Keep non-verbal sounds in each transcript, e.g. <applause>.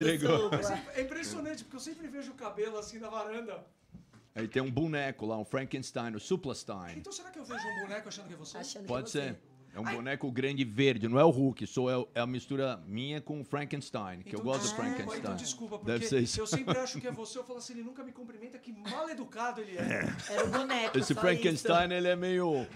Entregou. É, é impressionante, porque eu sempre vejo o cabelo assim na varanda. Aí tem um boneco lá, um Frankenstein, o Suplastein. Então será que eu vejo um boneco achando que é você? Achando que Pode é você. ser. É um boneco grande verde, não é o Hulk, sou é, é a mistura minha com o Frankenstein, que eu gosto do desculpa, Frankenstein. Então desculpa, porque Deve ser isso. eu sempre acho que é você. Eu falo assim, ele nunca me cumprimenta, que mal educado ele é. Era o boneco. Esse só Frankenstein, ele é meio.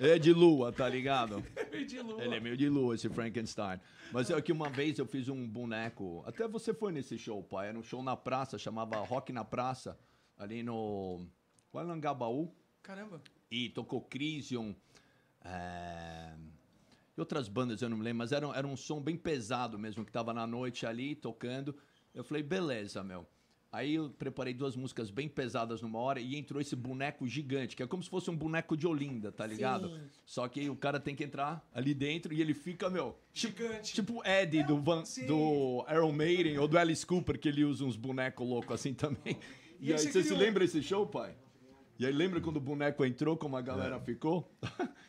É de lua, tá ligado? <laughs> Meio de lua. Ele é meio de lua, esse Frankenstein. Mas é que uma vez eu fiz um boneco. Até você foi nesse show, pai. Era um show na praça, chamava Rock na Praça, ali no. Gualangabaú. Caramba. E tocou Crisium. é, E outras bandas, eu não me lembro, mas era, era um som bem pesado mesmo, que tava na noite ali tocando. Eu falei, beleza, meu. Aí eu preparei duas músicas bem pesadas numa hora e entrou esse boneco gigante, que é como se fosse um boneco de Olinda, tá ligado? Sim. Só que o cara tem que entrar ali dentro e ele fica, meu, Gigante. tipo o Eddie do, Van, sim. do Iron Maiden ou do Alice Cooper, que ele usa uns bonecos loucos assim também. <laughs> E, E aí você você se lembra desse show, pai? E aí lembra quando o boneco entrou, como a galera ficou?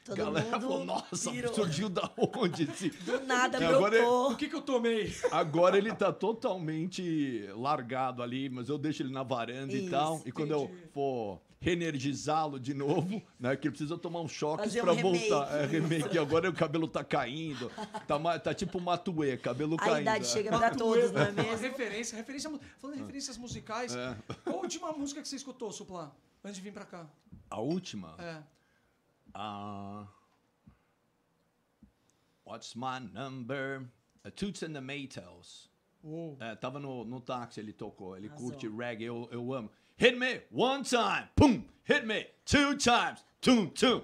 Todo <laughs> a galera mundo falou, nossa, pirou. surgiu da onde? esse-" <laughs> Do nada E agora brotou. O que, que eu tomei? Agora ele tá totalmente largado ali, mas eu deixo ele na varanda e Isso, tal. E quando eu for reenergizá-lo de novo, né? Que ele precisa tomar uns choques Fazer um pra voltar. remake. É, remake. Agora o cabelo tá caindo. Tá, tá tipo Matuê, cabelo A caindo. idade é. chega pra todos, não é mesmo? referência, referência. Falando em referências musicais, É. qual a última música que você escutou, Supla? Antes de vir pra cá. A última. É. Uh, what's my number? Toots and the Maytals. Uou. É, tava no, no táxi, ele tocou. Ele Arrasou. curte reggae, eu, eu amo. Hit me one time, pum. Hit me two times, tum, tum.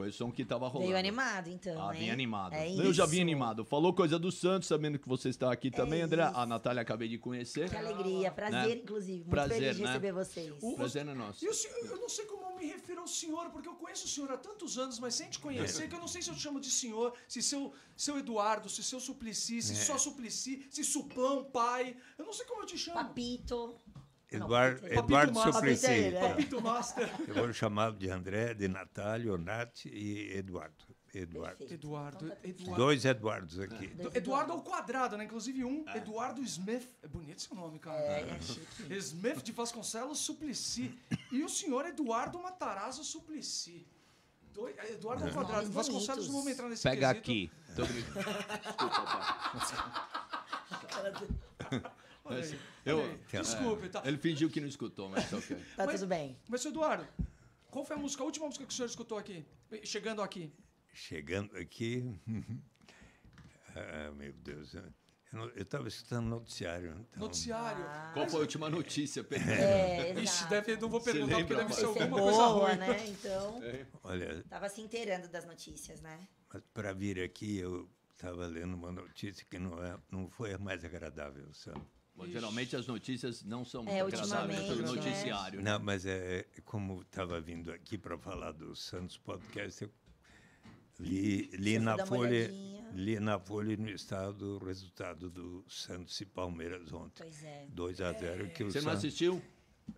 Foi o som que tava rolando. Veio animado, então. Ah, hein? vim animado. É eu já vim animado. Falou coisa do Santos, sabendo que você está aqui também, André. isso. A Natália acabei de conhecer. Que alegria, prazer, Né? inclusive. Muito Prazer, feliz de né? receber vocês. O- Prazer é nosso. E senhor, eu não sei como eu me refiro ao senhor, porque eu conheço o senhor há tantos anos, mas sem te conhecer, que eu não sei se eu te chamo de senhor, se seu, seu Eduardo, se seu Suplicy, se só Suplicy, se Suplão, pai. Eu não sei como eu te chamo. Papito. Eduardo. Suplicy. É é. Papito Master. Eu vou chamá-lo de André, de Natália, Nath e Eduardo. Eduardo. Eduardo, Então tá Eduardo. Dois Eduardos aqui. Do- Eduardo ao quadrado, né? Inclusive um, Eduardo Smith. É bonito seu nome, cara. É, é chique. <laughs> Smith de Vasconcelos Suplicy. E o senhor Eduardo Matarazzo Suplicy. Doi- é, Eduardo ao quadrado. Nomes Vasconcelos não vamos entrar nesse Pega quesito. aqui. <laughs> Tô brincando. <laughs> Desculpa, pai. Olha Eu-. Desculpe, tá? Ele fingiu que não escutou, mas tá ok. Tá Mas- tudo bem. Mas, Eduardo, qual foi a música, a última música que o senhor escutou aqui? Chegando aqui. Chegando aqui. <laughs> ah, meu Deus. Eu estava escutando noticiário. Então, Noticiário. Qual foi a última Pedro? É, <laughs> Ixi, deve, não vou perguntar porque lembra, deve ser alguma coisa boa, ruim. né? Então, Olha, tava se inteirando das notícias, né? para vir aqui, eu estava lendo uma notícia que não, é, não foi a mais agradável, sabe? Bom, geralmente as notícias não são muito É, agradáveis né? noticiário. Não, mas é como estava vindo aqui para falar do Santos Podcast, eu li, li na Folha, li na Folha no estado o resultado do Santos e Palmeiras ontem. Pois é. 2 a 0 que o Você não Santos, assistiu?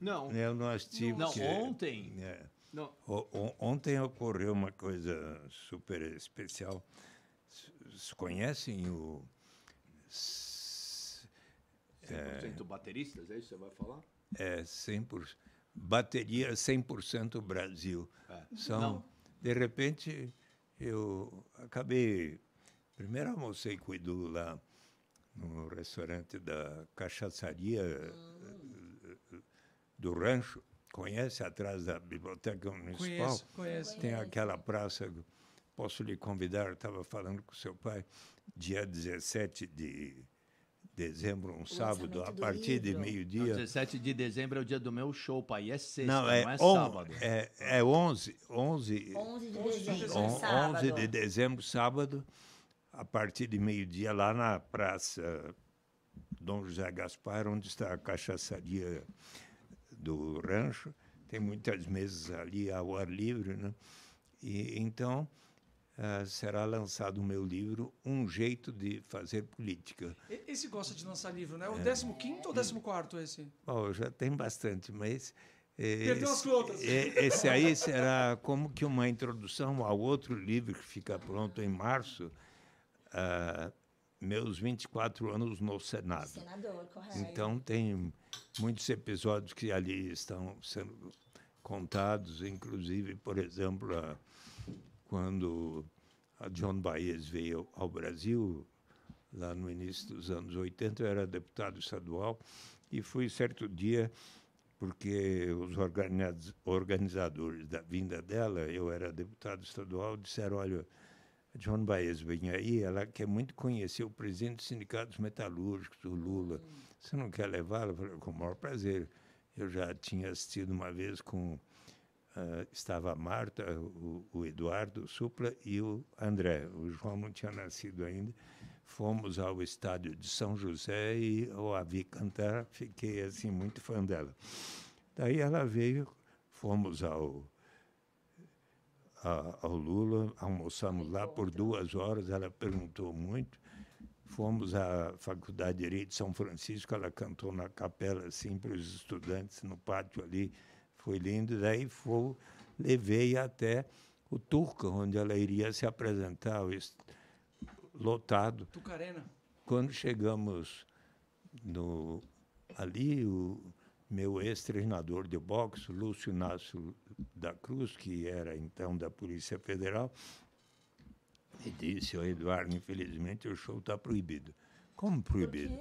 Não. Eu não assisti. Não, porque- ontem. é. Não. O- o- ontem ocorreu uma coisa super especial. Vocês conhecem o 100% bateristas, é isso que você vai falar? é 100%, bateria 100% Brasil. É. São, Não. de repente, eu acabei. Primeiro almocei com o Edu lá no restaurante da cachaçaria eh, do Rancho. Conhece atrás da Biblioteca Municipal? Conheço, conheço. Tem aquela praça. Posso lhe convidar? Estava falando com seu pai, dia 17 de dezembro, um sábado, a partir de meio-dia. 17 de dezembro é o dia do meu show, pai. É sexta, Não, não é, é, on- sábado. é, é 11, 11, 11 de 11 de dezembro, dezembro. on- sábado. 11 de dezembro, sábado, a partir de meio-dia, lá na Praça Dom José Gaspar, onde está a cachaçaria do rancho. Tem muitas mesas ali ao ar livre, né? E então ah, será lançado o meu livro Um Jeito de Fazer Política. Esse gosta de lançar livro, né? O É. 15 ou 14 esse? Bom, já tem bastante, mas. eh, Perdeu as esse, contas. eh, Esse aí será como que uma introdução ao outro livro que fica pronto em março, ah, meus 24 anos no Senado. Senador, correto. Então, tem muitos episódios que ali estão sendo contados, inclusive, por exemplo, a- quando a John Baez veio ao Brasil, lá no início dos anos 80, eu era deputado estadual, e fui certo dia, porque os organiz- organizadores da vinda dela, eu era deputado estadual, disseram, olha, a John Baez vem aí, ela quer muito conhecer o presidente dos sindicatos metalúrgicos, o Lula. Você não quer levá-la? Eu falei, com o maior prazer. Eu já tinha assistido uma vez com... ah, estava a Marta, o, o Eduardo Supla e o André. O João não tinha nascido ainda. Fomos ao estádio de São José e eu a vi cantar. Fiquei, assim, muito fã dela. Daí ela veio, fomos ao a- ao Lula, almoçamos lá por duas horas, ela perguntou muito. Fomos à Faculdade de Direito de São Francisco, ela cantou na capela, assim, para os estudantes, no pátio ali, foi lindo. Daí foi, levei até o Turca, onde ela iria se apresentar, lotado. Tucarena. Quando chegamos no, ali, o meu ex-treinador de boxe, Lúcio Inácio da Cruz, que era então da Polícia Federal, e disse ao Eduardo, infelizmente o show está proibido. Como proibido?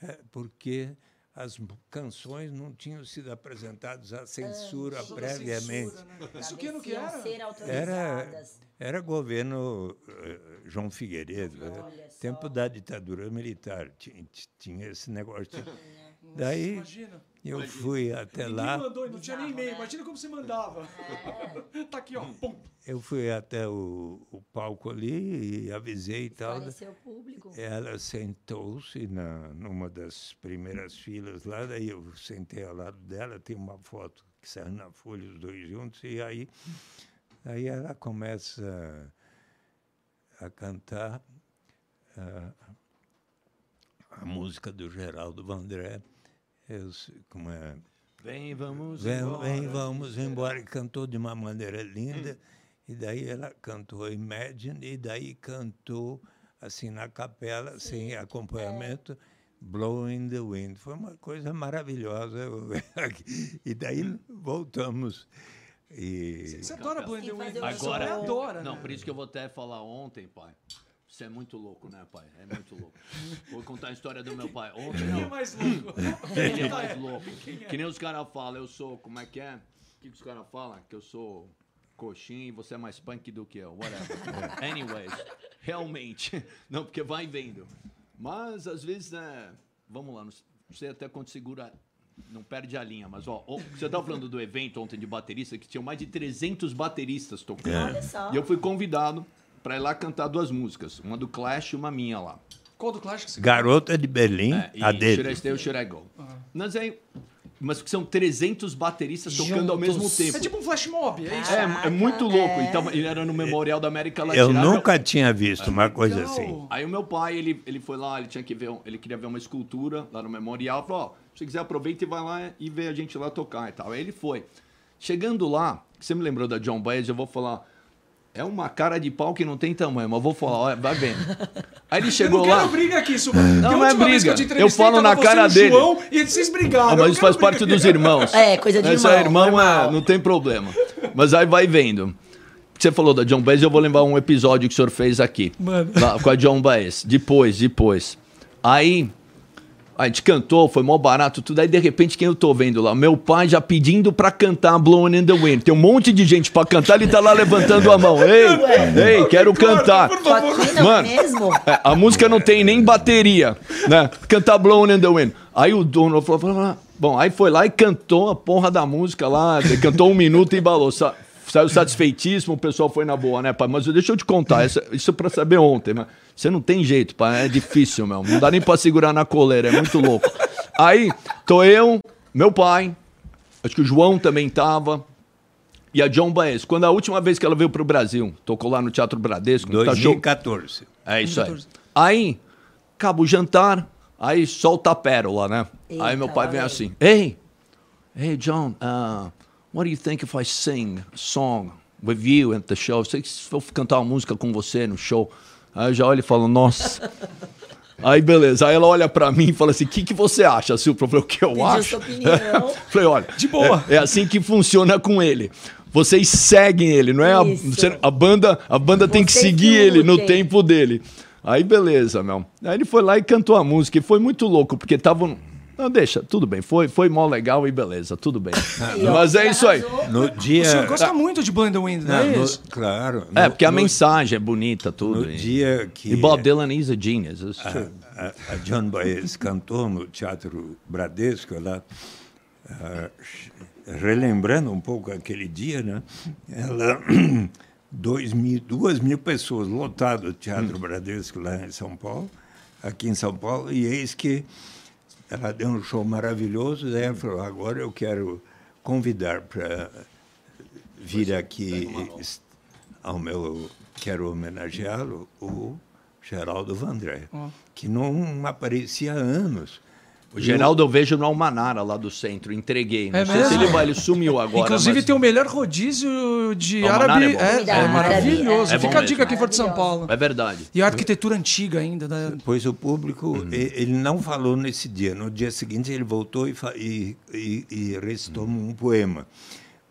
É, porque as canções não tinham sido apresentadas à censura Sob a previamente. censura, né? Isso que ano que Pareciam era? Era, era governo eh, João Figueiredo, né? Olha só. tempo da ditadura militar. Tinha, tinha esse negócio. de- Daí Imagina. Eu fui até Ninguém lá, mandou, não tinha nem e-mail. né? Imagina como você mandava. <laughs> tá aqui, ó. Pum. eu fui até o, o palco ali e avisei e tal. Pareceu público. Ela sentou-se na numa das primeiras filas lá, daí eu sentei ao lado dela, tem uma foto que saiu na folha os dois juntos e aí aí ela começa a cantar ah, a música do Geraldo Vandré, eu sei como é Vem, vamos Vem, embora. vem, vamos embora. E cantou de uma maneira linda. E daí ela cantou Imagine, e daí cantou, assim, na capela, sem acompanhamento, Blowing the Wind. Foi uma coisa maravilhosa. e daí voltamos. E Você adora Blowing the Wind. Agora, adora, não, né? por isso que eu vou até falar ontem, pai. Você é muito louco, né, pai? É muito louco. Vou contar a história do meu pai. Ontem, Quem é não. mais louco? <laughs> Ele é mais louco. Que nem os caras falam, eu sou, como é que é? O que, que os caras falam? Que eu sou coxinha e você é mais punk do que eu. Whatever. Anyways, realmente. Não, porque vai vendo. Mas, às vezes, né? Vamos lá, não sei até quando segura. Não perde a linha, mas ó, você estava falando do evento ontem de baterista, que tinham mais de 300 bateristas tocando. Olha só. E eu fui convidado para ir lá cantar duas músicas, uma do Clash e uma minha lá. Qual do Clash que você Garota de Berlim, É, e a dele. Should I Stay or Should I Go? Mas aí, mas que são 300 bateristas tocando ao mesmo Juntos. tempo. É tipo um flash mob, é isso? É, é muito louco. é. E, tava- e era no Memorial da América Latina. Eu nunca tinha visto uma coisa Legal. assim. Aí o meu pai, ele, ele foi lá, ele tinha que ver, um- ele queria ver uma escultura lá no memorial, falou, ó, se você quiser aproveita e vai lá e vê a gente lá tocar e tal. Aí ele foi. Chegando lá, você me lembrou da John Baez, eu vou falar, é uma cara de pau que não tem tamanho, mas eu vou falar, olha, vai vendo. Aí ele Eu chegou não lá, quero briga aqui, Suba. Não, não é última vez que briga. eu te Eu falo na você cara dele. João, e vocês brigaram. Ah, Eu mas não isso faz parte briga. dos irmãos. <laughs> É, coisa de irmão, é irmão, normal. é, não tem problema. Mas aí vai vendo. Você falou da John Baez, eu vou lembrar um episódio que o senhor fez aqui. Mano. Lá, com a John Baez. Depois, depois. Aí, a gente cantou, foi mó barato, tudo. Aí, de repente, quem eu tô vendo lá? Meu pai já pedindo pra cantar Blowing in the Wind. Tem um monte de gente pra cantar, ele tá lá levantando a mão. Ei, ei, quero cantar. Não Mano. mesmo? É, a música não tem nem bateria, né? Cantar Blowing in the Wind. Aí o dono falou, falou, falou, bom, aí foi lá e cantou a porra da música lá, cantou um minuto e balou. Sa- Saiu satisfeitíssimo, o pessoal foi na boa, né, pai? Mas deixa eu te contar, essa- isso é pra saber ontem, mas você não tem jeito, pai, é difícil, meu. Não dá nem pra segurar na coleira, é muito louco. Aí, tô eu, meu pai, acho que o João também tava, e a John Baez. Quando a última vez que ela veio pro Brasil, tocou lá no Teatro Bradesco, no tá show, 2014. é isso aí. Aí, acaba o jantar, aí solta a pérola, né? aí meu Eita, pai vem assim, Hey, hey John, uh, what do you think if I sing a song with you at the show? Se eu cantar uma música com você no show. Aí eu já olho e falo, nossa, Aí, beleza. Aí ela olha pra mim e fala assim: o que, que você acha, Silvio? Eu falei, o que eu Pediu acho? sua opinião. <laughs> falei, olha. De boa. É, é assim que funciona com ele. Vocês seguem ele, não é? A, você- a banda, a banda tem que seguir que ele no tempo dele. Aí, beleza, meu. Aí ele foi lá e cantou a música. E foi muito louco, porque tava. Não, deixa, tudo bem. Foi, foi mó legal e beleza, tudo bem. <laughs> Mas é isso aí. No O senhor dia. gosta muito de Blind the Wind, não, Não, é no- isso? claro. É, no- porque a no- mensagem é bonita, tudo. No e, dia que e Bob Dylan is a genius. it's true. a, a John Baez cantou no Teatro Bradesco, lá, ah, relembrando um pouco aquele dia, né? Ela, <clears throat> dois mil, duas mil pessoas, lotado o Teatro Bradesco lá em São Paulo, aqui em São Paulo, e eis que ela deu um show maravilhoso, daí ela falou, agora eu quero convidar para vir aqui ao meu, quero homenageá-lo, o Geraldo Vandré, que não aparecia há anos. O Geraldo eu vejo no Almanara, lá do centro. Entreguei. Não É sei se ele vai, ele sumiu agora. Inclusive mas- tem o melhor rodízio de O Almanar árabe. é. É, é árabe, maravilhoso. é. É Fica a dica quem for de São Paulo. É verdade. E a arquitetura antiga ainda. né? Pois o público, e- ele não falou nesse dia. No dia seguinte, ele voltou e, e, e, e recitou um poema.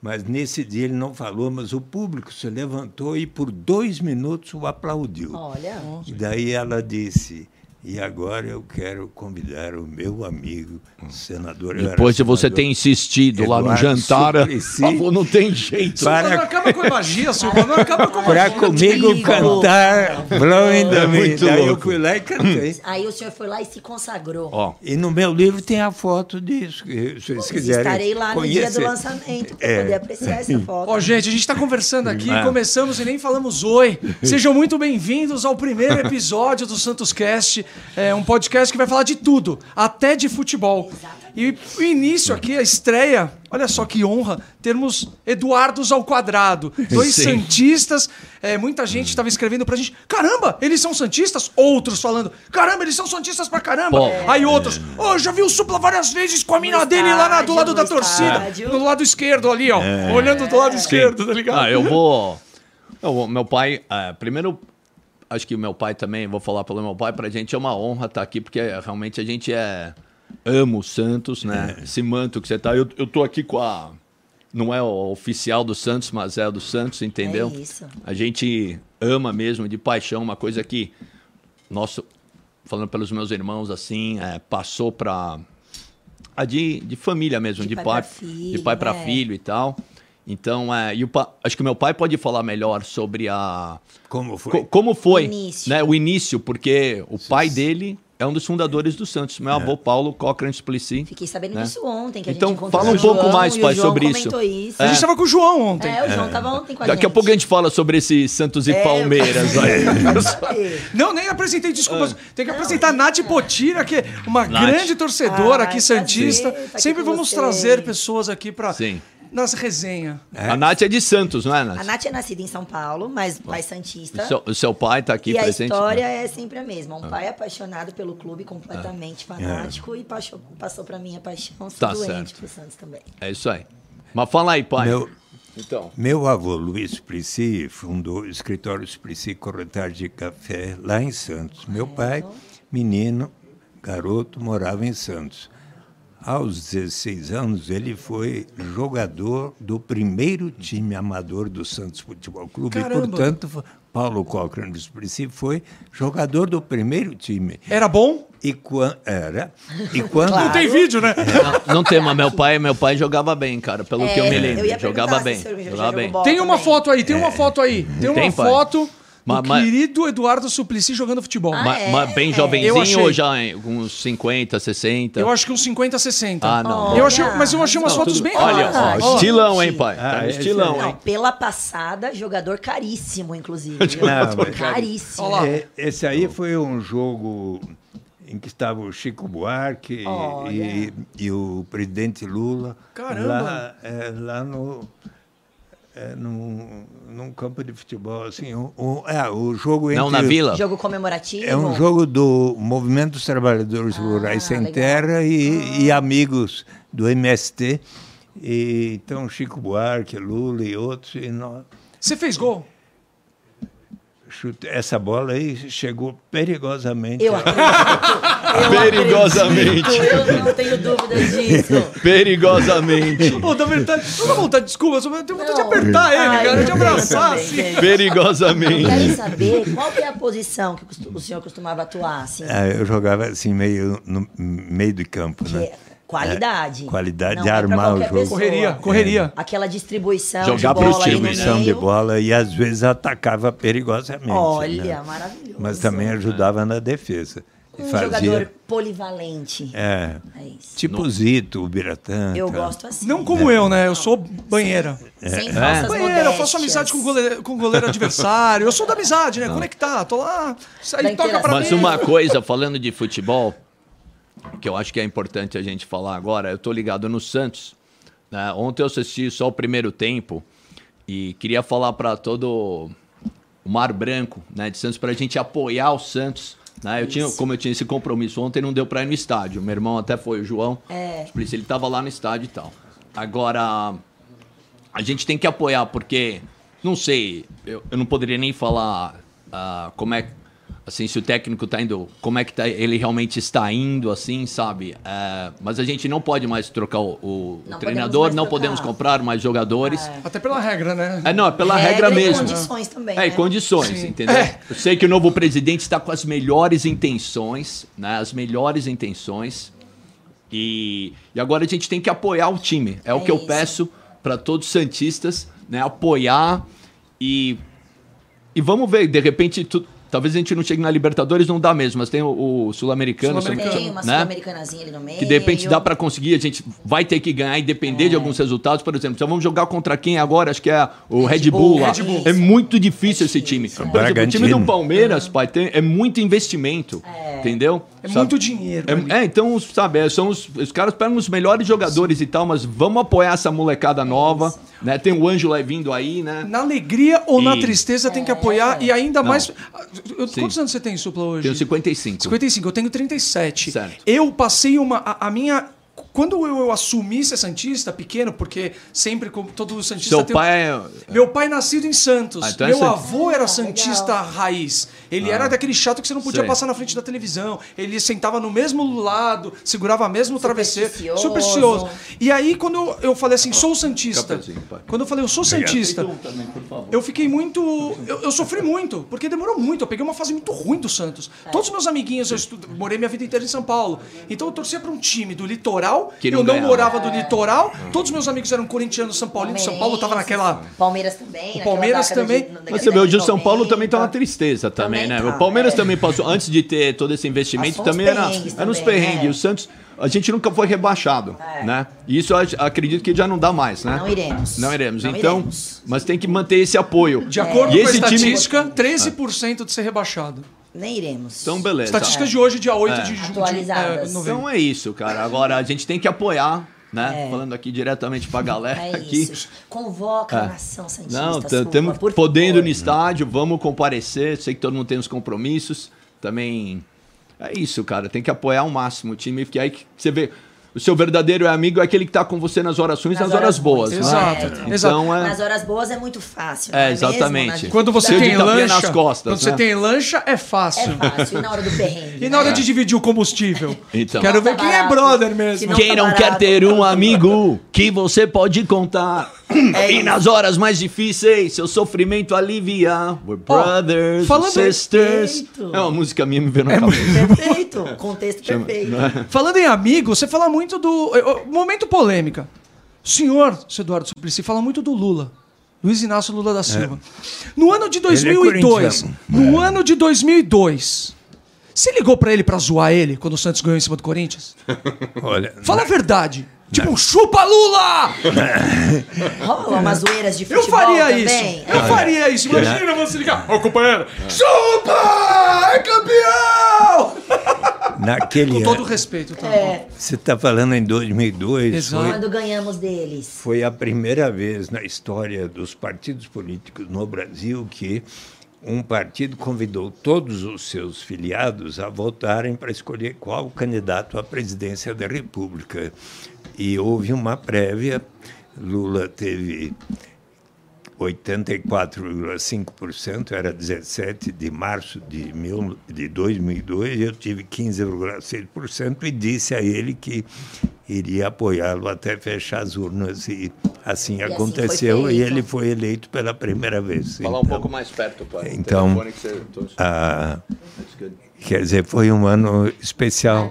Mas nesse dia ele não falou, mas o público se levantou e por dois minutos o aplaudiu. Olha, E daí ela disse, e agora eu quero convidar o meu amigo, senador... eu era Depois de você senador, ter insistido lá no Eduardo jantar, Suplicy. <laughs> não tem jeito. Para- Não acaba com a magia, <laughs> Silva. Não acaba com a Para magia. comigo Comigo. cantar Blowing the É Wind. muito Daí eu louco. fui lá e cantei. aí o senhor foi lá e se consagrou. Ó, E no meu livro tem a foto disso, se vocês quiserem Estarei lá no dia do conhecer. lançamento para É. poder apreciar essa <laughs> foto. Ó, gente, a gente está conversando aqui, É. começamos e nem falamos oi. Sejam muito bem-vindos ao primeiro episódio do Santos Cast, é um podcast que vai falar de tudo, até de futebol. E o início aqui, a estreia, olha só que honra termos Eduardos ao quadrado, dois Sim. santistas. é, muita gente estava escrevendo pra gente: caramba, eles são santistas? Outros falando: caramba, eles são santistas pra caramba. Pô. Aí outros: oh, já vi o Supla várias vezes com a mina No dele lá na- do lado da no torcida, estádio. do lado esquerdo ali, ó, olhando do lado esquerdo, tá ligado? ah, eu vou. eu meu pai, é, primeiro, acho que o meu pai também, vou falar pelo meu pai, pra gente é uma honra estar aqui, porque realmente a gente é. Amo o Santos, né? Esse manto que você tá. Eu, eu tô aqui com a. Não é o oficial do Santos, mas é o do Santos, entendeu? É isso. A gente ama mesmo, de paixão, uma coisa que nosso, falando pelos meus irmãos assim, é, passou para a de, de família mesmo, De de, pai pai, pra filho, de pai para né? filho e tal. Então, é, e o pa- acho que meu pai pode falar melhor sobre a Como foi? co- como foi, início. né, o início, porque o pai dele é um dos fundadores do Santos, meu avô Paulo Cochrane Suplicy. Fiquei sabendo né? disso ontem, que a gente Então, fala um o pouco João, mais, pai, o sobre isso. isso. A gente estava com o João ontem. É, o João tava ontem com a gente. Daqui a pouco a gente fala sobre esse Santos e É, Palmeiras. aí. É. <laughs> Não, nem apresentei, desculpa. Ah. Tem que apresentar a Nath Potira, que é uma Nath. grande torcedora Ai, aqui, prazer, Santista. tá aqui Sempre vamos você. trazer pessoas aqui para Sim. Nas resenhas. A Nath é de Santos, não é, Nath? A Nath é nascida em São Paulo, mas pai santista. O seu, o seu pai está aqui e a presente? história né? é sempre a mesma. Um pai apaixonado pelo clube, Ah. completamente fanático, e passou, passou para mim a paixão. Sou Tá doente certo. pro Santos também. É isso aí. Mas fala aí, pai. Meu, Então. meu avô Luiz Plicy fundou o escritório Plicy Corretagem de Café lá em Santos. Meu pai, menino, garoto, morava em Santos. Aos 16 anos, ele foi jogador do primeiro time amador do Santos Futebol Clube. E, Caramba. portanto, fo- Paulo Cochrane dos Plicy foi jogador do primeiro time. Era bom? E quando era e <laughs> quando Não tem vídeo, né? Não, não tem, mas meu pai, meu pai jogava bem, cara, pelo que eu me É, lembro. eu ia jogava bem. Jogava bem. Tem uma também. foto aí, tem uma foto aí. Tem uma Tem, pai? foto Ma- ma- querido Eduardo Suplicy jogando futebol. Ah, Ma- é? ma- bem Eu jovenzinho achei. ou já em uns 50, 60? Eu acho que uns 50, 60. Ah, não. Eu achei, mas eu achei umas Não, fotos tudo- bem Olha, ó, estilão, hein, pai? Ah, esse estilão, Não, hein? pela passada, jogador caríssimo, inclusive. <laughs> Não, mas- Caríssimo. É, esse aí foi um jogo em que estava o Chico Buarque Olha. e, e o presidente Lula Caramba. lá, é, lá no é, num, num campo de futebol assim um, um- é, o jogo Não, entre na vila? Jogo comemorativo. é um jogo do Movimento dos Trabalhadores Ah, Rurais Sem legal. Terra e, e amigos do MST e, então Chico Buarque Lula e outros e nós Você fez gol? chute- essa bola aí chegou perigosamente. Eu acredito. <laughs> Eu Perigosamente. acredito, Eu não tenho dúvidas disso. <laughs> Perigosamente. Pô, dá vontade, não dá vontade, desculpa, eu só tenho vontade de apertar ele, Ai, cara, de eu abraçar, também, assim. gente. Perigosamente. Quero saber qual que é a posição que o senhor costumava atuar, assim. Ah, eu jogava assim meio no meio de campo, que né? é qualidade. qualidade Não de é armar o jogo. pessoa. Correria, correria. Aquela distribuição Jogar de bola né? Distribuição de bola e às vezes atacava perigosamente. Olha, né? maravilhoso. Mas também ajudava na defesa. Um fazia, jogador polivalente. é, É isso. tipo Zito, o Biratã. Eu tá? gosto assim. Não como eu, né? Eu sou banheira. Sem falsas Banheira, eu faço amizade com o goleiro, com o goleiro adversário. Eu sou da amizade, né? Conectar, tô lá, Da aí toca pra Mas mim. uma coisa, falando de futebol, que eu acho que é importante a gente falar agora, eu tô ligado no Santos. né? Ontem eu assisti só o primeiro tempo e queria falar para todo o Mar Branco né, de Santos para a gente apoiar o Santos. Né? Eu tinha, como eu tinha esse compromisso ontem, não deu para ir no estádio. Meu irmão até foi, o João. É. Por isso ele estava lá no estádio e tal. Agora, a gente tem que apoiar, porque, não sei, eu, eu não poderia nem falar ah, como é, assim, se o técnico tá indo, como é que tá, ele realmente está indo, assim, sabe? É, mas a gente não pode mais trocar o, o Não treinador, podemos não trocar. podemos comprar mais jogadores. Até pela regra, né? É, não, é pela Regra regra, e mesmo. condições também, É, e né? condições, Sim. entendeu? É. Eu sei que o novo presidente está com as melhores intenções, né? As melhores intenções. E, e agora a gente tem que apoiar o time. É, o É que eu isso. peço para todos os Santistas, né? Apoiar e. E vamos ver, de repente, tu- talvez a gente não chegue na Libertadores, não dá mesmo, mas tem o, o Sul-Americano, Sul-Americano. Tem uma né? sul-americanazinha ali no meio. Que de repente dá para conseguir, a gente vai ter que ganhar e depender É. de alguns resultados. Por exemplo, então vamos jogar contra quem agora? Acho que é o Red, Red Bull. Bull, lá. Red Bull. É muito difícil esse time. Por exemplo, o time do. Palmeiras, pai, tem, é muito investimento. Entendeu? É Sabe? muito dinheiro. É, é, então, sabe, é, são os, os caras pegam os melhores jogadores e tal, mas vamos apoiar essa molecada nova. Né? Tem o Ângelo aí vindo aí, né? Na alegria ou na E- tristeza tem que apoiar e ainda Não. mais. Eu- Sim. Quantos anos você tem, Supla, hoje? Tenho 55. 55, eu tenho 37. Certo. Eu passei uma. A, a minha. Quando eu, eu assumi ser Santista, pequeno, porque sempre, como todo Santista Seu tem. um- pai é. Meu pai é nascido em Santos. Ah, então é Meu Sant- avô era Ah, Santista legal. raiz. Ele era daquele chato que você não podia Sei. passar na frente da televisão. Ele sentava no mesmo lado, segurava mesmo travesseiro. Supersticioso. Supersticioso. E aí, quando eu- eu falei assim, sou Santista. Quando eu falei, eu sou Santista. Eu fiquei muito. Eu, eu sofri muito, porque demorou muito. Eu peguei uma fase muito ruim do Santos. Todos os meus amiguinhos, eu estu- morei minha vida inteira em São Paulo. Então eu torcia para um time do litoral. Que eu não ganhava. morava do litoral. Todos os meus amigos eram corintianos, São Paulo. São Paulo tava naquela. Palmeiras também. naquela Palmeiras também. de- Mas você vê, de hoje o São Paulo 90. também tá uma tristeza também, Também né? o Palmeiras é. também passou, antes de ter todo esse investimento, Passou uns também era, perrengues era uns também, perrengues. né? O Santos, a gente nunca foi rebaixado, né? E isso eu ac- acredito que já não dá mais, né? Não iremos. Não iremos. Não então, iremos. mas tem que manter esse apoio. De acordo com a estatística, 13% de ser rebaixado. Nem iremos. Então, beleza. Estatísticas de hoje, dia 8 É. de. Atualizadas. É, novembro. Então é isso, cara. Agora a gente tem que apoiar, né? É. Falando aqui diretamente pra galera É aqui. isso. Convoca a nação Santista. Não, temos podendo favor. no estádio, vamos comparecer. Sei que todo mundo tem os compromissos. Também é isso, cara. Tem que apoiar ao máximo o time, porque aí que você vê. O seu verdadeiro amigo é aquele que tá com você nas horas ruins e Nas nas horas horas boas. ruins, né? Exato, Então exato. é. Nas horas boas é muito fácil. É, não mesmo? exatamente. Na Quando você tem lancha. nas costas, quando você né? tem lancha, é fácil. É fácil. E na hora do perrengue? <laughs> E na hora né? de dividir o combustível? Então. Quero ver Tá quem é brother mesmo. Quem tá não quer ter um amigo que você pode contar É e nas horas mais difíceis seu sofrimento aliviar. We're brothers, falando- sisters. Perfeito. É uma música minha me veio na cabeça. Perfeito. Contexto perfeito. Falando em amigo, você fala muito do. eh, eh, Momento polêmica. O senhor, seu Eduardo Suplicy, fala muito do Lula. Luiz Inácio Lula da Silva. No ano de 2002, corintiano. no ano de 2002, você ligou pra ele pra zoar ele quando o Santos ganhou em cima do Corinthians? Olha, Fala a verdade. Tipo, chupa Lula! <laughs> Rola umas zoeiras de Eu futebol faria também. isso. Eu faria isso. Imagina você ligar. Ô, companheiro. Chupa! É campeão! <laughs> naquele Com todo ano, respeito, tá? É, você está falando em 2002, Exato. foi, quando ganhamos deles. foi a primeira vez na história dos partidos políticos no Brasil que um partido convidou todos os seus filiados a votarem para escolher qual candidato à presidência da República. E houve uma prévia, Lula teve 84,5%, era 17 de março de, mil, de 2002, eu tive 15,6% e disse a ele que iria apoiá-lo até fechar as urnas e assim assim foi aconteceu e feito. ele foi eleito pela primeira vez. Falar um pouco mais perto, pai. então, Telefone que você- tô- ah, quer dizer, foi um ano especial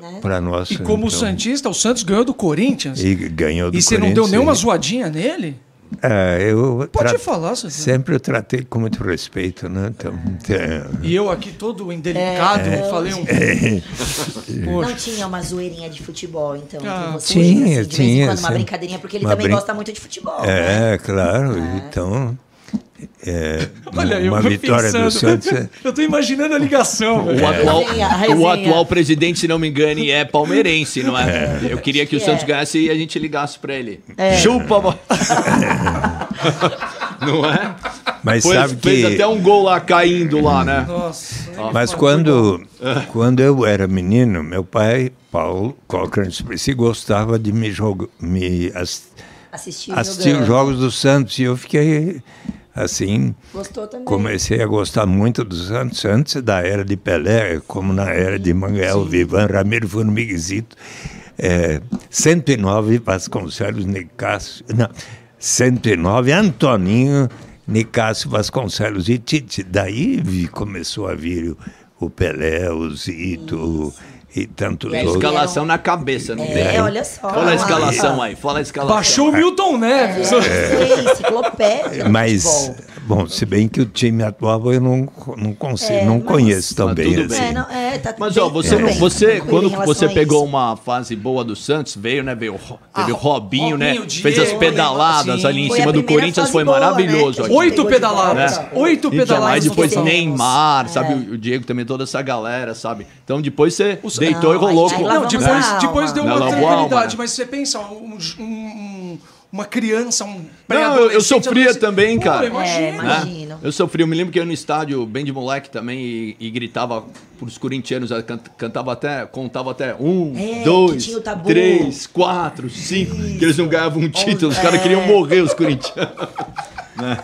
né? para nós. E como então, Santista, o Santos ganhou do Corinthians. E, E ganhou do você não deu Corinthians, nenhuma e- zoadinha nele? É, eu Pode tra- falar, Santista. Sempre eu tratei com muito respeito, né? Então, é, E eu aqui todo indelicado, falei um. Não tinha uma zoeirinha de futebol, então. Ah, vocês, tinha, assim, de vez em tinha, quando, uma brincadeirinha, porque ele também brin- gosta muito de futebol. né? é, claro. Então, é, Olha, uma vitória pensando. do Santos. é- Eu tô imaginando a ligação. O atual, o atual presidente, se não me engane, é palmeirense, não é? Eu queria que o que Santos é. ganhasse e a gente ligasse pra ele. É. Chupa! bo- <laughs> não é? Mas sabe fez que. até um gol lá caindo lá, né? Nossa. Mas quando, quando eu era menino, meu pai, Paulo Cochrane Suplicy, gostava de me, jogar, me ass- Assistir, assistir os jogos do Santos. E eu fiquei assim. Gostou também. Comecei a gostar muito do Santos antes da era de Pelé, como na era de Manguel, Vivan, Ramiro Formiguezito, é, 109 Vasconcelos Nicásio, não, 109 Antoninho, Nicásio Vasconcelos e Tite. Daí vi- começou a vir o, o Pelé, o Zito e tantos outros. Escalação na cabeça, não É, tem? olha só. Fala a escalação aí, fala a escalação. Baixou o Milton Neves. É, enciclopédia do Mas, bom, se bem que o time atual eu não, não consigo, É, não mas- conheço Mas tudo assim. É, não, é, tá Mas ó, você, não, você quando você pegou uma fase boa do Santos, veio, né? Veio, teve Ah, o Robinho, né? Robinho, Fez as Diego, pedaladas ali em cima do Corinthians, foi boa, né, maravilhoso. Oito pedaladas. volta. Oito pedaladas. depois. Neymar, sabe? O Diego também, toda essa galera, sabe? Então depois você deitou e Não, rolou com. Não, depois, depois deu Não, uma tranquilidade, né? mas você pensa, um, um- uma criança, um Não, eu, sofria também, Pô, cara. imagina. É, né? imagino. Eu sofri, eu me lembro que eu ia no estádio bem de moleque também e, e gritava pros corintianos, can- cantava até, contava até um, É, dois, três, quatro, cinco, que eles não ganhavam um título, os caras é. queriam morrer, os corintianos. <laughs> né?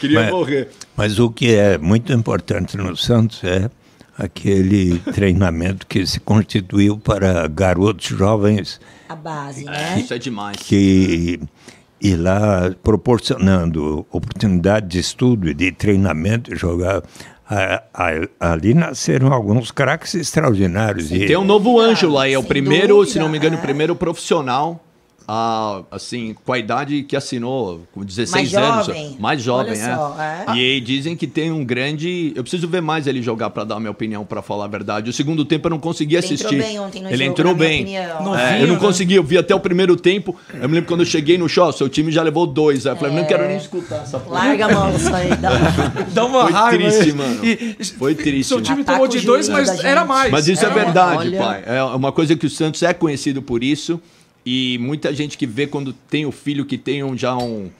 Queriam Mas- morrer. Mas o que é muito importante no Santos é aquele treinamento que se constituiu para garotos jovens A base, É, né? isso é demais. que e lá proporcionando oportunidade de estudo e de treinamento e jogar a- a- ali nasceram alguns craques extraordinários e Tem um novo Ângelo aí, é o primeiro, dúvida, se não me engano, é. o primeiro profissional, ah, assim, com a idade que assinou, com 16 Mais anos. jovem. Mais jovem, Olha é. só, é. E aí dizem que tem um grande. Eu preciso ver mais ele jogar pra dar a minha opinião, pra falar a verdade. O segundo tempo eu não consegui Ele assistir. entrou bem ontem no ele jogo, entrou bem. É, eu não né? consegui, eu vi até o primeiro tempo. Eu me lembro quando eu cheguei no show, seu time já levou dois. Aí eu falei, não quero nem escutar essa porra. Larga a mão <laughs> disso aí. Dá... Dá uma Foi raiva. triste, né? mano. E- Foi triste. Seu time tomou de dois, mas era mais. Mas isso é, É, verdade, olha. pai. É uma coisa que o Santos é conhecido por isso. E muita gente que vê quando tem o filho que tem um, já um.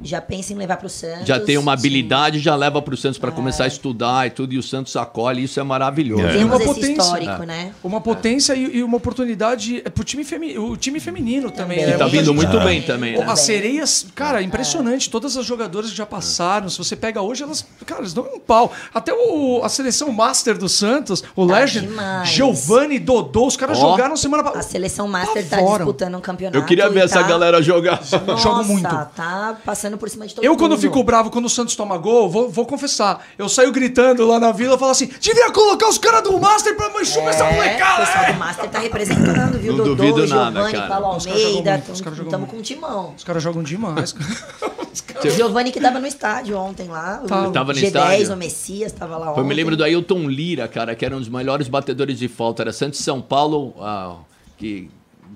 Já pensa em levar pro Santos. Já tem uma Sim. habilidade, já leva para o Santos para começar a estudar e tudo, e o Santos acolhe, isso é maravilhoso. É. Temos Uma potência. histórico, né? Uma potência e, e uma oportunidade pro time, femi o time feminino também. Também. né? E tá vindo muito bem também, né? As sereias, cara, impressionante. Todas as jogadoras que já passaram. Se você pega hoje, elas, cara, eles dão um pau. Até o, a seleção Master do Santos, o Tá Legend, demais. Giovanni Dodô, os caras Ó. jogaram semana A passada. seleção Master tá Apavoram. disputando um campeonato. Eu queria ver essa tá- galera jogar. Joga Nossa, muito. tá passando por cima de todo Eu, mundo. quando fico bravo quando o Santos toma gol, vou, vou confessar. Eu saio gritando lá na vila e falo assim: devia colocar os caras do Master pra chupar essa É, o molecada. pessoal do Master tá representando, viu? Não Dodô, duvido nada, Giovanni, cara. Paulo Os caras jogam Almeida. muito, os caras jogam Estamos com um timão. Os caras jogam demais. <laughs> O Giovanni que tava no estádio ontem lá. Tava. O Tava no G10, estádio. o Messias, tava lá ontem. Eu me lembro do Ailton Lira, cara, que era um dos melhores batedores de falta. Era Santos e São Paulo, ah, que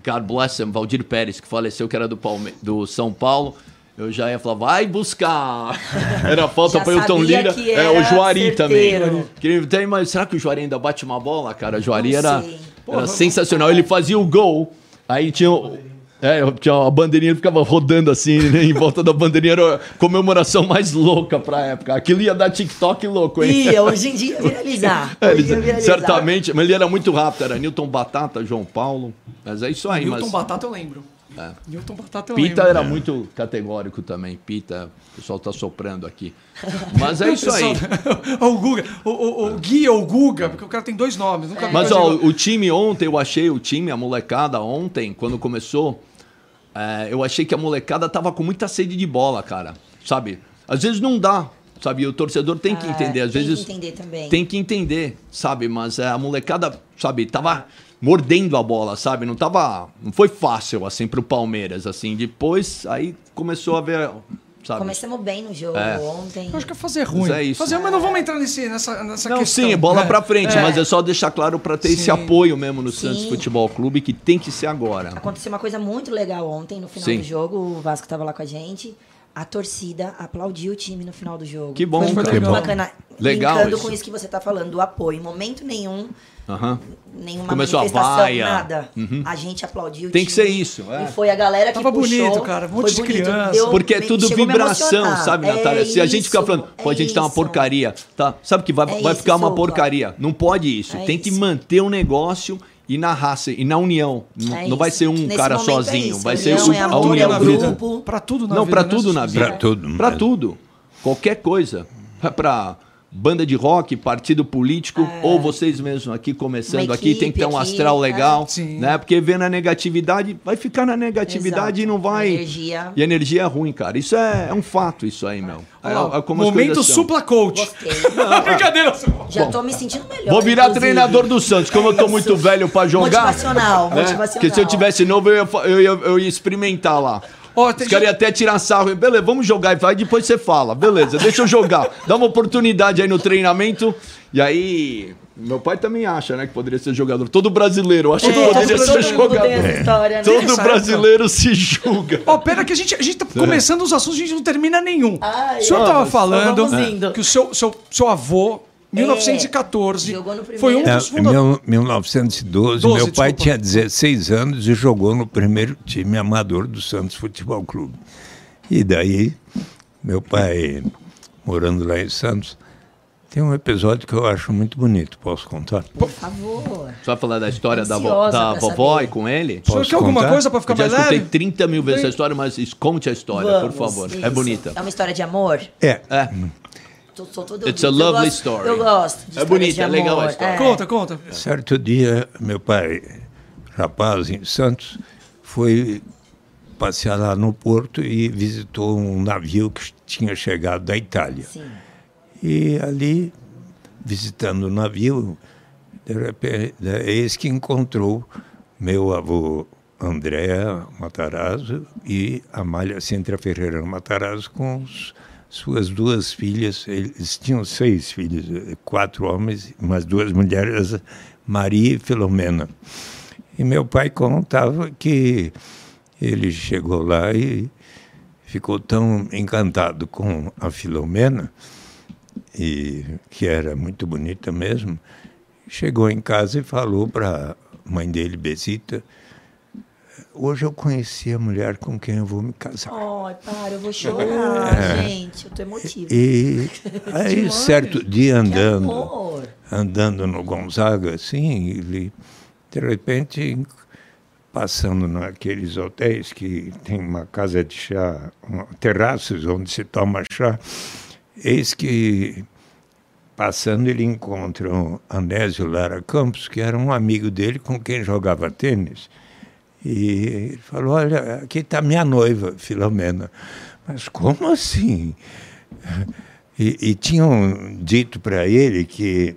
God bless him, Valdir Pérez, que faleceu, que era do, Palme do São Paulo. Eu já ia falar, vai buscar. <laughs> Era falta para Ailton sabia Lira. É, o Juari certeiro. também. Que tem, mas será que o Juari ainda bate uma bola, cara? O Juari era, sei. era sensacional. Ele fazia o gol, aí tinha. o- É, tinha a bandeirinha ficava rodando assim, né, em volta da bandeirinha. Era a comemoração mais louca pra época. Aquilo ia dar TikTok louco, hein? Ia, hoje em dia viralizar. <laughs> É, ele- viralizar. certamente, mas ele era muito rápido, era Newton Batata, João Paulo. Mas é isso aí, Milton mas. Batata eu lembro. Newton Batata eu Pita lembro. era muito categórico também. Pita, o pessoal tá soprando aqui. <laughs> Mas é isso aí. <laughs> O Guga. O, o, o Gui ou o Guga, porque o cara tem dois nomes. Nunca Mas ó, o time ontem, eu achei o time, a molecada ontem, quando começou, é, eu achei que a molecada tava com muita sede de bola, cara. Sabe? Às vezes não dá, sabe? O torcedor tem que Ah, entender. Às tem que vezes entender também. tem que entender, sabe? Mas é, a molecada, sabe, tava mordendo a bola, sabe? Não tava. Não foi fácil, assim, pro Palmeiras, assim. Depois, aí começou a ver, sabe? Começamos bem no jogo É. ontem. Eu acho que é fazer ruim. é isso. Fazer, mas não vamos entrar nesse, nessa, nessa Não, questão. sim, bola É. pra frente, É. mas é só deixar claro pra ter esse Sim. apoio mesmo no Sim. Santos Futebol Clube, que tem que ser agora. Aconteceu uma coisa muito legal ontem, no final Sim. do jogo. O Vasco estava lá com a gente. A torcida aplaudiu o time no final do jogo. Que bom, Foi muito Que bom. bacana. Legal Linkando isso. com isso que você está falando, do apoio. Em momento nenhum, Aham. nenhuma Começou a manifestação, vaia. nada. Uhum. A gente aplaudiu Tem que ser isso, é. E foi a galera que Tava puxou. bonito, cara, um monte Foi de bonito, criança. deu- Porque é tudo a vibração, sabe, É Natália? Se a gente ficar isso, falando, pô, a é gente tá uma isso. porcaria, tá? Sabe que vai, É vai isso, ficar uma Souza. porcaria. Não pode isso. É Tem que isso. manter o negócio e na raça, e na união. Não, É não vai isso. ser um Nesse cara é sozinho, isso, vai a ser é a união é grupo. Pra tudo na Não, vida. pra né, tudo na vida. Pra tudo Pra mesmo. tudo. Qualquer coisa. É pra banda de rock, partido político, ou vocês mesmos aqui começando Uma aqui, tem que ter um equipe aqui, astral é. legal, Sim. né? Porque vendo a negatividade, vai ficar na negatividade e Exato. não vai... Energia. E a energia é ruim, cara. Isso é, é um fato, isso aí, meu. É, é como as momento supla coach. Gostei. <laughs> Brincadeira, Já tô me sentindo melhor. Vou virar inclusive. treinador do Santos. Como eu tô muito velho pra jogar. Motivacional, né? motivacional. Porque se eu tivesse novo, eu ia, eu ia, eu ia experimentar lá. Ó, Os caras gente- até tirar sarro. Beleza, vamos jogar. E vai, depois você fala. Beleza, deixa eu jogar. <laughs> Dá uma oportunidade aí no treinamento. E aí. Meu pai também acha, né, que poderia ser jogador. Todo brasileiro acha que É, poderia todo ser mundo jogador. essa história, né? Todo brasileiro se julga. Ó, pera que a gente, a gente tá começando os assuntos, a gente não termina nenhum. Ai, o senhor tava falando que o seu, seu, seu avô, 1914, jogou no primeiro. foi um É, dos fundadores. mil- 1912, 12, meu pai desculpa. tinha 16 anos e jogou no primeiro time amador do Santos Futebol Clube. E daí, meu pai, morando lá em Santos, tem um episódio que eu acho muito bonito, posso contar? Por favor. Vai falar da história da, vo- da vovó saber. e com ele? Posso quer alguma contar? coisa pra ficar Eu já mais escutei leve? 30 mil vezes essa história, mas conte a história, por Vamos, favor. É isso. bonita. É uma história de amor? É, É. Tô- sou todo It's a. Eu lovely gosto- story. Eu gosto. de É bonita, é legal a história. É. Conta, conta. Certo dia, meu pai, rapaz em Santos, foi passear lá no porto e visitou um navio que tinha chegado da Itália. Sim. E ali, visitando o navio, de repente, eis que encontrou meu avô André Matarazzo e Amália Sintra Ferreira Matarazzo com os- suas duas filhas. Eles tinham seis filhos, quatro homens, umas duas mulheres, Maria e Filomena. E meu pai contava que ele chegou lá e ficou tão encantado com a Filomena, e que era muito bonita mesmo, chegou em casa e falou para a mãe dele, Besita, hoje eu conheci a mulher com quem eu vou me casar. Ai, para, eu vou chorar, gente. Eu tô emotiva. E aí, certo dia andando, andando no Gonzaga, assim, ele, de repente, passando naqueles hotéis que tem uma casa de chá, uma, terraços onde se toma chá, eis que, passando, ele encontra o Anésio Lara Campos, que era um amigo dele com quem jogava tênis. E falou, olha, aqui está minha noiva, Filomena. Mas como assim? E, e tinham dito para ele que.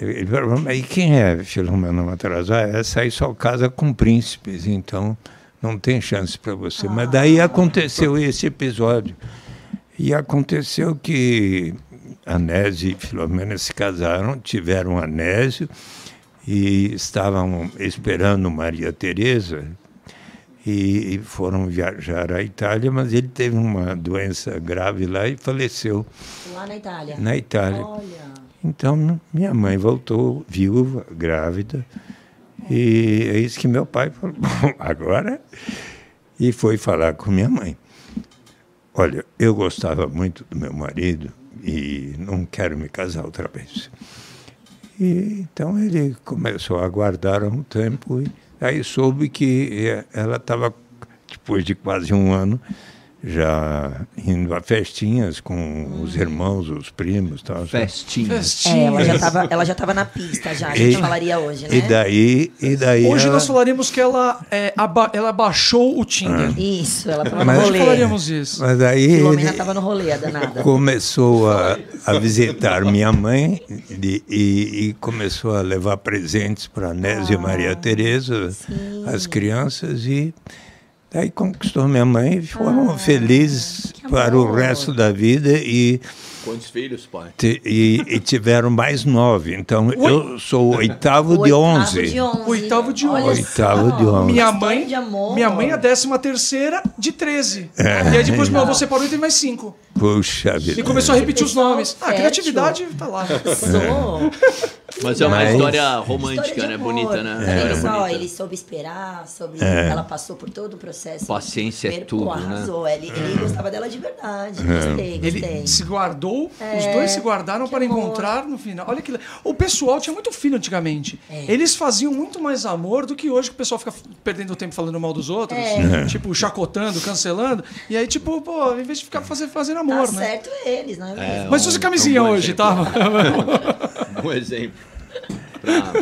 Ele falou, mas e quem é Filomena Matarazzo? Ah, essa aí só casa com príncipes, então não tem chance para você. Mas daí aconteceu esse episódio. E aconteceu que Anésio e Filomena se casaram, tiveram Anésio e estavam esperando Maria Teresa e foram viajar à Itália, mas ele teve uma doença grave lá e faleceu Lá na Itália. na Itália. Olha. Então, minha mãe voltou viúva, grávida, e é isso que meu pai falou, <laughs> bom, agora? E foi falar com minha mãe. Olha, eu gostava muito do meu marido e não quero me casar outra vez. E, então ele começou a aguardar um tempo e aí soube que eh, ela estava depois de quase um ano, já indo a festinhas com os irmãos, os primos, tal. sabe? Festinha. É, ela já tava, ela já tava na pista já, a gente E- falaria hoje, né? E daí, e daí Hoje ela- nós falaríamos que ela, é, aba- ela baixou o Tinder. Isso, ela tava Mas- no Hoje rolê. falaríamos isso. mas daí O homem ele já tava no rolê, a danada. começou a, a visitar minha mãe de- e, e começou a levar presentes para Nésia e Maria Tereza, as crianças, e daí conquistou minha mãe e foram felizes que para o resto da vida e, Quantos filhos, pai? e, e tiveram mais nove. Então, eu sou o oitavo O de oitavo onze. de onze. Oitavo de onze. Oitavo de onze. Minha mãe, de amor. minha mãe é a décima terceira de 13. É. E aí depois meu avô separou e teve mais cinco. Puxa E vida. começou a repetir os nomes. Ah, a criatividade tá lá. Sou. Mas é uma Mas- história romântica, História né? amor. Bonita, né? História só? bonita. Ele soube esperar, soube... É. ela passou por todo o processo. Paciência é tudo, pô, né? arrasou. Ele, ele gostava dela de verdade. Gostei, gostei. Ele se guardou, os É, dois se guardaram que para amor. encontrar no final. Olha que O pessoal tinha muito filho antigamente. É. Eles faziam muito mais amor do que hoje que o pessoal fica perdendo tempo falando mal dos outros, É. tipo, chacotando, cancelando. E aí, tipo, pô, em vez de ficar fazer, fazendo Tá amor, né? certo eles, não é mesmo? Mas um- usa camisinha um hoje, exemplo. tá? <laughs> Um exemplo.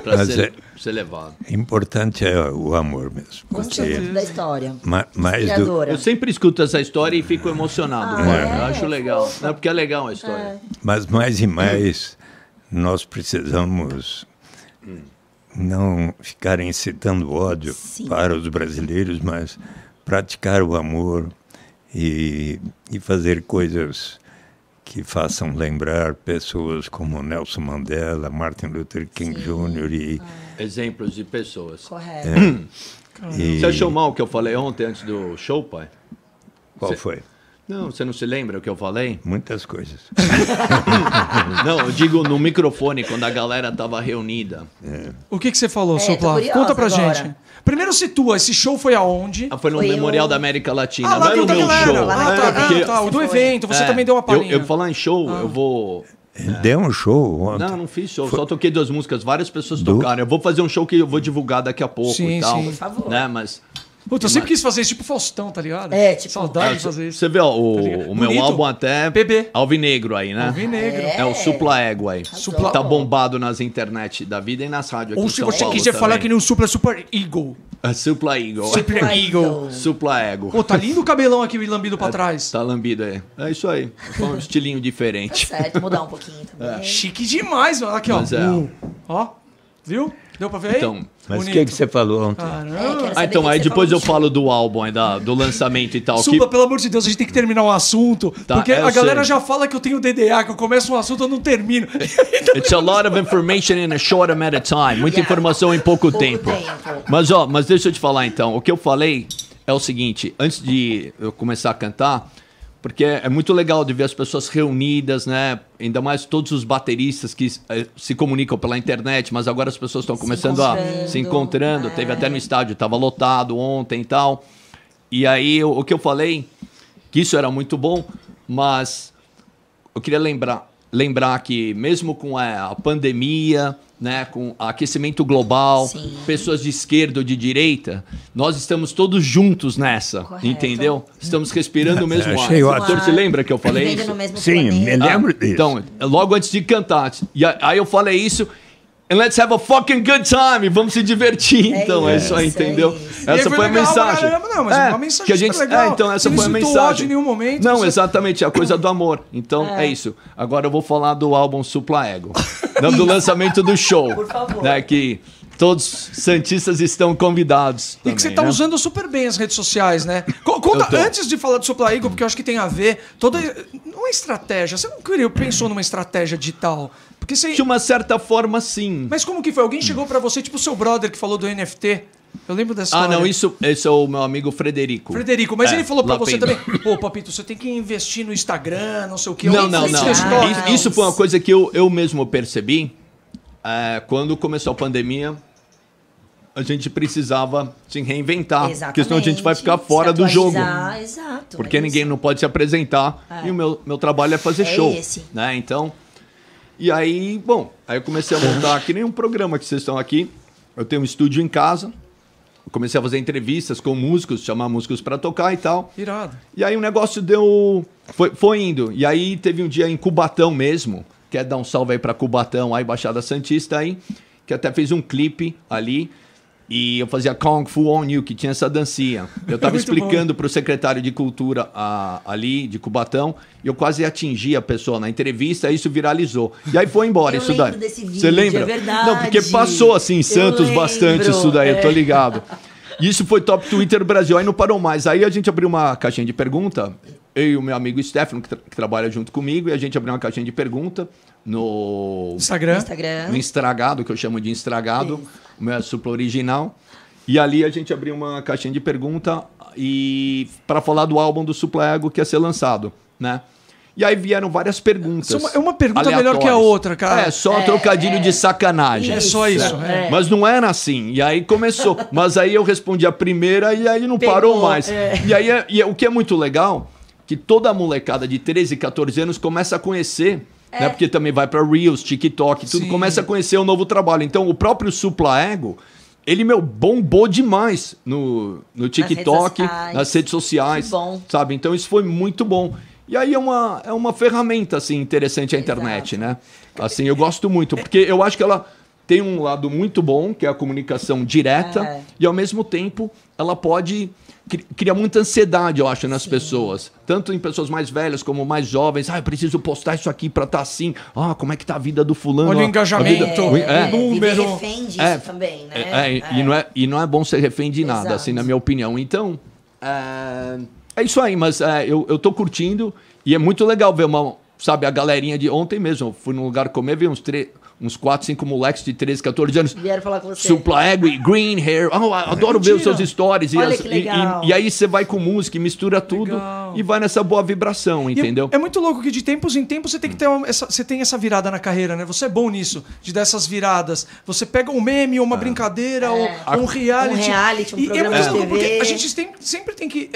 Mas ser, é- ser levado. Importante é o amor mesmo. Com Porque da história. ma- mais do. Eu sempre escuto essa história e fico emocionado. Ah, é? Eu acho legal. Não, porque é legal a história. Mas mais e mais nós precisamos não ficar incitando ódio Sim. para os brasileiros, mas praticar o amor e, e fazer coisas que façam lembrar pessoas como Nelson Mandela, Martin Luther King Jr. e, Exemplos de pessoas. Correto. e Você achou mal o que eu falei ontem antes do show, pai? qual Cê- foi? Não, você não se lembra o que eu falei? Muitas coisas. <laughs> Não, eu digo no microfone, quando a galera tava reunida. O que, que você falou, É, Conta pra agora. gente. Primeiro situa, esse show foi aonde? Ah, foi no Foi Memorial o- da América Latina. Ah, não lá era deu o da meu galera. show. lá Ah, É, tá, Itália. porque- ah, tá, o do foi. evento, você é, também deu uma eu, palhinha. eu falar em show, Ah. eu vou. Ele deu um show ontem. Não, não fiz show, só toquei duas músicas, várias pessoas Du- tocaram. Eu vou fazer um show que eu vou divulgar daqui a pouco Sim, e tal. sim. Por favor. Né? Mas Puta, eu sempre quis fazer isso, tipo Faustão, tá ligado? É, tipo- Saudade de fazer isso. você vê, ó, o, Tá o meu Bonito. álbum até PB. Alvinegro aí, né? Alvinegro. É o Supla Ego aí. Supla- Tá bombado nas internet da vida e nas rádios aqui Ou se São você Paulo quiser falar também. que nem o Supla Super Eagle. É Supla Eagle. Super Eagle. Supla Ego. Pô, tá lindo o cabelão aqui lambido pra trás. Tá lambido aí. É isso aí. Foi um estilinho Tá diferente. certo, mudar um pouquinho também. Chique demais, mano. Aqui, ó. Mas é. Uh, Ó, viu? Deu pra ver aí? Então, Mas o que, que você falou ontem? É, Caramba. Ah, então, que aí depois eu falo do álbum aí, da, do lançamento e tal. que- Supla, pelo amor de Deus, a gente tem que terminar o assunto. Tá, porque eu a galera sei. já fala que eu tenho DDA, que eu começo um assunto e eu não termino. <laughs> It's a lot of information in a short amount of time. Muita Yeah. informação em pouco, Pouco tempo. tempo. Mas, ó, mas deixa eu te falar então. O que eu falei é o seguinte: antes de eu começar a cantar, porque é muito legal de ver as pessoas reunidas, né? Ainda mais todos os bateristas que eh, se comunicam pela internet, mas agora as pessoas estão começando a se encontrando. é. Teve até no estádio, estava lotado ontem e tal. E aí, o, o que eu falei, que isso era muito bom, mas eu queria lembrar, lembrar que mesmo com a, pandemia, né, com aquecimento global, Sim. pessoas de esquerda ou de direita, nós estamos todos juntos nessa, Correto. entendeu? Estamos respirando o mesmo ar. Achei O senhor se lembra que eu falei isso? no mesmo Sim, me planeta. lembro disso. Então, logo antes de cantar. E aí eu falei isso. And let's have a fucking good time. Vamos se divertir. É então, é isso aí, isso, é entendeu? isso. E aí Essa foi foi a legal pra mensagem. caramba, não, mas uma mensagem que a gente, legal. É, então, essa não foi a mensagem. em nenhum momento, Não, você- exatamente. É a coisa do amor. Então, é, isso. Agora eu vou falar do álbum Supla Ego. Não, do lançamento do show. Por favor. Né, que todos os santistas estão convidados. E que você também, tá né? usando super bem as redes sociais, né? Co- Conta, antes de falar do Supla Eagle, porque eu acho que tem a ver, toda uma estratégia. Você não queria, pensou numa estratégia digital? Porque você... De uma certa forma, sim. Mas como que foi? Alguém chegou pra você, tipo o seu brother que falou do NFT? Eu lembro dessa Ah, história. não, isso, esse é o meu amigo Frederico. Frederico, mas É, ele falou pra La você também, pô, Papito, você tem que investir no Instagram, não sei o quê. Não, não, não. Ah? Isso, isso foi uma coisa que eu, eu mesmo percebi. É, quando começou a pandemia, a gente precisava se reinventar. Exatamente. Porque senão a gente vai ficar fora do jogo. Exato. Porque é ninguém isso. não pode se apresentar. E o meu, meu trabalho é fazer É show. esse. Né? Então. E aí, bom, aí eu comecei a montar que nem um programa que vocês estão aqui. Eu tenho um estúdio em casa. comecei a fazer entrevistas com músicos, chamar músicos para tocar e tal. Irado. E aí o negócio deu. Foi, foi indo. E aí teve um dia em Cubatão mesmo. Quer dar um salve aí pra Cubatão, aí, Baixada Santista aí, que até fez um clipe ali. E eu fazia Kung Fu On You, que tinha essa dancinha. Eu tava <laughs> Muito explicando pro secretário de cultura a- ali, de Cubatão, e eu quase atingi a pessoa na entrevista, aí isso viralizou. E aí foi embora Eu isso daí. Você vídeo, lembra? é verdade. Não, porque passou assim em Santos bastante isso daí, eu tô é. ligado. <laughs> Isso foi top Twitter Brasil, aí não parou mais. Aí a gente abriu uma caixinha de pergunta, eu e o meu amigo Stefano, que, tra- que trabalha junto comigo, e a gente abriu uma caixinha de pergunta no, Instagram. Instagram. no Estragado, que eu chamo de Estragado, o meu é supla original. E ali a gente abriu uma caixinha de pergunta e para falar do álbum do Supla Ego que ia ser lançado, né? E aí vieram várias perguntas. Isso é uma- é uma pergunta melhor que a aleatórias. outra, cara. É, só trocadilho de sacanagem. É só isso. É. Mas não era assim. E aí começou. Mas aí eu respondi a primeira e aí não Pegou, parou mais. é. E aí é- e é- o que é muito legal, que toda a molecada de 13, 14 anos começa a conhecer. Né? Porque também vai para Reels, TikTok, tudo Sim. começa a conhecer o novo trabalho. Então, o próprio Supla Ego, ele, meu, bombou demais no, no TikTok, sociais. nas redes sociais. Que bom. Sabe? Então, isso foi muito bom. E aí é uma, é uma ferramenta, assim, interessante a internet, né? Assim, eu gosto muito, porque eu acho que ela tem um lado muito bom, que é a comunicação direta, É. e ao mesmo tempo ela pode cri- criar muita ansiedade, eu acho, nas pessoas. Tanto em pessoas mais velhas como mais jovens. Ah, eu preciso postar isso aqui pra estar assim. Ah, como é que tá a vida do fulano? Olha o Ah, engajamento, vida- o o- É, é. número. Viver refém disso É, também, né? É, é, E, não é, e não é bom ser refém de nada, Exato. assim, na minha opinião. Então, é, é isso aí, mas é, eu, eu tô curtindo e é muito legal ver uma, sabe, a galerinha de ontem mesmo. Eu fui num lugar comer, vi uns, tre- uns 4, 5 moleques de 13, 14 anos. Vieram falar com você. Supla Ego e Green Hair. Oh, adoro ver os seus Mentira. stories. E, Olha as- que e- legal. e- e aí você vai com música e mistura tudo Legal. e vai nessa boa vibração, E entendeu? É muito louco que de tempos em tempos você tem que ter uma- essa, você tem essa virada na carreira, né? Você é bom nisso, de dar essas viradas. Você pega um meme, ou uma brincadeira, ou, ou um reality. Um reality, um e é programa muito de louco porque a gente tem- sempre tem que.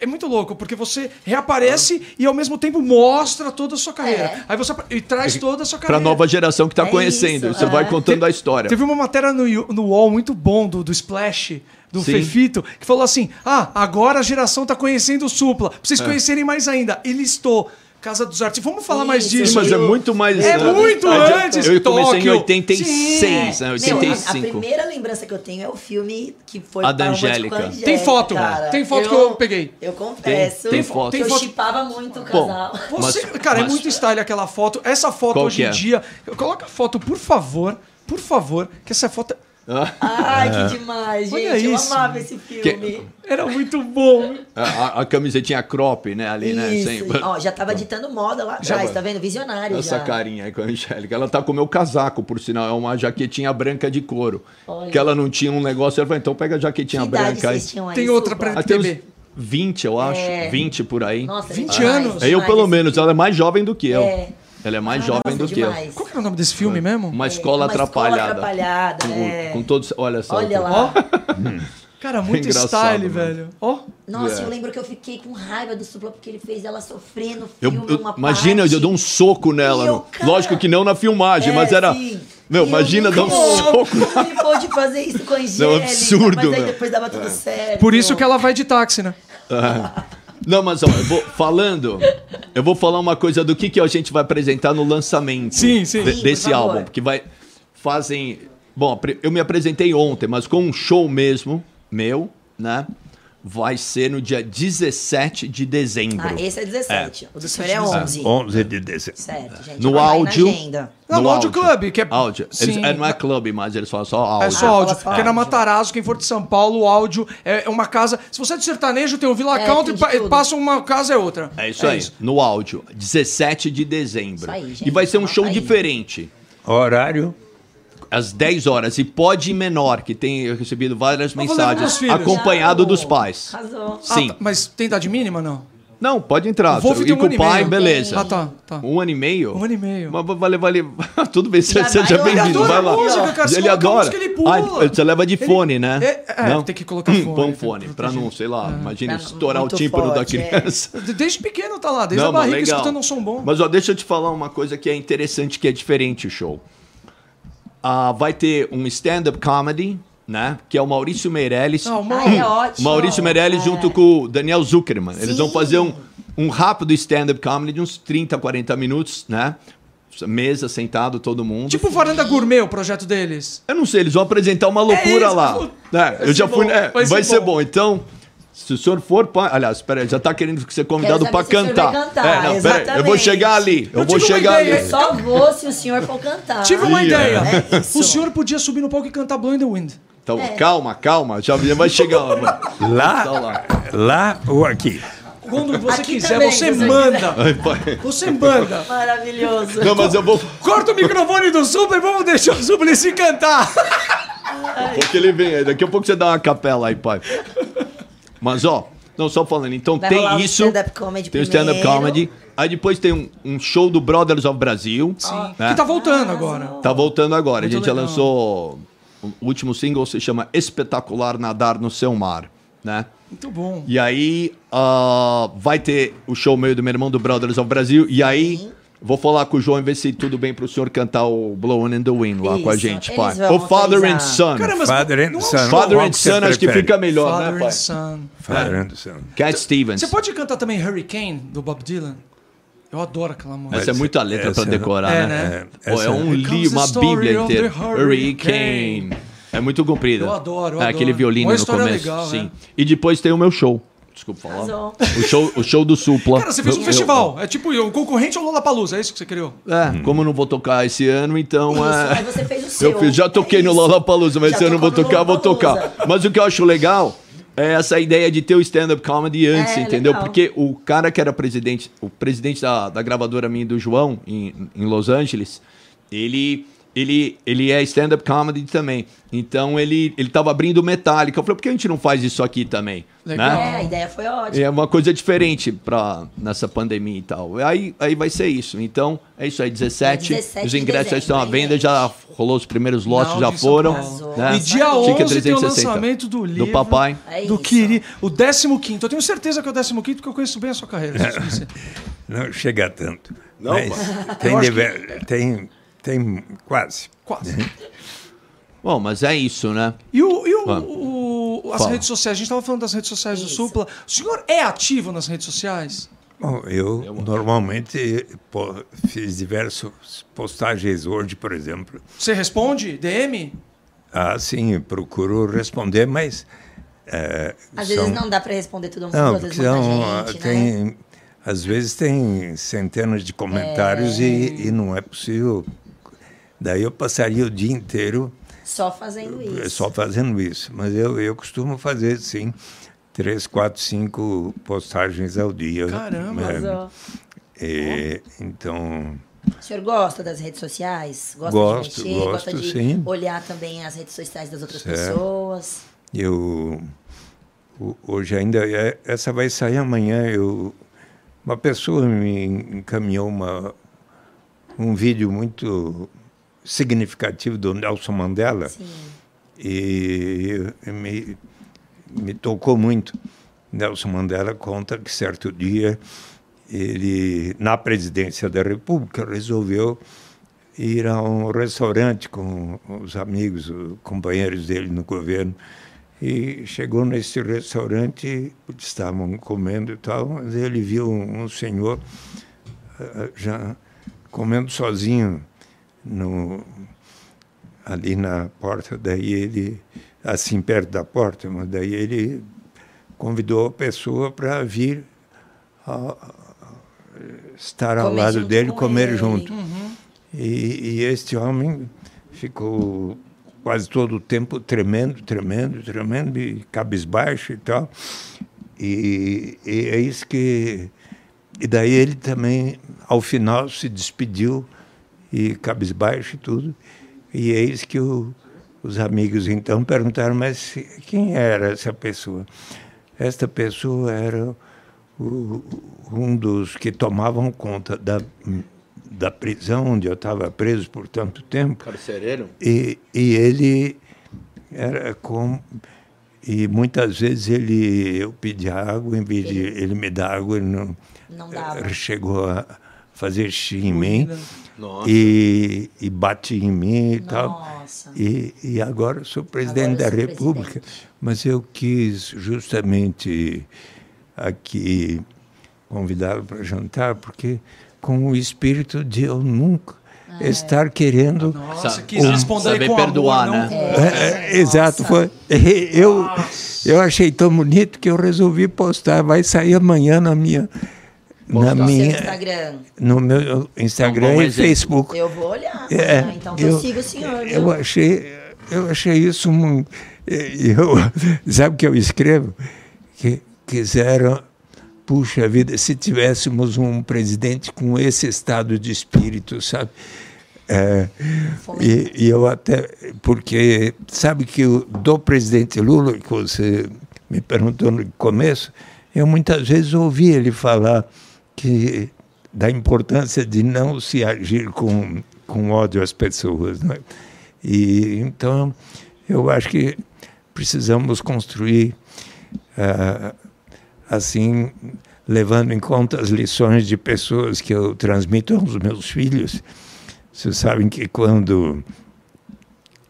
É, é- é muito louco, porque você reaparece e ao mesmo tempo mostra toda a sua carreira. É. Aí você e traz toda a sua Pra carreira. nova geração que tá É conhecendo. isso, você vai é. contando a história. Teve uma matéria no, no UOL muito bom do, do Splash, do Sim. Fefito, que falou assim: ah, agora a geração tá conhecendo o Supla. Pra vocês conhecerem mais ainda. E listou Casa dos Artistas. Vamos falar mais Isso, disso. Mas é eu- muito mais. É né? muito Eu- antes, Eu comecei em Tóquio. 86, né? Meu, a- a 85. primeira lembrança que eu tenho é o filme que foi A da Angélica. a Tem foto, cara. tem foto que eu peguei. Eu confesso tem foto. que Tem eu foto. chipava muito o Bom, casal. Você, Mas- cara, é mas- muito style aquela foto. Essa foto hoje em é? dia. Coloca a foto, por favor. Por favor, que essa foto Ai, que demais, gente. Olha eu isso. amava esse filme. era muito bom. A, a- a camisetinha crop, né? Ali, né? Isso. Sempre. Ó, já tava ditando moda lá Já atrás, tá vendo? Visionário Essa já. carinha aí com a Angélica. Ela tá com o meu casaco, por sinal. É uma jaquetinha branca de couro. Olha. Que ela não tinha um negócio. Ela falou, então pega a jaquetinha Que idade branca aí. aí, Tem outra pra- Ah, bebê. 20, eu acho. É. 20 por aí. Nossa, 20 demais, anos. eu, pelo menos. Ela é mais jovem do que eu. É. Ela é mais Ah, jovem nossa, do que eu. Qual que era o nome desse filme mesmo? Uma escola Uma escola atrapalhada. atrapalhada, com, é. com todos. Olha só. Olha cara. lá. Cara, muito Engraçado, style, mano. velho. Ó. Nossa, É. eu lembro que eu fiquei com raiva do Supla porque ele fez ela sofrer no Eu, filme eu- uma imagina, parte. eu dou um soco nela. Eu, no- cara- Lógico que não na filmagem, É, mas era. sim. Meu, E eu, imagina dar um soco. Ele pôde fazer isso com a Angélica? absurdo, Mas aí meu. depois dava tudo certo. Por isso que ela vai de táxi, né? Não, mas ó, eu vou falando. Eu vou falar uma coisa do que, que a gente vai apresentar no lançamento Sim, sim. de- por desse favor. álbum. Porque vai. Fazem. Bom, eu me apresentei ontem, mas com um show mesmo, meu, né? Vai ser no dia 17 de dezembro. Ah, esse é 17. O do senhor é 11. 11 de dezembro. Certo, gente. No na áudio. agenda. Não, no Áudio Club, que é- Áudio. Eles, Sim. é, não é clube, mas eles falam só áudio. É só Ah, áudio. só Porque na áudio. Matarazzo, quem for de São Paulo, o áudio é uma casa. Se você é de sertanejo, tem o Villa É, Country, passa uma casa é outra. É isso aí, no áudio, 17 de dezembro. Isso aí, gente, e vai ser um anota show aí. diferente, Horário? Às 10 horas. E pode ir menor, que tem recebido várias Vou mensagens, acompanhado Não. dos pais. Arrasou. Ah, Sim. tá, mas tem idade mínima, não? Não, pode entrar. E tem um com o pai, meio. beleza. Ah, tá, tá. Um ano e meio? Um ano e meio. Mas vale, vale. <laughs> Tudo bem, Já seja bem-vindo. Vai lá. música, cara. Ele adora. música, ele pula. Ah, você leva de fone, né? É, é, tem que colocar fone, Põe um fone, pra não, sei lá, imagina Pra- estourar o tímpano da forte, é. criança. Desde pequeno tá lá, desde Não, a barriga legal. escutando um som bom. Mas ó, deixa eu te falar uma coisa que é interessante, que é diferente o show. Ah, vai ter um stand-up comedy, né? Que é o Maurício Meirelles. Não, Ah, é ótimo. Maurício Meirelles É. junto com o Daniel Zuckerman. Eles vão Sim. fazer um, um rápido stand-up comedy de uns 30, 40 minutos, né? Mesa, sentado, todo mundo. Tipo Varanda Gourmet, o projeto deles. Eu não sei, eles vão apresentar uma loucura isso, lá. É, eu já fui. bom, é, vai vai, ser ser bom. bom. Então, se o senhor for. pá- Aliás, peraí, já tá querendo ser convidado se senhor cantar. cantar, É, não, peraí, eu vou exatamente. chegar ali. Eu, Eu vou chegar ali. Só vou se o senhor for cantar. Tive uma Ih, ideia. é. O senhor podia subir no palco e cantar Blow in the Wind. Então, É. calma, calma. Já vai chegar lá. Tá Lá, lá. ou aqui? Quando você Aqui quiser, também, você se manda. Pai. Você manda. Maravilhoso. Não, mas eu vou. Corta o microfone do Supla e vamos deixar o Suplicy cantar. Porque ele vem aí. Daqui a pouco você dá uma capela aí, pai. Mas, ó, não, só falando. Então Vai tem isso. stand-up comedy Tem o stand-up comedy. Aí depois tem um, um show do Brothers of Brasil. Sim. Que tá voltando agora. Tá voltando agora. Muito a gente já legal. lançou. O último single se chama Espetacular Nadar no Seu Mar, né? Muito bom. E aí ah, vai ter o show meio do meu irmão do Brothers of Brasil. E aí vou falar com o João e ver se tudo bem pro senhor cantar o Blowing in the Wind lá com a Isso, gente, pai. O Father and. Son. Caramba, Father and Son. Father and Son acho que fica melhor, Father né, and pai? Son. Father and Son. Cat Stevens. Você pode cantar também Hurricane, do Bob Dylan? Eu adoro aquela música. Essa é muita letra pra é- decorar, É, né? né? É, Pô, é um livro, uma bíblia inteira. hurricane. É muito comprida. Eu adoro, eu É aquele adoro. violino Uma no começo. legal, sim. né? E depois tem o meu show. Desculpa falar. O show, o show do Supla. Cara, você fez um Eu- festival. É tipo o concorrente ao Lollapalooza, é isso que você criou? É, como eu não vou tocar esse ano, então. Isso, é... aí você fez o seu. Eu fiz, já toquei É no. Lollapalooza, mas Já ano eu vou tocou no tocar, vou tocar. Mas o que eu acho legal é essa ideia de ter o stand-up comedy antes, É, entendeu? legal. Porque o cara que era presidente, o presidente da, da gravadora minha do João, em, em Los Angeles, ele, ele, ele é stand-up comedy também. Então ele, ele tava abrindo Metallica. Eu falei, por que a gente não faz isso aqui também? Legal. Né? É, a ideia foi ótima. É uma coisa diferente pra, nessa pandemia e tal. Aí, aí vai ser isso. Então, é isso aí, 17. 17 os ingressos já estão à hein, venda, já rolou os primeiros lotes, já foram. Né? E dia Chique 11 tem o 360. lançamento do livro. Do papai. É do. Kiri. O 15 Eu tenho certeza que é o 15 porque eu conheço bem a sua carreira. Suplicy. <laughs> Não chega a tanto. Não, mas tem, acho deve- tem, tem quase. Quase. Bom, mas é isso, né? E, o, e o- o- as Fala. redes sociais? A gente estava falando das redes sociais do Isso. Supla. O senhor é ativo nas redes sociais? Bom, eu normalmente pô, fiz diversas postagens hoje, por exemplo. Você responde? DM? Ah, sim, procuro responder, mas. é, Às são- vezes não dá pra responder todo mundo, Não, às vezes muita são, gente, né? tem, às vezes tem centenas de comentários e, e não é possível. Daí eu passaria o dia inteiro Só fazendo é isso. só fazendo isso. Mas eu, eu costumo fazer, sim, três, quatro, cinco postagens ao dia. Caramba. É, é, então, O senhor gosta das redes sociais? Gosta Gosto, de mexer? gosto, gosta de sim. olhar também as redes sociais das outras Certo. pessoas? eu hoje ainda é- essa vai sair amanhã. Eu, uma pessoa me encaminhou uma, um vídeo muito significativo do Nelson Mandela. Sim. e me, me tocou muito. Nelson Mandela conta que certo dia ele, na presidência da República, resolveu ir a um restaurante com os amigos, os companheiros dele no governo. E chegou nesse restaurante, estavam comendo e tal, mas ele viu um, senhor ah, já comendo sozinho no, ali na porta, daí ele, assim perto da porta, mas daí ele convidou a pessoa para vir a- estar ao Comer lado dele, com comer ele. junto. E, e este homem ficou quase todo o tempo tremendo, tremendo, tremendo, e cabisbaixo e tal. E, e é isso que. E daí ele também, ao final, se despediu, e cabisbaixo e tudo. E eis que o, os amigos então perguntaram: mas quem era essa pessoa? Esta pessoa era o- um dos que tomavam conta da, da prisão onde eu estava preso por tanto tempo. Carcereiro? E, e ele era como. E muitas vezes ele, eu pedi água, em vez de ele me dar água, ele não, Não dava. chegou a, fazer xixi em mim Nossa. E, e bate em mim e tal. Nossa. E, e agora eu sou presidente Agora eu da sou República, mas eu quis justamente aqui convidá-lo para jantar, porque com o espírito de eu nunca É. estar querendo. Nossa, Sa- quis responder saber com perdoar, amor, né? não É. com... É, é, exato, foi. Eu, eu achei tão bonito que eu resolvi postar. Vai sair amanhã na minha, na minha, Instagram. no meu Instagram Um bom e exemplo. Facebook. Eu vou olhar. É, amanhã, então eu, sigo o senhor. Eu viu? achei, eu achei isso muito. Eu, <laughs> sabe o que eu escrevo? Que quiseram, puxa vida, se tivéssemos um presidente com esse estado de espírito, sabe? É, e, e eu até, porque sabe que o, do presidente Lula, que você me perguntou no começo, eu muitas vezes ouvi ele falar que da importância de não se agir com, com ódio às pessoas. Né? E então eu acho que precisamos construir ah, assim, levando em conta as lições de pessoas que eu transmito aos meus filhos. Vocês sabem que quando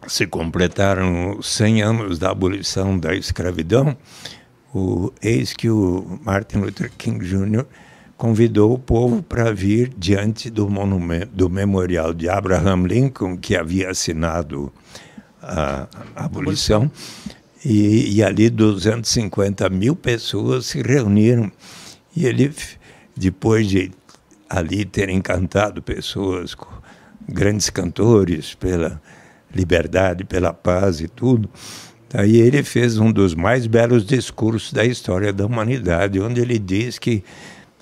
se completaram 100 anos da abolição da escravidão, o, eis que o Martin Luther King Jr. convidou o povo para vir diante do monumento, do memorial de Abraham Lincoln, que havia assinado a, a abolição, e, e ali 250 mil pessoas se reuniram. E ele, depois de ali ter encantado pessoas, grandes cantores pela liberdade, pela paz e tudo, aí ele fez um dos mais belos discursos da história da humanidade, onde ele diz que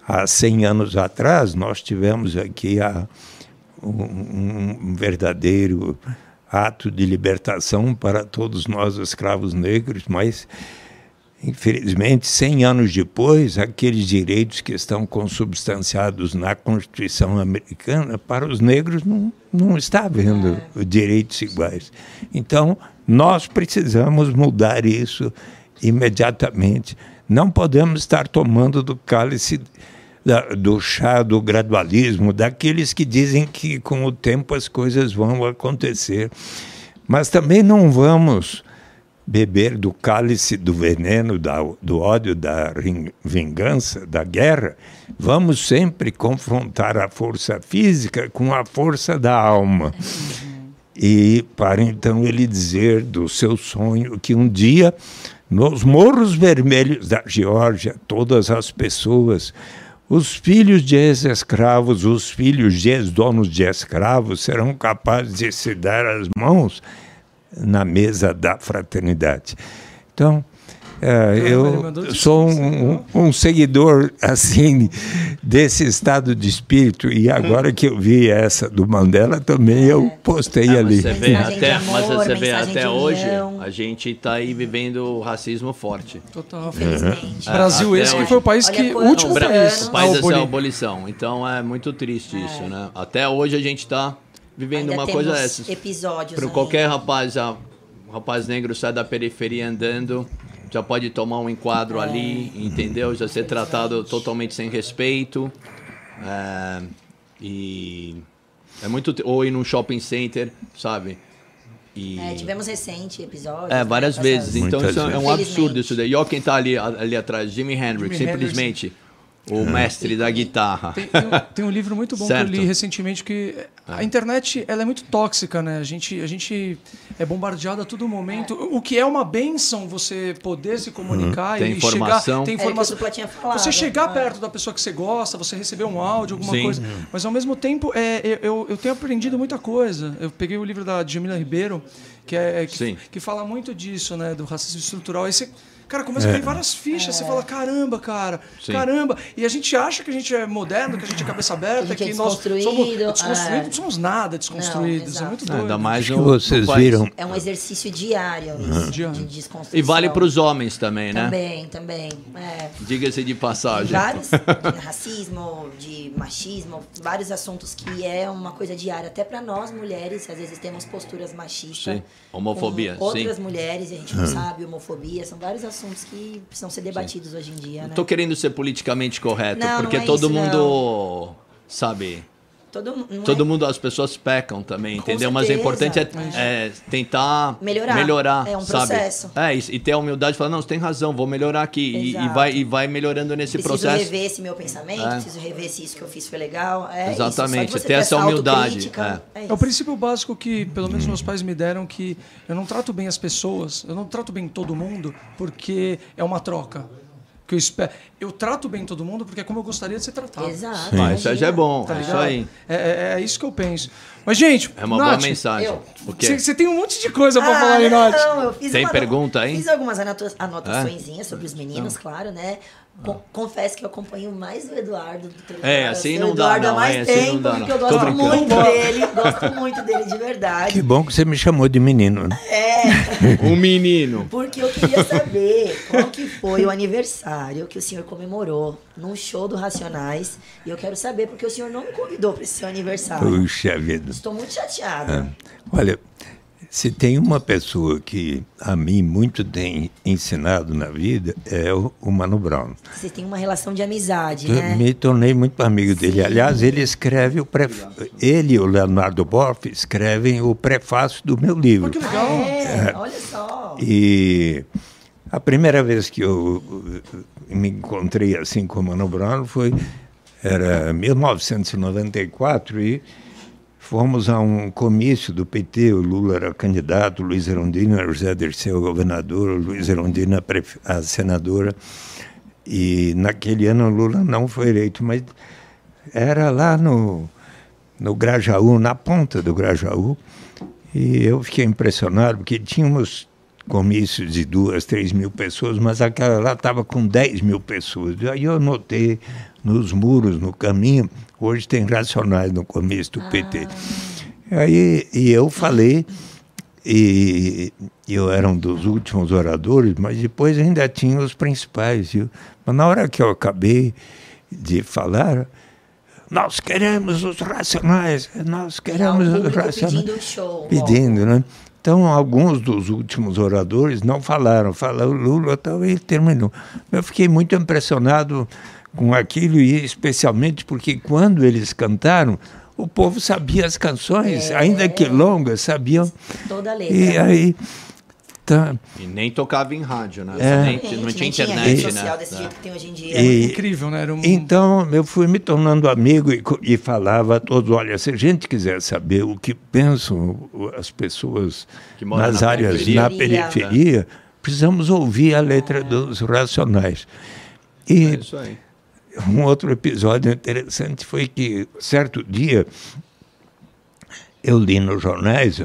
há 100 anos atrás nós tivemos aqui a, um, um verdadeiro ato de libertação para todos nós escravos negros, mas infelizmente 100 anos depois aqueles direitos que estão consubstanciados na Constituição americana para os negros não não está havendo direitos iguais. Então nós precisamos mudar isso imediatamente. Não podemos estar tomando do cálice do chá do gradualismo, daqueles que dizem que com o tempo as coisas vão acontecer. Mas também não vamos beber do cálice do veneno, da, do ódio, da vingança, da guerra. Vamos sempre confrontar a força física com a força da alma. E para então ele dizer do seu sonho que um dia, nos morros vermelhos da Geórgia, todas as pessoas, os filhos de ex-escravos, os filhos de ex-donos de escravos serão capazes de se dar as mãos na mesa da fraternidade. Então, é, eu sou um, um- um seguidor <laughs> assim desse estado de espírito e agora que eu vi essa do Mandela também eu postei É, mas ali. você vê até, amor, mas você vê até hoje, a gente está aí vivendo o racismo forte. Total. É, Brasil esse que foi o país Olha, que o último país o a país dessa abolir. abolição. Então é muito triste isso, né? Até hoje a gente está vivendo Ainda uma temos coisa dessas. episódios Para qualquer rapaz, a- um rapaz negro sai da periferia andando, já pode tomar um enquadro É. ali, entendeu? Já ser tratado totalmente sem respeito. É, e é muito. Ou ir num shopping center, sabe? E, É, tivemos recente episódio. é, várias vezes. Então Muitas isso é um absurdo isso daí. E olha quem tá ali, ali atrás, Jimi Hendrix, Jimi simplesmente. O mestre da guitarra. Tem, tem um, tem um livro muito bom Certo. que eu li recentemente que a internet ela é muito tóxica, né? A gente, a gente é bombardeado a todo momento. O que é uma benção você poder se comunicar Tem e informação. chegar, tem É o que o informação. Tinha falado. Você chegar Ah. perto da pessoa que você gosta, você receber um áudio, alguma Sim. coisa. Mas ao mesmo tempo, é, eu- eu, eu tenho aprendido muita coisa. Eu peguei o livro da Jamila Ribeiro, que, é, que, que fala muito disso, né? Do racismo estrutural. Aí você. Cara, começa a cair várias fichas, você fala, caramba, cara, Sim. caramba. E a gente acha que a gente é moderno, que a gente é cabeça aberta, Que a gente que é nós somos desconstruído, desconstruídos, é. não somos nada desconstruídos. é exato. muito É, doido. Ainda mais no, vocês no viram É um exercício diário isso, Diário. de desconstrução. E vale para os homens também, né? Também, também. É. Diga-se de passagem. vários de racismo, de machismo, vários assuntos que é uma coisa diária, até para nós mulheres, às vezes temos posturas machistas. Sim. Homofobia, com outras sim. mulheres e a gente não sabe, homofobia, são vários assuntos que precisam ser debatidos hoje em dia, né? Não tô querendo ser politicamente correto, Não, não porque é todo isso, mundo sabe? Todo, mu- não Todo é- mundo, as pessoas pecam também, Com entendeu? Mas o certeza. importante é, é tentar Melhorar. melhorar É um sabe? processo. É, e, e ter a humildade de falar, não, você tem razão, vou melhorar aqui. E, e vai, e vai melhorando nesse Preciso processo. rever esse meu pensamento, É. preciso rever se isso que eu fiz foi legal. É Exatamente, isso. Ter essa humildade, É. É o princípio básico que, pelo menos, meus pais me deram que eu não trato bem as pessoas, eu não trato bem todo mundo, porque é uma troca. Que eu, espero. eu trato bem todo mundo porque é como eu gostaria de ser tratado. Exato. Ah, isso aí já é bom, Tá é isso aí. É, é- é isso que eu penso. Mas, gente, É uma boa Nath, mensagem. O quê? Você tem um monte de coisa pra Ah, falar aí, Nath. não, eu fiz Tem uma- pergunta aí? Fiz algumas anota anotações sobre os meninos, claro, né? Ah. Confesso que eu acompanho mais o Eduardo do que o É, Eduardo. assim sei não o dá, Eduardo há não, mais é, assim não tempo, dá, porque não. eu gosto muito dele, gosto muito dele de verdade. Que bom que você me chamou de menino. Né? Um menino. Porque eu queria saber qual que foi o aniversário que o senhor comemorou num show do Racionais. E eu quero saber porque o senhor não me convidou para esse seu aniversário. Puxa vida. Estou muito chateada. Olha, se tem uma pessoa que a mim muito tem ensinado na vida, é o, o Mano Brown. Você tem uma relação de amizade, Eu né? me tornei muito amigo dele. Aliás, ele escreve o pref... ele e o Leonardo Boff escrevem o prefácio do meu livro. Que legal. É, olha só. E a primeira vez que eu me encontrei assim com o Mano Brown foi era 1994 e fomos a um comício do PT, o Lula era candidato, Luiz o José Dirceu governador, Luiz Erundina a senadora. E naquele ano Lula não foi eleito, mas era lá no, no Grajaú, na ponta do Grajaú. E eu fiquei impressionado, porque tínhamos comícios de duas, três mil pessoas, mas aquela lá estava com 10 mil pessoas. E Aí eu notei nos muros, no caminho, hoje tem racionais no comício do PT. Aí e eu falei, e eu era um dos últimos oradores, mas depois ainda tinha os principais. viu? Mas na hora que eu acabei de falar, nós queremos os racionais, nós queremos o os racionais pedindo show. pedindo, né? Então, alguns dos últimos oradores não falaram, falaram Lula, tal, e terminou. Eu fiquei muito impressionado com aquilo, e especialmente porque quando eles cantaram, o povo sabia as canções, ainda que longas, sabiam. Toda a letra. E aí, tá, E nem tocava em rádio, né? É. Nem, Gente, não nem tinha rede internet, social né? desse É. jeito que tem hoje em dia. E- Incrível, né? Era um... Então, eu fui me tornando amigo e, e falava a todos: olha, se a gente quiser saber o que pensam as pessoas nas na áreas periferia. na periferia, precisamos ouvir a letra dos racionais. É E isso aí. Um outro episódio interessante foi que, certo dia, eu li nos jornais,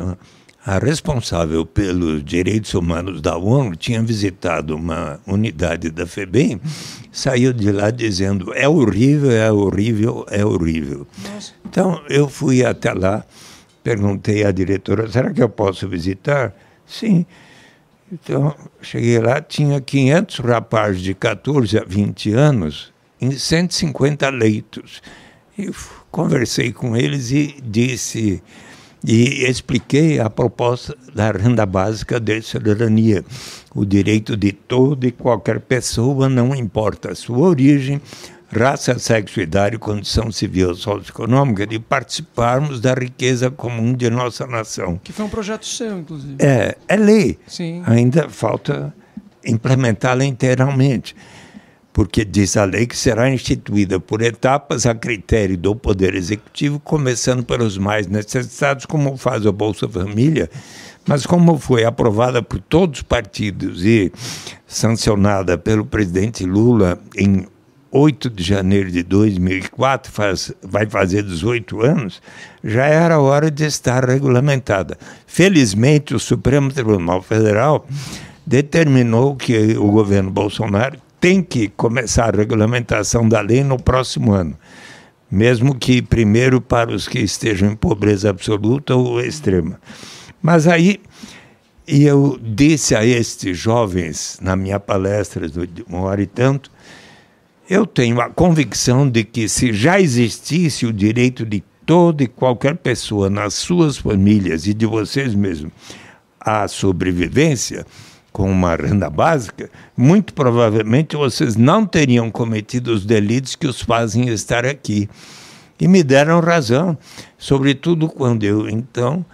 a responsável pelos direitos humanos da ONU tinha visitado uma unidade da FEBEM, saiu de lá dizendo: é horrível, é horrível, é horrível. Então, eu fui até lá, perguntei à diretora: será que eu posso visitar? Sim. Então, cheguei lá, tinha 500 rapazes de 14 a 20 anos em 150 leitos. E conversei com eles e disse e expliquei a proposta da renda básica de cidadania, o direito de toda e qualquer pessoa, não importa a sua origem, raça, sexo, idade, condição civil ou socioeconômica, de participarmos da riqueza comum de nossa nação. Que foi um projeto seu, inclusive. É, é lei. Sim. Ainda falta implementá-la inteiramente, porque diz a lei que será instituída por etapas a critério do Poder Executivo, começando pelos mais necessitados, como faz a Bolsa Família, mas como foi aprovada por todos os partidos e sancionada pelo presidente Lula em 8 de janeiro de 2004, faz, vai fazer 18 anos, já era hora de estar regulamentada. Felizmente, o Supremo Tribunal Federal determinou que o governo Bolsonaro tem que começar a regulamentação da lei no próximo ano, mesmo que primeiro para os que estejam em pobreza absoluta ou extrema. Mas aí e eu disse a estes jovens, na minha palestra de uma hora e tanto, eu tenho a convicção de que se já existisse o direito de toda e qualquer pessoa nas suas famílias e de vocês mesmos à sobrevivência com uma renda básica, muito provavelmente vocês não teriam cometido os delitos que os fazem estar aqui. E me deram razão, sobretudo quando eu, então,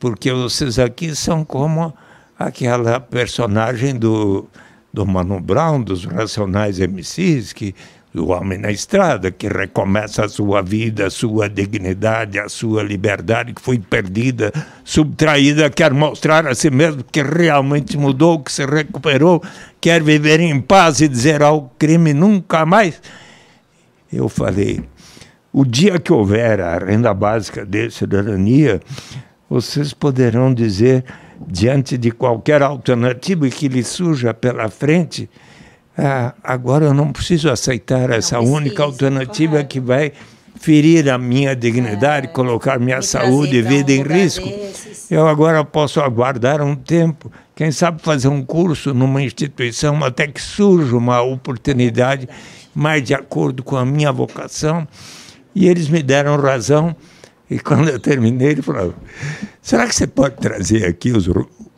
porque vocês aqui são como aquela personagem do, do Mano Brown, dos Racionais MCs, que o homem na estrada, que recomeça a sua vida, a sua dignidade, a sua liberdade que foi perdida, subtraída, quer mostrar a si mesmo que realmente mudou, que se recuperou, quer viver em paz e dizer ao crime nunca mais. Eu falei, o dia que houver a renda básica de cidadania, vocês poderão dizer, diante de qualquer alternativa que lhe surja pela frente, ah, agora eu não preciso aceitar essa precisa, única alternativa correto. que vai ferir a minha dignidade, colocar minha saúde e vida um em lugar risco. desses. Eu agora posso aguardar um tempo, quem sabe fazer um curso numa instituição até que surja uma oportunidade mais de acordo com a minha vocação. E eles me deram razão. E quando eu terminei, ele falou: será que você pode trazer aqui os,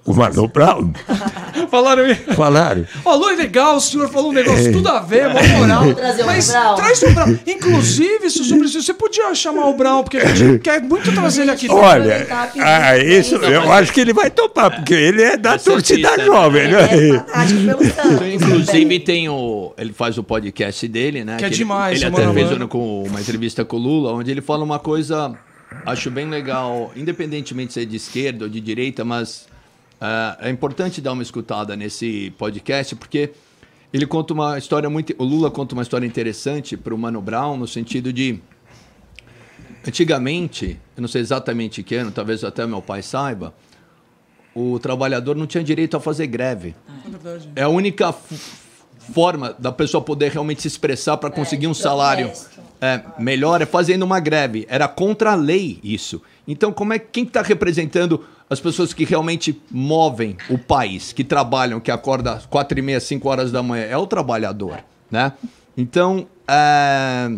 o Mano Brown? <laughs> Falaram aí. Falaram. Lu, é legal, o senhor falou um negócio tudo a ver, mó moral. Vamos trazer o Mas Brown. traz o Brown. Inclusive, se o senhor precisa, você podia chamar o Brown, porque a gente <laughs> quer muito trazer ele aqui. Olha, ah, isso eu acho que ele vai topar, porque ele é da ser torcida artista, jovem, É né? fanático pelo <laughs> tanto. Inclusive tem o. Ele faz o podcast dele, né? Que é ele- demais, Ele, o até Mano fez uma, com uma entrevista com o Lula, onde ele fala uma coisa, acho bem legal, independentemente de ser de esquerda ou de direita, mas é importante dar uma escutada nesse podcast, porque ele conta uma história muito. O Lula conta uma história interessante para o Mano Brown, no sentido de. Antigamente, eu não sei exatamente que ano, talvez até meu pai saiba, o trabalhador não tinha direito a fazer greve. É verdade. É a única forma da pessoa poder realmente se expressar para conseguir um de salário é, melhor é fazendo uma greve. Era contra a lei isso. Então, como é quem está representando as pessoas que realmente movem o país, que trabalham, que acordam às quatro e meia, cinco horas da manhã? É o trabalhador, né? Então, é,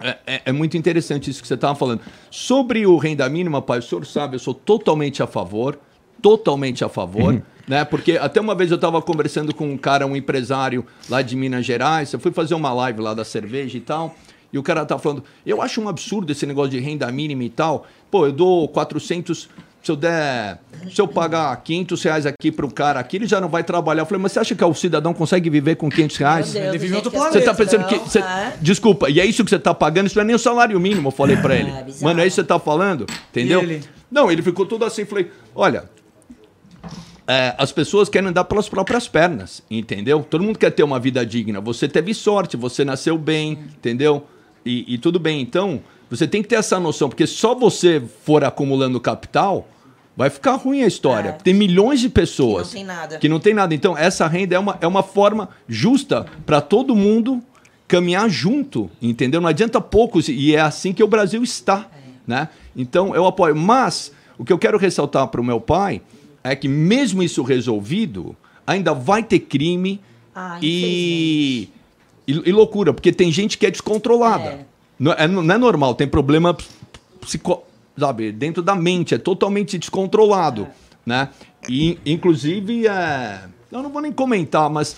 é, é- é muito interessante isso que você estava falando. Sobre o renda mínima, pai, o senhor sabe, eu sou totalmente a favor, totalmente a favor, né? Porque até uma vez eu estava conversando com um cara, um empresário lá de Minas Gerais, eu fui fazer uma live lá da cerveja e tal, e o cara tá falando, eu acho um absurdo esse negócio de renda mínima e tal, pô, eu dou 400... Se eu der, se eu pagar 500 reais aqui para o cara aqui, ele já não vai trabalhar. Eu falei, mas você acha que o cidadão consegue viver com 500 reais? Deus, Ele vive em outro que as Você tá pensando que. você- é. Desculpa, e é isso que você tá pagando? Isso não é nem o salário mínimo, eu falei pra ele. É. Mano, é isso que você tá falando? Entendeu? Ele? Não, ele ficou todo assim. Falei, olha. é, as pessoas querem andar pelas próprias pernas, entendeu? Todo mundo quer ter uma vida digna. Você teve sorte, você nasceu bem, entendeu? E, e tudo bem. Então, você tem que ter essa noção, porque só você for acumulando capital, vai ficar ruim a história. É. Tem milhões de pessoas Que não tem nada. que não tem nada. Então, essa renda é uma, é uma forma justa para todo mundo caminhar junto, entendeu? Não adianta poucos, e é assim que o Brasil está, né? Então, eu apoio. Mas, o que eu quero ressaltar para o meu pai é que, mesmo isso resolvido, ainda vai ter crime Ah, e, e, e loucura, porque tem gente que é descontrolada. É. Não, é, não é normal, tem problema psico, sabe, dentro da mente, é totalmente descontrolado, né? E, inclusive, é, eu não vou nem comentar, mas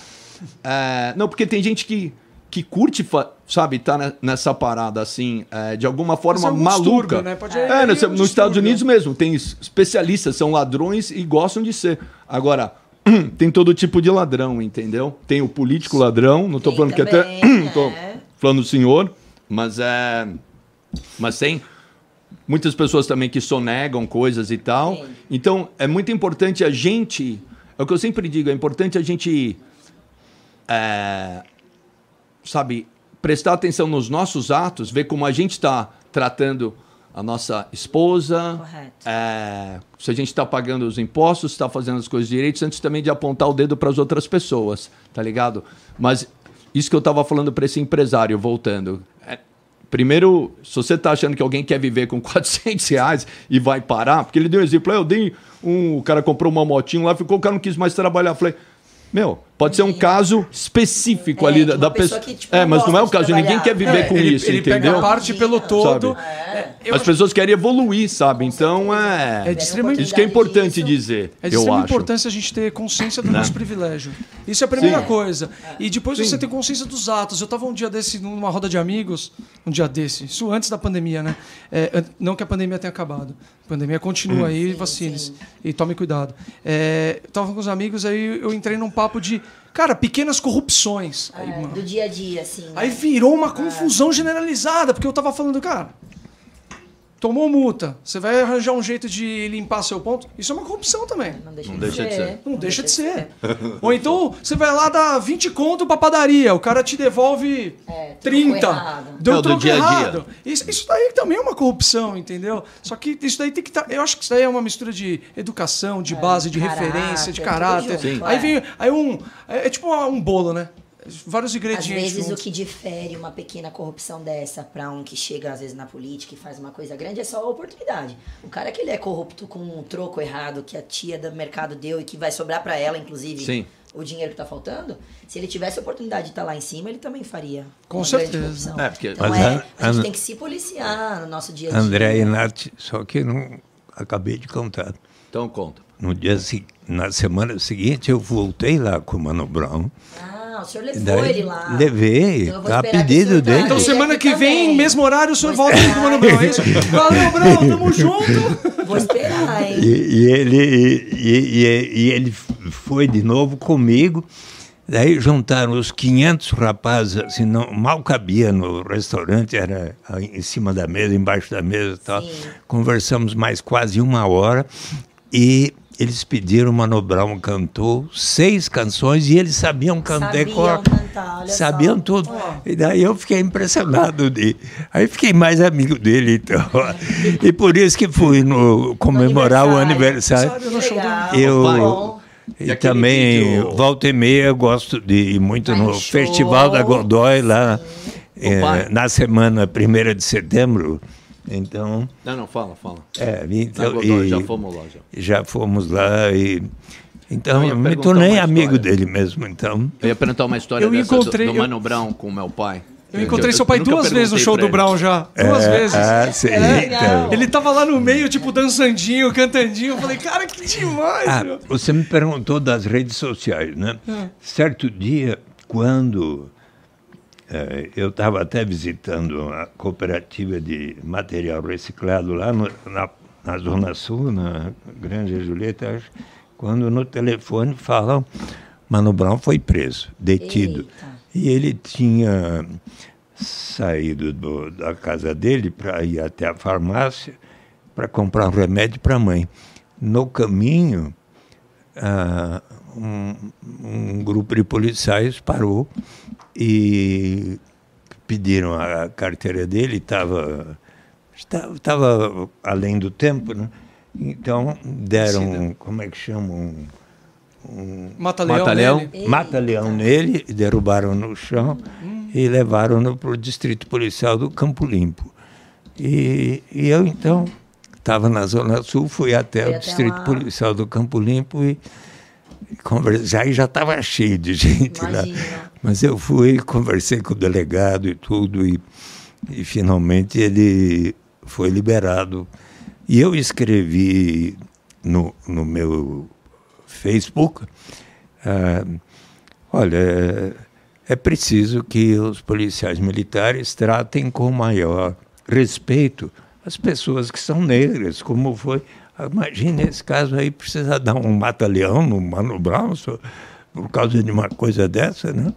é, não, porque tem gente que, que curte, sabe, tá ne- nessa parada assim, é, de alguma forma é maluca. né? É, é, nos, é nos Estados. Unidos mesmo, tem es- especialistas, são ladrões e gostam de ser. Agora, <clears throat> tem todo tipo de ladrão, entendeu? Tem o político ladrão, não tô Sim, falando que até. também, <clears throat> tô é. falando do senhor, mas é. Mas tem muitas pessoas também que sonegam coisas e tal. Sim. Então, é muito importante a gente. É o que eu sempre digo, é importante a gente. é, sabe, prestar atenção nos nossos atos, ver como a gente está tratando a nossa esposa, Correto. é, se a gente está pagando os impostos, está fazendo as coisas direitas, antes também de apontar o dedo para as outras pessoas, tá ligado? Mas isso que eu estava falando para esse empresário, voltando. Primeiro, se você está achando que alguém quer viver com <laughs> 400 reais e vai parar, porque ele deu um exemplo, "Ah, eu dei um, o cara comprou uma motinho lá, ficou, o cara não quis mais trabalhar. Falei, meu, pode ser um caso específico É, ali da, da pessoa que, tipo, é, não mas não é o caso, ninguém quer viver É, com ele, isso, ele entendeu? pega a parte pelo todo. É. As pessoas querem evoluir, sabe? Então é. É de extrema- Isso que é importante disso. dizer. É de extrema importância a gente ter consciência do Né? nosso privilégio. Isso é a primeira Sim. coisa. E depois você ter consciência dos atos. Eu estava um dia desse numa roda de amigos, um dia desse, isso antes da pandemia, né? É, não que a pandemia tenha acabado. A pandemia continua aí, vacine-se. E tome cuidado. É, tava com os amigos, aí eu entrei num papo de, cara, pequenas corrupções. Aí, É, mano, do dia a dia, assim. Aí né? virou uma confusão generalizada, porque eu tava falando, cara, tomou multa, você vai arranjar um jeito de limpar seu ponto? Isso é uma corrupção também. Não deixa, Não de, deixa de ser. ser. Não deixa de ser. Ou então você vai lá dar 20 conto pra padaria, o cara te devolve É, troco 30. errado. Deu É, troco dia a dia. errado. Isso, isso daí também é uma corrupção, entendeu? Só que isso daí tem que estar. eu acho que isso daí é uma mistura de educação, de base, de caráter, referência, de tudo caráter. junto. Aí é. vem. Aí um. É, é tipo um bolo, né? Vários Às ingredientes. vezes o juntos. que difere uma pequena corrupção dessa pra um que chega às vezes na política e faz uma coisa grande é só a oportunidade. O cara que ele é corrupto com um troco errado que a tia do mercado deu e que vai sobrar pra ela, inclusive, Sim. o dinheiro que tá faltando, se ele tivesse a oportunidade de estar lá em cima, ele também faria. Com uma certeza. É, porque- Então Mas é, a- a, gente tem que se policiar no nosso dia a dia. André e Nath, só que não acabei de contar. Então conta. No dia na semana seguinte eu voltei lá com o Mano Brown. Ah, o senhor levou Daí ele lá. Levei, Então vou a pedido dele. Então semana que vem, também. mesmo horário, o senhor Vou volta aqui com o Mano Brown, é isso? <laughs> Valeu, Brown, tamo junto! Vou esperar, hein? E, e ele, e, e- e ele foi de novo comigo. Daí juntaram os 500 rapazes, assim, não, mal cabia no restaurante, era aí em cima da mesa, embaixo da mesa e tal. Sim. Conversamos mais quase uma hora e eles pediram, o Mano Brown cantou seis canções e eles sabiam cantar. Sabiam cor- cantar, Sabiam só. tudo. Ó. E daí eu fiquei impressionado. De... Aí fiquei mais amigo dele, então. E por isso que fui no comemorar o aniversário. aniversário. no show do- Legal, Eu- bom. E E, também, vídeo- volta e meia, eu gosto de ir muito Vai no show, Festival da Godoy, lá pai. na semana 1 de setembro. Então, Não, não, fala, fala. é, então Godoy, e- já fomos lá. Já. já fomos lá e. Então, Eu eu me tornei amigo dele mesmo. Então, Eu ia perguntar uma história Eu dessa encontrei- do, do eu- Mano Brown com meu pai. Eu encontrei seu pai duas vezes no show do. Brown já. Duas vezes. ah, sim, legal. então. Ele tava lá no meio, tipo, dançandinho, cantandinho. Eu falei, cara, que demais, Ah, você me perguntou das redes sociais, né? Certo dia, quando eu estava até visitando a cooperativa de material reciclado lá no- na, na Zona Sul, na Grande Julieta, quando no telefone falam, Mano Brown foi preso, detido. Eita. E ele tinha saído do- da casa dele para ir até a farmácia para comprar um remédio para a mãe. No caminho, ah, um, um grupo de policiais parou e pediram a carteira dele, estava estava além do tempo, né? Então deram, como é que chamam? Mata-leão. Mata-leão. nele. Mata-leão nele, derrubaram no chão e levaram-no para o distrito policial do Campo Limpo. E, e eu, então, estava na Zona Sul, fui até Foi o até distrito lá. policial do Campo Limpo e conversar. Já estava cheio de gente lá. Imagina. Mas eu fui, conversei com o delegado e tudo, e, e finalmente ele foi liberado. E eu escrevi no, no meu Facebook, ah, olha, é, é preciso que os policiais militares tratem com maior respeito as pessoas que são negras, como foi. Imagina esse caso aí, precisa dar um mata-leão no Mano Brown por causa de uma coisa dessa, né?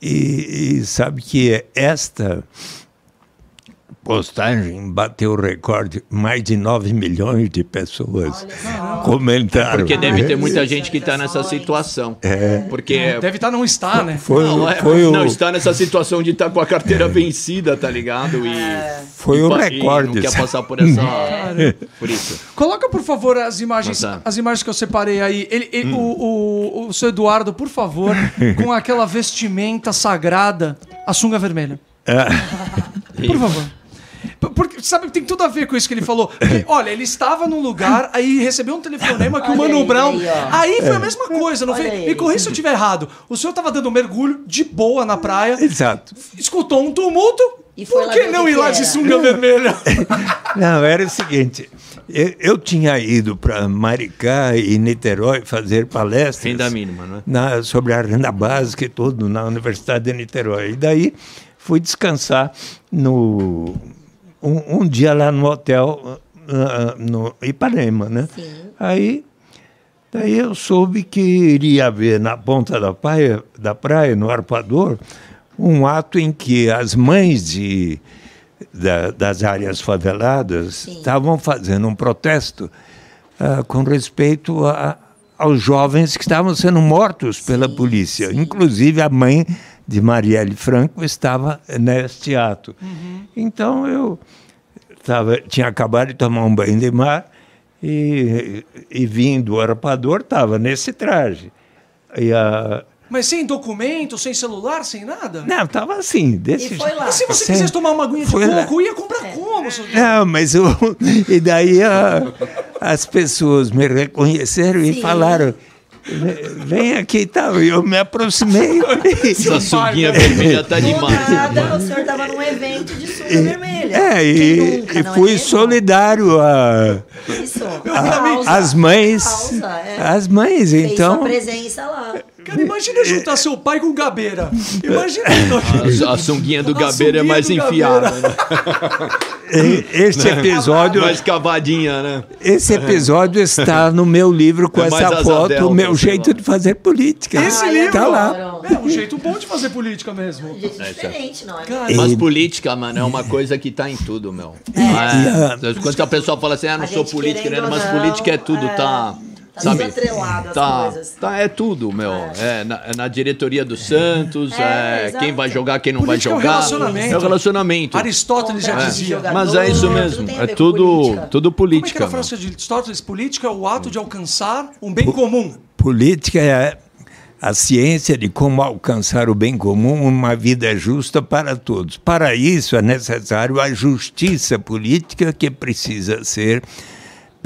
E, e sabe que esta postagem bateu o recorde, mais de 9 milhões de pessoas comentaram. Porque deve ter É. muita gente que está nessa situação. Porque Deve estar, não está, né? Foi, não, o- é- foi, o, não está nessa situação de estar com a carteira vencida, tá ligado? E, foi e o e recorde. não quer passar por essa. Por isso. Coloca, por favor, as imagens, Tá. as imagens que eu separei aí. Ele, ele- o, o, o seu Eduardo, por favor, <laughs> com aquela vestimenta sagrada, a sunga vermelha. Por favor. Porque, sabe, tem tudo a ver com isso que ele falou. <laughs> Porque, olha, ele estava num lugar, aí recebeu um telefonema que o Olha Mano aí, Brown. aí. Aí foi a mesma coisa, não Olha foi? aí. Me corrija se eu estiver errado. O senhor tava dando um mergulho de boa na praia, Exato. escutou um tumulto. E foi Por que o não ir lá de sunga vermelha? <laughs> Não, era o seguinte. Eu, eu tinha ido para Maricá e Niterói fazer palestras. Renda mínima, né? na- sobre a renda básica e tudo na Universidade de Niterói. E daí fui descansar no um, um dia lá no hotel ah, no Ipanema, né? Sim. Aí daí eu soube que iria haver na ponta da praia, da praia no Arpador, um ato em que as mães de da- das áreas faveladas Sim. estavam fazendo um protesto ah, com respeito a- aos jovens que estavam sendo mortos pela polícia. Inclusive, a mãe de Marielle Franco estava neste ato. Então, eu tava, tinha acabado de tomar um banho de mar e, e vim do Arapador, estava nesse traje. E a, Mas sem documento, sem celular, sem nada? não, estava assim, desse E foi lá. E se você Sim. quisesse tomar uma aguinha de Foi lá. coco, ia comprar como? seu- Não, mas o, <laughs> e daí a- as pessoas me reconheceram e Sim. falaram, "Vem- aqui e tal. E eu me aproximei. Essa sunguinha vermelha tá Do demais. nada, o senhor tava num evento de sunga vermelha. É, e, nunca, e é fui mesmo? solidário a, Isso. a- às mães. Causa, é. As mães, Fez então. sua presença lá. Cara, imagina juntar seu pai com o Gabeira. Imagina. A, a sunguinha do A Gabeira é sunguinha mais do enfiada, né? <laughs> Esse episódio, mais cavadinha, né? esse episódio está no meu livro com É essa foto, o meu jeito lá. de fazer política. Esse Ai, livro, Tá lá. É um jeito bom de fazer política mesmo. Um jeito diferente, não é? Cara, Mas política, mano, é uma coisa que tá em tudo, meu. A- É, quando a pessoa fala assim, ah, não A sou política, né? Mas política é tudo, tá. Tá sabe? tudo atrelado às Tá, coisas. tá, é tudo, meu. É, na, é na diretoria do Santos, É, é, exato. quem vai jogar, quem não Política é um vai jogar. relacionamento. É o relacionamento. Aristóteles já dizia. jogador, Mas é isso tudo mesmo. É com tudo, política. tudo Como é que era a frase de Aristóteles? Política é o ato de alcançar um bem comum. Política é a ciência de como alcançar o bem comum, uma vida justa para todos. Para isso é necessário a justiça política que precisa ser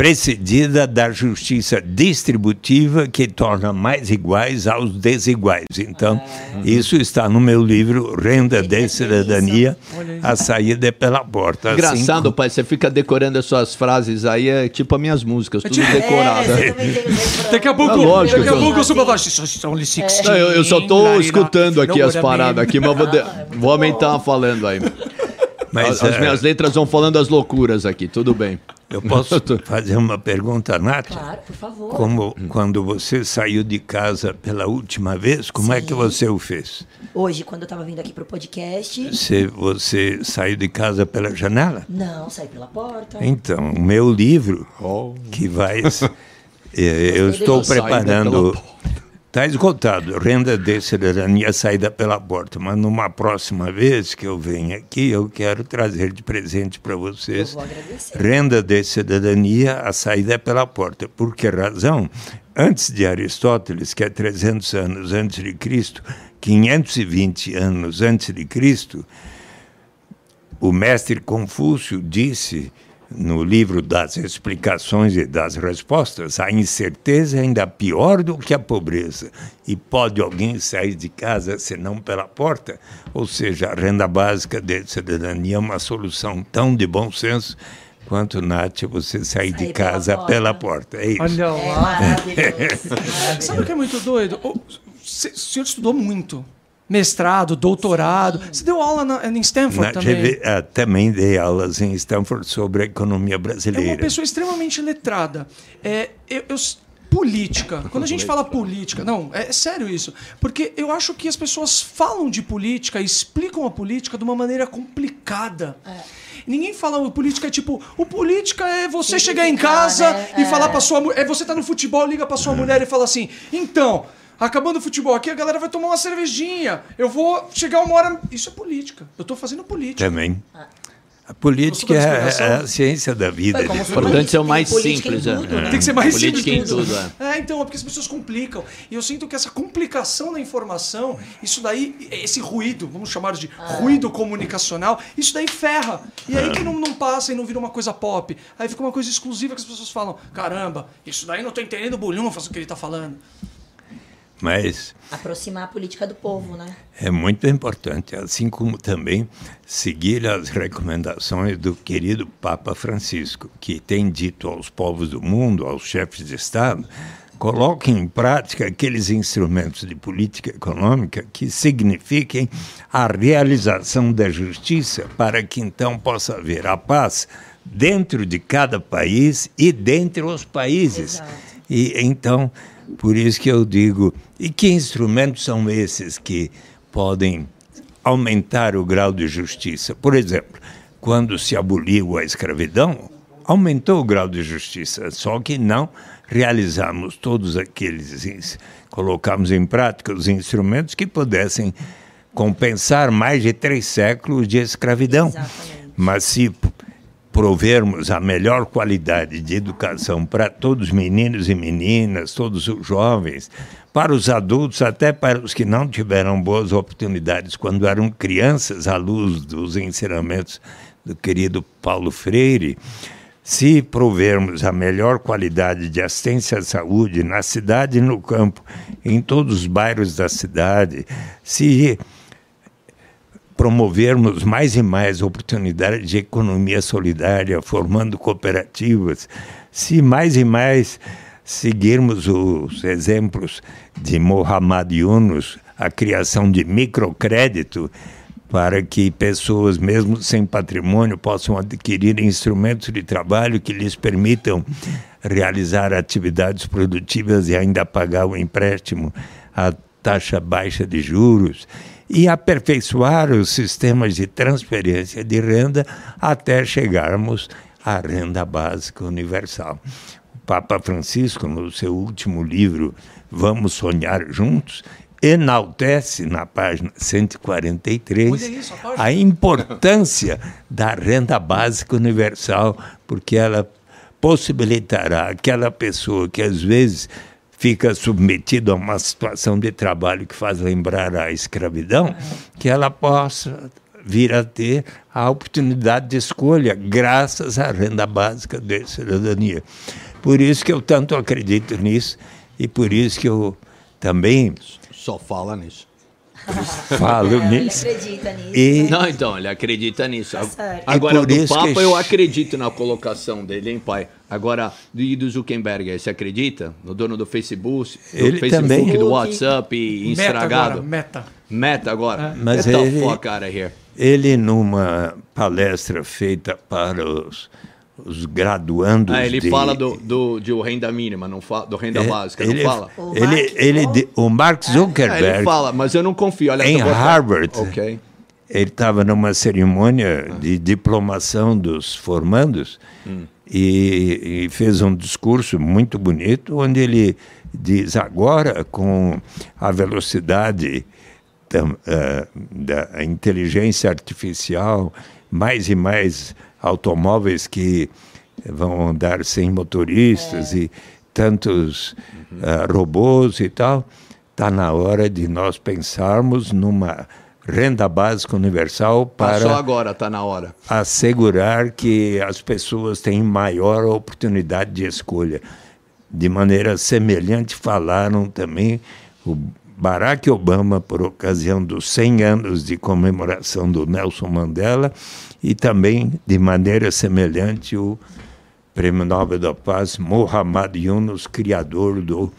precedida da justiça distributiva que torna mais iguais aos desiguais. Então, isso está no meu livro Renda de Cidadania, a saída é pela porta. Assim Engraçado, pai, você fica decorando as suas frases aí, é tipo as minhas músicas, tudo É, decorado. <laughs> Daqui a pouco, É lógico daqui a que eu- pouco eu sou pra baixo. São only 16, Não, eu, eu só tô larina, escutando aqui as paradas aqui, mas vou, de- Ah, é vou aumentar falando aí. Mas, as, as é, minhas letras vão falando as loucuras aqui, tudo bem. Eu posso <laughs> fazer uma pergunta, Nath? Claro, por favor. Como quando você saiu de casa pela última vez, como é que Sim. você o fez? Hoje, quando eu tava vindo aqui pro podcast, Você, você saiu de casa pela janela? não, saí pela porta. Então, o meu livro, que vai. eh, <laughs> eu estou preparando. Está esgotado, renda de cidadania saída pela porta. Mas numa próxima vez que eu venho aqui, eu quero trazer de presente para vocês renda de cidadania, a saída é pela porta. Por que razão? Antes de Aristóteles, que é 300 anos antes de Cristo, 520 anos antes de Cristo, o mestre Confúcio disse no livro das explicações e das respostas, a incerteza é ainda pior do que a pobreza. E pode alguém sair de casa senão pela porta? Ou seja, a renda básica de cidadania é uma solução tão de bom senso quanto, Nath, você sair de Sair pela casa porta. pela porta. É isso. Olha É lá. maravilhoso. <laughs> Sabe o que é muito doido? O senhor estudou muito. Mestrado, doutorado. Você deu aula na, em Stanford Na também. Ah, também dei aulas em Stanford sobre a economia É uma brasileira. pessoa extremamente letrada. É, eu, eu- política. Quando a gente fala política, não, é, é sério isso. Porque eu acho que as pessoas falam de política, explicam a política de uma maneira complicada. Ninguém fala o política é tipo, o política é você chegar em casa né? e É. falar pra sua mulher, é você tá no futebol, liga pra sua mulher e fala assim: "Então, acabando o futebol aqui, a galera vai tomar uma cervejinha. Eu vou chegar uma hora, isso é política. Eu tô fazendo política. Também. A política é, é a ciência da vida. Foi fato. Importante ser o mais política em simples. é. tudo, né? Tem que ser mais Política simples. em mesmo. tudo, é. É, então, é porque as pessoas complicam. E eu sinto que essa complicação da informação, isso daí, esse ruído, vamos chamar de ruído comunicacional, isso daí ferra. E aí que não, não passa e não vira uma coisa pop. Aí fica uma coisa exclusiva que as pessoas falam: caramba, isso daí não tô entendendo bolhufas o que ele tá falando. Mas Aproximar a política do povo, né? é muito importante, assim como também seguir as recomendações do querido Papa Francisco, que tem dito aos povos do mundo, aos chefes de Estado, coloquem em prática aqueles instrumentos de política econômica que signifiquem a realização da justiça para que então possa haver a paz dentro de cada país e dentre os países. Exato. E então, por isso que eu digo, e que instrumentos são esses que podem aumentar o grau de justiça? Por exemplo, quando se aboliu a escravidão, aumentou o grau de justiça, só que não realizamos todos aqueles, colocamos em prática os instrumentos que pudessem compensar mais de três séculos de escravidão. Exatamente. Mas se provermos a melhor qualidade de educação para todos os meninos e meninas, todos os jovens, para os adultos, até para os que não tiveram boas oportunidades quando eram crianças, à luz dos ensinamentos do querido Paulo Freire, se provermos a melhor qualidade de assistência à saúde na cidade e no campo, em todos os bairros da cidade, se promovermos mais e mais oportunidades de economia solidária, formando cooperativas, se mais e mais seguirmos os exemplos de Mohamed Yunus, a criação de microcrédito, para que pessoas, mesmo sem patrimônio, possam adquirir instrumentos de trabalho que lhes permitam realizar atividades produtivas e ainda pagar o empréstimo a taxa baixa de juros e aperfeiçoar os sistemas de transferência de renda até chegarmos à renda básica universal. O Papa Francisco, no seu último livro, Vamos Sonhar Juntos, enaltece na página 143 Olha isso, a página. a importância da renda básica universal, porque ela possibilitará aquela pessoa que às vezes fica submetida a uma situação de trabalho que faz lembrar a escravidão, que ela possa vir a ter a oportunidade de escolha graças à renda básica de cidadania. Por isso que eu tanto acredito nisso e por isso que eu também Só fala nisso. <laughs> falo É, ele nisso. acredita nisso. E Não, então, ele acredita nisso. certo. Agora, do isso Papa, que- eu acredito na colocação dele, hein, pai? Agora, do, e do Zuckerberg, você acredita? No dono do Facebook, do Ele Facebook, também. do WhatsApp, e Meta estragado. agora, meta. Meta agora. Mas Get the ele- fuck out of here. Ele, numa palestra feita para os, os graduandos. Ah, ele de- fala do, do, de renda mínima, não fala, do renda É, básica, ele, não fala? O Ele, Mark ele, Zuckerberg- de- o Mark Ah, Zuckerberg, ele fala, mas eu não confio. Olha, em Harvard, Ok. ele estava numa cerimônia de diplomação dos formandos Hum. e, e fez um discurso muito bonito, onde ele diz agora com a velocidade da, eh, da inteligência artificial, mais e mais automóveis que vão andar sem motoristas e tantos eh, robôs e tal, está na hora de nós pensarmos numa renda básica universal Passou para agora, tá na hora. assegurar que as pessoas têm maior oportunidade de escolha. De maneira semelhante, falaram também o Barack Obama, por ocasião dos 100 anos de comemoração do Nelson Mandela, e também, de maneira semelhante, o Prêmio Nobel da Paz, Mohamed Yunus, criador do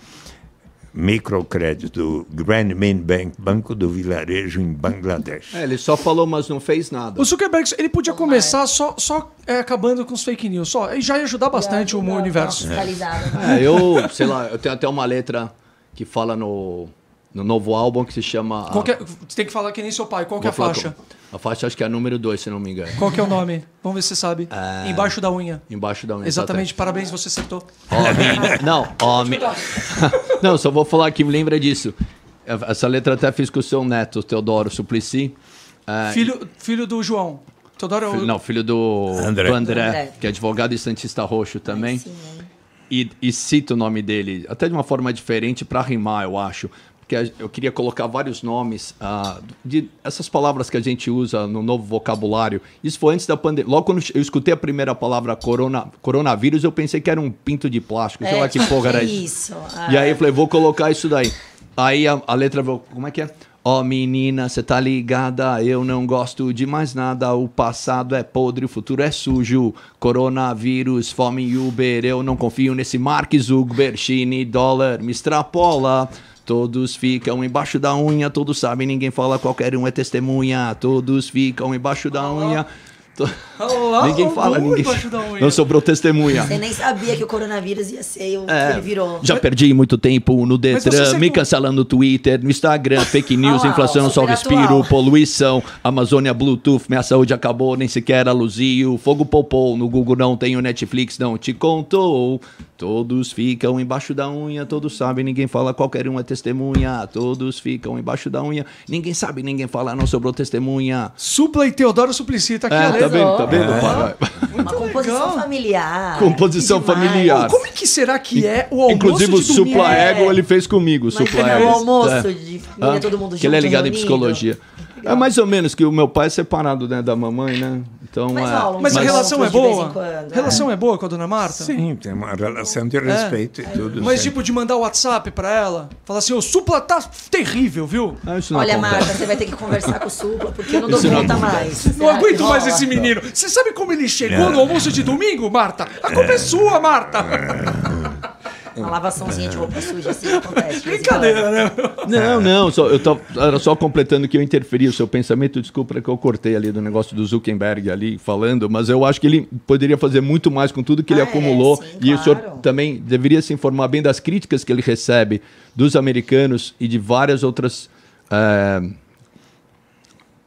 microcrédito, do Grameen Bank, Banco do Vilarejo em Bangladesh. É, ele só falou, mas não fez nada. O Zuckerberg, ele podia começar só, só é, acabando com os fake news. Só, e já ia ajudar bastante o Ajudar, universo. Focalizado, né? É, eu, sei lá, eu tenho até uma letra que fala no, no novo álbum que se chama. Qual que é- você tem que falar que nem seu pai. Qual que é a faixa? com- A faixa acho que é a número 2, se não me engano. Qual que é o nome? Vamos ver se você sabe. É. Embaixo da unha. Embaixo da unha. Exatamente, parabéns, você acertou. Homem. <laughs> Não, homem. <laughs> Não, só vou falar que me lembra disso. Essa letra até fiz com o seu neto, Teodoro Suplicy. É, Filho, filho do João. Teodoro é o... Filho- não, filho do André. do André, André. que é advogado e Santista Roxo também. Sim, hein? E, e cito o nome dele, até de uma forma diferente para rimar, eu acho. A- eu queria colocar vários nomes ah, de essas palavras que a gente usa no novo vocabulário. Isso foi antes da pandemia. Logo quando eu escutei a primeira palavra corona, coronavírus, eu pensei que era um pinto de plástico. Sei lá que porra era isso. Isso. E ah. aí eu falei, vou colocar isso daí. Aí a, a letra, como é que é? Ó menina, você tá ligada, eu não gosto de mais nada. O passado é podre, o futuro é sujo. Coronavírus, fome e Uber, eu não confio nesse Mark Zuckerberg, Chine, dólar, me extrapola. Todos ficam embaixo da unha, todos sabem, ninguém fala, qualquer um é testemunha. Todos ficam embaixo da unha. Olá, <laughs> ninguém fala, ninguém. Não sobrou testemunha. Você nem sabia que o coronavírus ia ser o que É, ele virou. Já perdi muito tempo no Detran, me cancelando no Twitter, no Instagram, fake news, Ah inflação, ó, só respiro, atual. poluição, Amazônia, Bluetooth, minha saúde acabou, nem sequer a luzio, fogo popou, no Google não tenho Netflix, não te contou. Todos ficam embaixo da unha, todos sabem, ninguém fala, qualquer um é testemunha. Todos ficam embaixo da unha, ninguém sabe, ninguém fala, não sobrou testemunha. Supla e Teodoro Suplicy, tá aqui a É, letra. tá vendo, tá vendo? É. Uma composição legal. familiar. Composição demais. familiar. Como é que será que é o almoço Inclusive o? Supla É. Ego ele fez comigo, o Supla é o Ego. almoço É. de família, Ah, todo mundo que ele é junto, ligado em reunido. psicologia. É mais ou menos que o meu pai é separado né, da mamãe, né? Então Mas é. rola um Mas a Mas- relação é boa? quando, A relação é. é boa com a dona Marta? Sim, tem uma relação de respeito e tudo. Mas sim. tipo, de mandar o WhatsApp pra ela, falar assim, o Supla tá terrível, viu? Ah, Olha, acontece. Marta, você vai ter que conversar com o Supla, porque eu não dou Isso não conta mais. Não Será aguento mais esse menino. Você sabe como ele chegou no almoço de domingo, Marta? A culpa é sua, Marta. Uma lavaçãozinha de roupa suja, assim, acontece. Brincadeira, né? Não, não, só, eu tô, era só completando que eu interferi o seu pensamento. Desculpa que eu cortei ali do negócio do Zuckerberg ali falando, mas eu acho que ele poderia fazer muito mais com tudo que ele Ah, é, acumulou. sim, e o senhor claro. também deveria se informar bem das críticas que ele recebe dos americanos e de várias outras eh,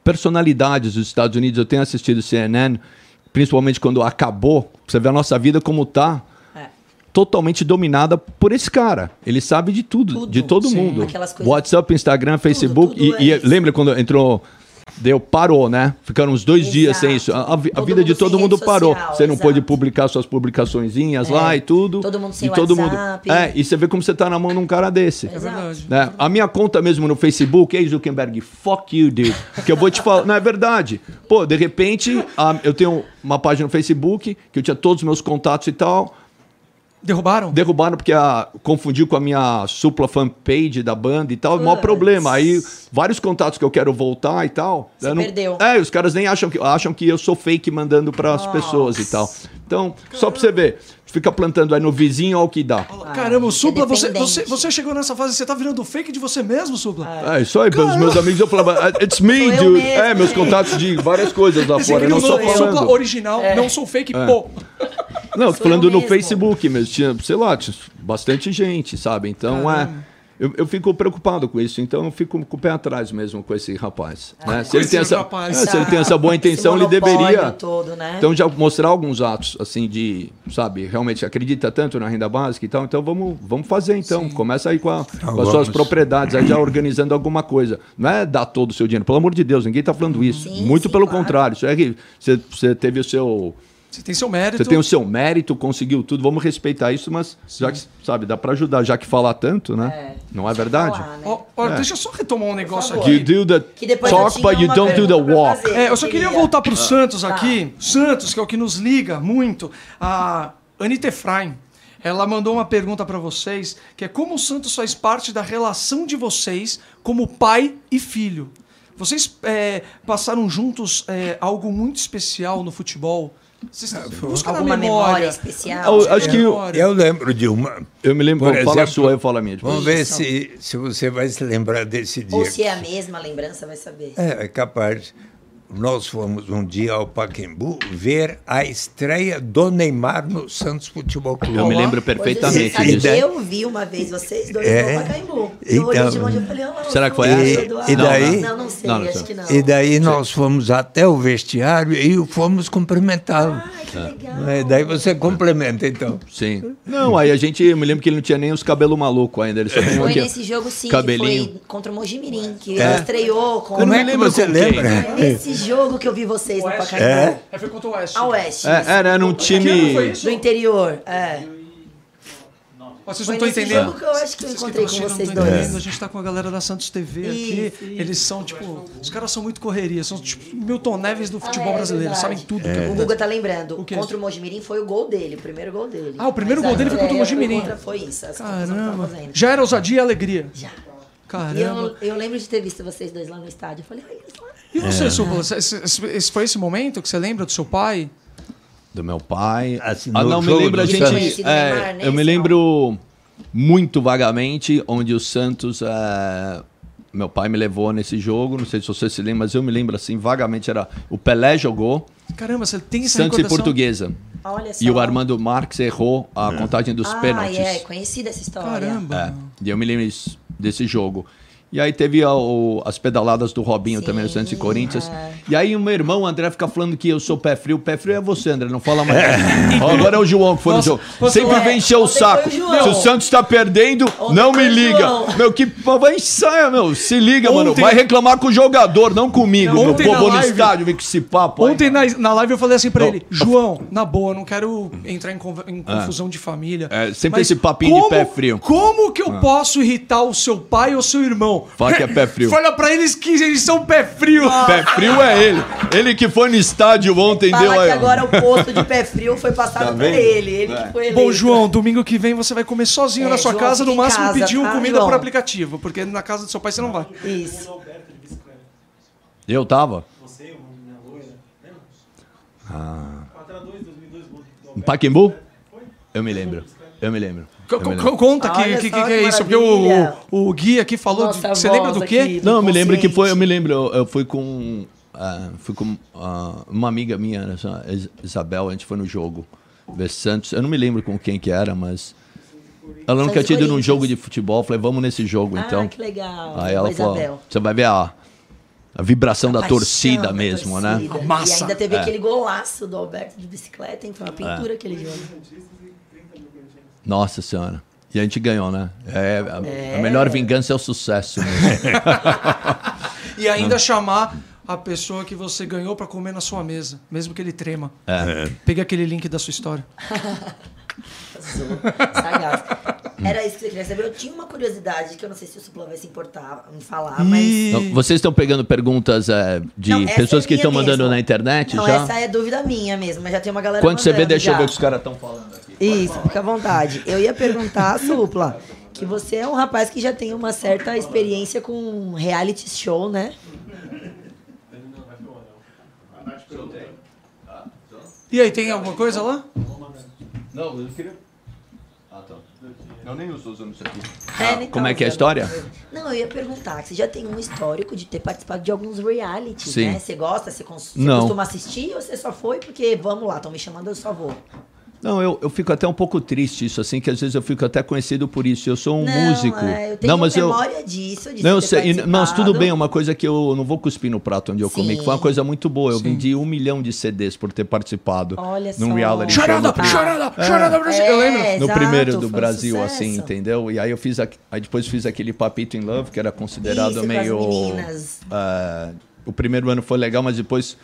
personalidades dos Estados Unidos. Eu tenho assistido CNN, principalmente quando acabou. Você vê a nossa vida como tá. É. Totalmente dominada por esse cara. Ele sabe de tudo, Tudo. de todo Sim. mundo. WhatsApp, Instagram, Facebook. tudo e, e é isso. lembra quando entrou. Deu, parou, né? Ficaram uns dois dias sem isso. Exato. A, a a vida de mundo todo mundo parou. social, você não pôde exato. publicar suas publicaçõezinhas lá É. e tudo. Todo mundo sem e todo mundo. WhatsApp. É, e você vê como você tá na mão de um cara desse. É verdade. Né? A minha conta mesmo no Facebook, ei Zuckerberg, fuck you, dude. Que eu vou te falar, não é verdade. Pô, de repente, a- eu tenho uma página no Facebook que eu tinha todos os meus contatos e tal. Derrubaram? Derrubaram porque a, confundiu com a minha supla fanpage da banda e tal. Maior Puts. problema. Aí, vários contatos que eu quero voltar e tal. Você não- perdeu. É, os caras nem acham que, acham que eu sou fake mandando para as pessoas e tal. Então, só pra você ver, fica plantando aí no vizinho, olha o que dá. Caramba, você é Supla, você, você, você chegou nessa fase, você tá virando fake de você mesmo, Supla? É, isso aí, os meus amigos eu falava, "Ah, it's me, dude. mesmo. É, meus contatos de várias coisas lá fora. Não o sou Supla original, não sou fake, pô. Não, tô falando no mesmo. Facebook mesmo. Tinha, sei lá, tinha bastante gente, sabe? Então, é. Eu, eu fico preocupado com isso, então eu fico com o pé atrás mesmo com esse rapaz. né? Se, ele tem essa, rapaz. é, se ele tem essa boa <laughs> intenção, ele deveria. Todo, né? Então, já mostrar alguns atos, assim, de, sabe, realmente acredita tanto na renda básica e tal, então vamos, vamos fazer, então. Começa aí com, a- com as suas propriedades, aí já organizando alguma coisa. Não é dar todo o seu dinheiro, pelo amor de Deus, ninguém está falando isso. Sim, Muito sim, pelo claro. contrário. Isso é que você, você teve o seu. Você tem seu mérito. Você tem o seu mérito, conseguiu tudo, vamos respeitar isso, mas já que, sabe, dá para ajudar, já que falar tanto, né? É. Não é verdade? Falar, né? Ó, ó, É. Deixa eu só retomar um negócio favor. You aqui. do the Que depois eu talk, but you don't do the walk. fazer. É, eu só queria voltar pro Santos Tá. aqui. Santos, que é o que nos liga muito. A Anitta Efraim, ela mandou uma pergunta para vocês, que é como o Santos faz parte da relação de vocês como pai e filho. Vocês é, passaram juntos é, algo muito especial no futebol? Busca na Alguma memória. memória especial? Eu acho que eu. Eu lembro de uma. eu me lembro, Por fala a sua, eu falo a minha. depois. Vamos ver se, se você vai se lembrar desse dia. Ou se é a mesma lembrança, vai saber. É, é capaz. Nós fomos um dia ao Pacaembu ver a estreia do Neymar no Santos Futebol Clube. Eu me lembro você perfeitamente disso. Eu vi uma vez vocês dois É. no Pacaembu. Eu olhei Então. de longe e falei, olha lá, Será que foi essa? E daí? Não, não sei, Não, não acho que não. E daí nós fomos até o vestiário e fomos cumprimentá-lo. Ai, que legal. É, daí você complementa, então. Sim. Não, aí a gente, eu me lembro que ele não tinha nem os cabelos malucos ainda, ele só tinha Foi aqui. nesse jogo, sim, Cabelinho. que foi contra o Mojimirim, que É. ele estreou com... Como é que você lembra? Nesse jogo <laughs> que eu vi vocês no. Pacaembu. É? É, foi contra o Oeste. A Oeste. É, era, um foi time. Do interior, é. Vocês não estão entendendo. jogo que eu acho que eu encontrei com vocês dois. entendendo, A gente tá com a galera da Santos TV aqui. Eles são, tipo. Os caras são muito correria. São, tipo, Milton Neves do futebol Ah, é brasileiro. Sabem tudo. que O. Guga tá lembrando. Contra o Mojimirim foi o gol dele, o primeiro gol dele. Ah, o primeiro Mas gol dele foi contra o Mojimirim. contra- Foi isso. Caramba. Já era ousadia e alegria. Já. E Caramba. eu, eu lembro de ter visto vocês dois lá no estádio. Eu falei, olha lá. E você, Súbula? Esse, foi esse momento que você lembra do seu pai? Do meu pai. Assim, ah, não, me lembro a do gente. É, Neymar, eu me lembro muito vagamente onde o Santos. é, meu pai me levou nesse jogo, não sei se você se lembra, mas eu me lembro assim, vagamente. Era o Pelé jogou, Caramba, você tem essa Santos e? Portuguesa. Olha só. E o Armando Marques errou a contagem dos ah, pênaltis. é, conhecida essa história. Caramba. É, e eu me lembro desse jogo. E aí teve a- o- as pedaladas do Robinho também no Santos e Sim, Corinthians. é. E aí o meu irmão, o André, fica falando que eu sou pé frio. Pé frio é você, André, não fala mais. Ó, Agora é o João que foi Nossa, no jogo. Sempre É, vem encher o saco. o. Se o Santos tá perdendo, Ontem não me liga. João. Meu, que vai ensaia, meu. Se liga, mano. Ontem- Vai reclamar com o jogador, não comigo. meu. Ontem Pô, na vou no live- estádio, vem com esse papo. aí. Ontem na, na live eu falei assim pra Não. ele, João, na boa, não quero entrar em, em confusão de família. É, sempre esse papinho de pé frio. Como que eu posso irritar o seu pai ou seu irmão? Fala que é pé frio. Fala pra eles que eles são pé frio. Pé frio é ele. Ele que foi no estádio ontem, deu Fala aí. que ó. agora o posto de pé frio foi <laughs> passado Tá pra vendo? ele. Ele É. que foi eleito. Bom, João, domingo que vem você vai comer sozinho É, na sua João, casa, no máximo casa, pedir uma tá, comida João? por aplicativo, porque na casa do seu pai você não vai. Isso. Eu tava? Em Paquembu? Eu me lembro. Eu me lembro. Lembro. Conta que, Olha que, que, que é isso, porque o, o, o Gui aqui falou. de- Nossa você lembra do quê? aqui. Não, eu me lembro que foi. Eu me lembro. Eu, eu fui com. ah, fui com ah, uma amiga minha, Is- Isabel, a gente foi no jogo. Ver Santos. Eu não me lembro com quem que era, mas. Ela nunca tinha ido num jogo de futebol. Eu Falei, vamos nesse jogo então. Ah, que legal. Aí ela a falou: você vai ver a, a vibração da Paixão torcida da mesmo, torcida. né? A massa. E ainda teve É. aquele golaço do Alberto de bicicleta, hein? Foi uma pintura aquele jogo. Nossa Senhora. E a gente ganhou, né? É, a, a melhor vingança é o sucesso mesmo. <laughs> E ainda chamar a pessoa que você ganhou pra comer na sua mesa, mesmo que ele trema. É. Pegue aquele link da sua história. <laughs> Sagaz. Era isso que você queria saber. Eu tinha uma curiosidade que eu não sei se o Supla vai se importar em falar, mas. Então, vocês estão pegando perguntas é, de Não, essa pessoas é que minha estão mandando mesmo. na internet Não, já? essa é dúvida minha mesmo, mas já tem uma galera Quando você vê, mandando deixa eu já. ver o que os caras estão falando aqui. Isso, fica à vontade. Eu ia perguntar, <laughs> Supla, que você é um rapaz que já tem uma certa experiência com reality show, né? E aí, tem alguma coisa lá? Não, eu queria. Ah, tá. Não, nem usando isso aqui. É, Ah, nem como é que é a história? Não, eu ia perguntar, que você já tem um histórico de ter participado de alguns realities, Sim. né? Você gosta, você, cons- você costuma assistir ou você só foi porque, vamos lá, estão me chamando, eu só vou? Não, eu, eu fico até um pouco triste isso, assim, que às vezes eu fico até conhecido por isso. Eu sou um não, músico. é, eu tenho não, mas eu. memória disso, de Não, eu sei, e- mas tudo bem, é uma coisa que eu não vou cuspir no prato onde eu comi, que foi uma Sim. coisa muito boa. Eu Sim. vendi um milhão de CDs por ter participado Olha num só. reality show. Chorada, no prim- chorada, chorada, Brasil. Eu lembro. É, no exato, primeiro do um Brasil, sucesso. assim, entendeu? E aí eu fiz, aí depois fiz aquele Papito in Love, que era considerado Isso, com as meio. meninas. é, o primeiro ano foi legal, mas depois.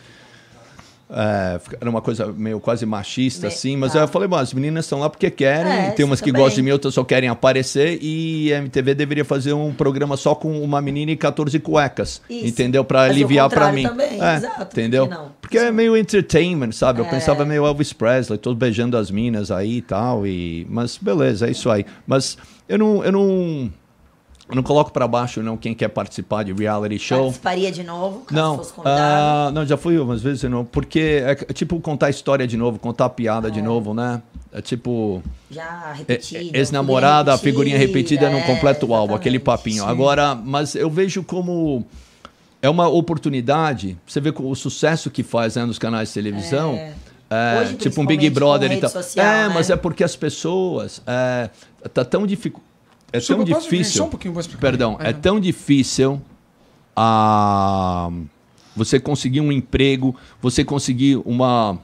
É, era uma coisa meio quase machista, Me- assim, mas tá. eu falei, bom, as meninas estão lá porque querem, É, tem umas que também. gostam de mim, outras só querem aparecer, e a MTV deveria fazer um programa só com uma menina e 14 cuecas, Isso. entendeu? Pra Mas aliviar pra mim. também, É, exato, entendeu? não? Porque é meio entertainment, sabe? Eu É. pensava meio Elvis Presley, todos beijando as minas aí e tal. E... Mas beleza, é isso aí. Mas eu não, eu não, eu não coloco pra baixo não quem quer participar de reality show. Participaria de novo, caso Não, fosse ah, não, já fui umas vezes, não, porque é, é tipo contar história de novo, contar piada de novo, né? É tipo Já é- repetido. é- ex-namorada, a figurinha repetida é, num completo álbum, aquele exatamente. papinho. Agora, mas eu vejo como é uma oportunidade. Você vê o sucesso que faz né, nos canais de televisão. É. é, Hoje, tipo um Big Brother e tal. social, é, né? mas é porque as pessoas é, tá tão dificu- é tão Desculpa, posso vir difícil. Só um pouquinho? Perdão, é tão difícil a você conseguir um emprego, você conseguir uma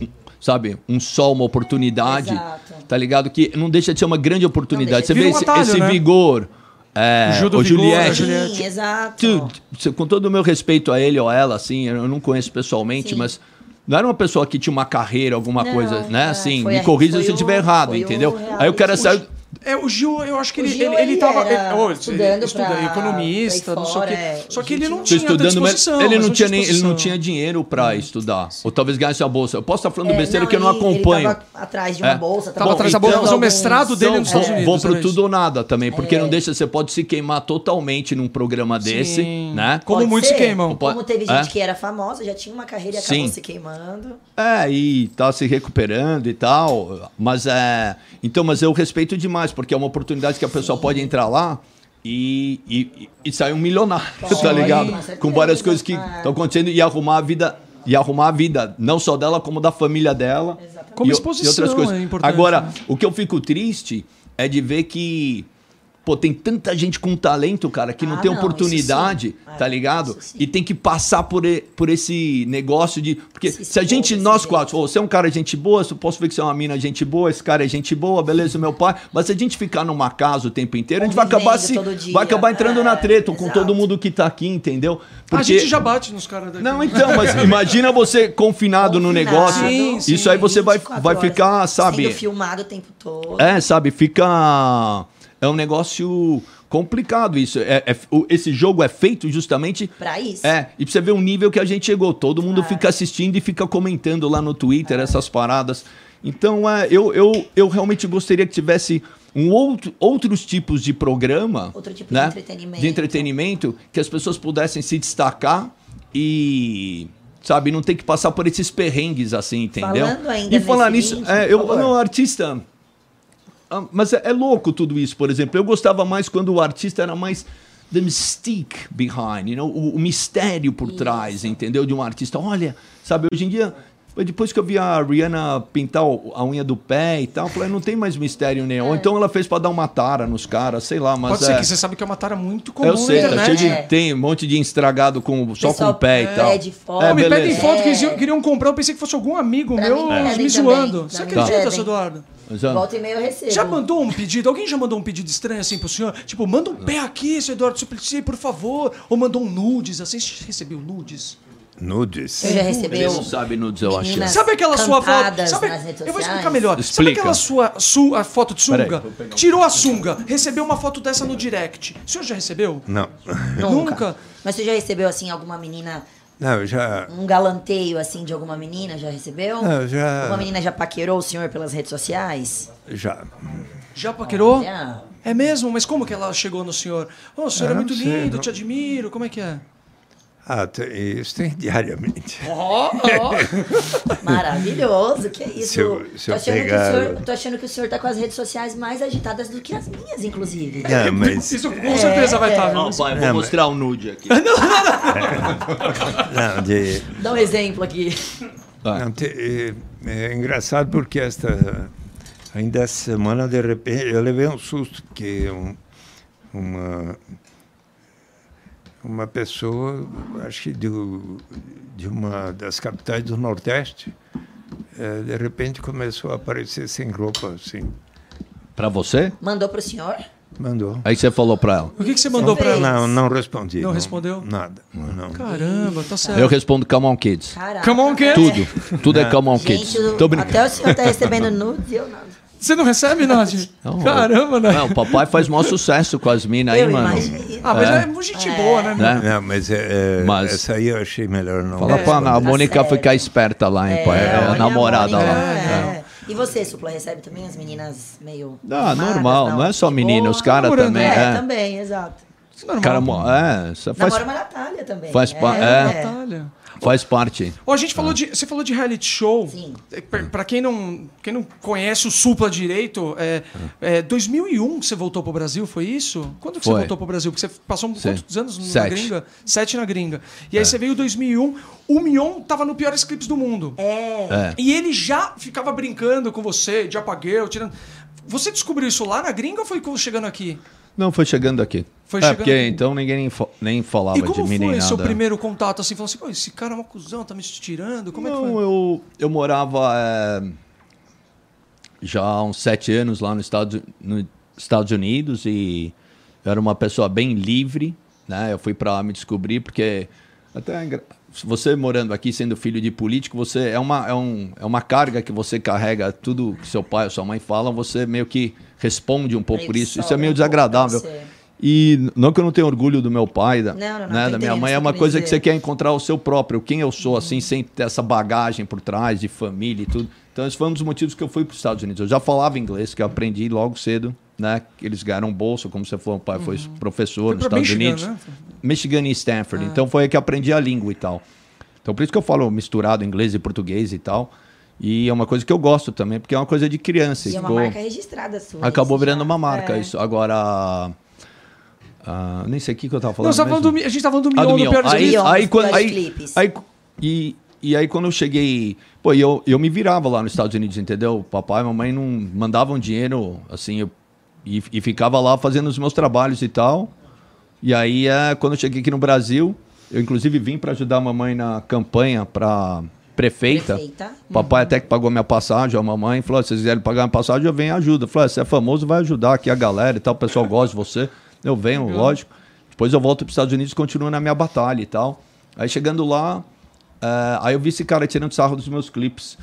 um- sabe, um sol, uma oportunidade, Exato. tá ligado? Que não deixa de ser uma grande oportunidade. Você de vê ser. esse, Vira um atalho, esse né? vigor É, o Vigor, Juliette. Sim, exato. Tu- com todo o meu respeito a ele ou a ela, assim, eu não conheço pessoalmente, Sim. mas não era uma pessoa que tinha uma carreira, alguma Não, coisa, né? é, Assim, me corrija se eu o- estiver errado, o entendeu? Aí o cara O saiu. É, o Gil, eu acho que ele, Gil, ele, ele ele tava. era oh, estudando estuda- pra- economista, pra não sei o quê. fora, é, Só que ele não tinha estudando, mas ele não tinha nem, ele não tinha dinheiro pra estudar. Ou talvez ganhasse a bolsa. Eu posso estar falando É, besteira que eu não acompanho. Ele tava atrás de uma É. bolsa. Tava atrás da bolsa, mas o mestrado dele nos Então, Estados vão, Unidos. vão pro isso. tudo ou nada também, porque É. não deixa, você pode se queimar totalmente num programa desse, Sim. né? Como Pode muitos se ser. queimam. Como teve É. gente que era famosa, já tinha uma carreira e acabou se queimando. É, e tá se recuperando e tal. Mas é. Então, mas eu respeito demais, porque é uma oportunidade que a pessoa pode entrar lá e, e, e sair um milionário, <laughs> tá Pode, ligado? com várias coisas que estão acontecendo e arrumar a vida. E arrumar a vida, não só dela, como da família dela. Exatamente. Como e, exposição e outras coisas. é importante, Agora, né? o que eu fico triste é de ver que. Pô, tem tanta gente com talento, cara, que não Ah, tem não, oportunidade, tá É, ligado? isso sim. E tem que passar por, por esse negócio de. Porque Se se a gente, nós quatro, ô, você é um cara gente boa, eu posso ver que você é uma mina gente boa, esse cara é gente boa, beleza, meu pai. Mas se a gente ficar numa casa o tempo inteiro, a gente vai acabar se. Vai acabar entrando na É, treta com exato. todo mundo que tá aqui, entendeu? A gente já bate nos caras daqui. Não, então, mas <laughs> imagina você confinado, no Confinado, negócio. Sim, sim. Isso aí você vai, 24 vai horas ficar, sabe? Sendo filmado o tempo todo. É, sabe, fica. É um negócio complicado isso. É, é- esse jogo é feito justamente. Pra isso. É, e pra você ver o nível que a gente chegou. Todo mundo fica assistindo e fica comentando lá no. Twitter essas paradas. Então, é, eu, eu, eu realmente gostaria que tivesse um outro, outros tipos de programa. Outro tipo né, de entretenimento. de entretenimento, que as pessoas pudessem se destacar e. Sabe, não ter que passar por esses perrengues assim, entendeu? Falando ainda e falar nisso, é, eu, não, artista. Ah, Mas é, é louco tudo isso, por exemplo. Eu gostava mais quando o artista era mais the mystique behind, you know? o, o mistério por trás, entendeu? De um artista. Olha, sabe, hoje em dia, depois que eu vi a Rihanna pintar a unha do pé e tal, eu falei, não tem mais mistério nenhum. Ou então ela fez pra dar uma tara nos caras, sei lá, mas Pode ser é... que você sabe que é uma tara muito comum Eu sei, na tá internet. cheio de, É. tem um monte de estragado com, só com o pé e tal. pede foto. É, me beleza. pedem foto que eles É. iam- queriam comprar, eu pensei que fosse algum amigo Pra meu me também, zoando. pra Você acredita, seu Eduardo? Ó, Volta e meia eu recebo. Já mandou um pedido? Alguém já mandou um pedido estranho assim pro senhor? Tipo, manda um pé aqui, seu Eduardo Suplicy, por favor. Ou mandou um nudes, assim, você recebeu nudes? Nudes. Eu já recebi ele não sabe nudes, eu acho. Sabe aquela sua foto? Sabe, eu vou explicar melhor. Explica. Sabe aquela sua su, a foto de sunga? um- Tirou a sunga, recebeu uma foto dessa no direct. O senhor já recebeu? Não. Nunca. Nunca. Mas você já recebeu, assim, alguma menina, Não, eu já. um galanteio, assim, de alguma menina? Já recebeu? Não, já. Alguma menina já paquerou o senhor pelas redes sociais? Já. Já paquerou? Já. É mesmo? Mas como que ela chegou no senhor? Oh, o senhor é muito sei, lindo, não. te admiro. Como é que é? Ah, isso tem <laughs> diariamente. Ó, ó. <laughs> Maravilhoso, que é isso. Se eu- se tô, eu achando pegar- que o senhor, tô achando que o senhor tá com as redes sociais mais agitadas do que as minhas, inclusive. Não, mas. Isso com certeza vai estar, viu? Ó, pai, vou É, mas- mostrar um nude aqui. <laughs> Não, de, Dá um exemplo aqui. não, te- é, é engraçado porque esta. Ainda essa semana, de repente, eu levei um susto, porque um- uma, uma pessoa, acho que do, de uma das capitais do Nordeste, eh, de repente começou a aparecer sem roupa, assim. Pra você? Mandou pro senhor? Mandou. Aí você falou pra ela. O que, que você mandou pra fez? ela? Não, não respondi. Não respondeu? Nada. Não. Caramba, tá certo. Eu respondo Come on Kids. Caraca. Come on, kid. Tudo. Tudo é Come on Kids. Gente, o- Tô brincando. até o senhor tá recebendo nudes e eu nada. Você não recebe, Nath? Não, Caramba, né? Não, o papai faz maior sucesso com as minas aí, mano. imagino. Ah, mas É. é, gente boa, né? Né? Não, mas, é, é, Mas- essa aí eu achei melhor não. Fala pra É, a Mônica tá ficar esperta lá, hein, pai. É, a namorada Mônica, lá. é. E você, Supla, recebe também as meninas meio. Ah, mimadas, normal, não é só De menina, os caras também. É, É, também, exato. Normal. Cara, é, isso faz, Namora uma Natália também. faz pa- é, é. Natália. Faz parte. Ó, a gente falou de, você falou de reality show. Sim. É, pra- Pra quem não, quem não conhece o Supla direito, é, é 2001 que você voltou pro Brasil, foi isso? Quando que você Foi. voltou pro Brasil? Porque você passou Sim. quantos anos na Sete. gringa? Sete na gringa. E aí você veio em 2001. O Mion tava no Piores Clipes do Mundo. É. É. E ele já ficava brincando com você, de apagueu, tirando... Você descobriu isso lá na gringa ou foi chegando aqui? Não, foi chegando aqui. Foi é, chegando porque aqui. então ninguém nem, fa- nem falava E de como mim nem foi nada. seu primeiro contato assim? Falou assim, pô, esse cara é uma cuzão, tá me tirando? Como é que Não, foi? eu, eu morava é, já há uns sete anos lá nos Estados, nos Estados Unidos e eu era uma pessoa bem livre, né? Eu fui para lá me descobrir porque até é você morando aqui sendo filho de político, você é uma é, um, é uma carga que você carrega tudo que seu pai ou sua mãe falam, você meio que responde um pouco por que isso. Isso é meio desagradável. E não que eu não tenha orgulho do meu pai, da, Não, não, não, né, tô da minha mãe, é que uma você coisa que você quer encontrar o seu próprio, quem eu sou, assim, sem ter essa bagagem por trás de família e tudo. Então, esse foi um dos motivos que eu fui para os Estados Unidos. Eu já falava inglês, que eu aprendi logo cedo, né? que Eles ganharam bolsa, como você falou, o pai foi professor Foi nos Estados Michigan, Unidos. né? Michigan e Stanford. Então foi aí que eu aprendi a língua e tal. Então por isso que eu falo misturado inglês e português e tal. E é uma coisa que eu gosto também, porque é uma coisa de criança. E é uma ficou- marca registrada sua. Acabou virando já. uma marca. É. Isso. Agora. ah, nem sei o que, que eu tava falando. Não, falando do, a gente tava falando do Ah, Mion, do do Mion. Piores Aí, aí, Dos quando, aí, Clipes. aí, e, e aí, quando eu cheguei. Pô, eu, eu me virava lá nos Estados Unidos, entendeu? Papai e mamãe não mandavam dinheiro, assim, eu, e, e ficava lá fazendo os meus trabalhos e tal. E aí, é, quando eu cheguei aqui no Brasil, eu inclusive vim para ajudar a mamãe na campanha para prefeita. Prefeita. Papai até que pagou minha passagem, a mamãe falou: se vocês quiserem pagar minha passagem, eu venho e ajuda. Eu falei: "Ah, você é famoso, vai ajudar aqui a galera e tal, o pessoal gosta de você. Eu venho, lógico. Depois eu volto para os Estados Unidos e continuo na minha batalha e tal. Aí chegando lá, eh, aí eu vi esse cara tirando sarro dos meus clipes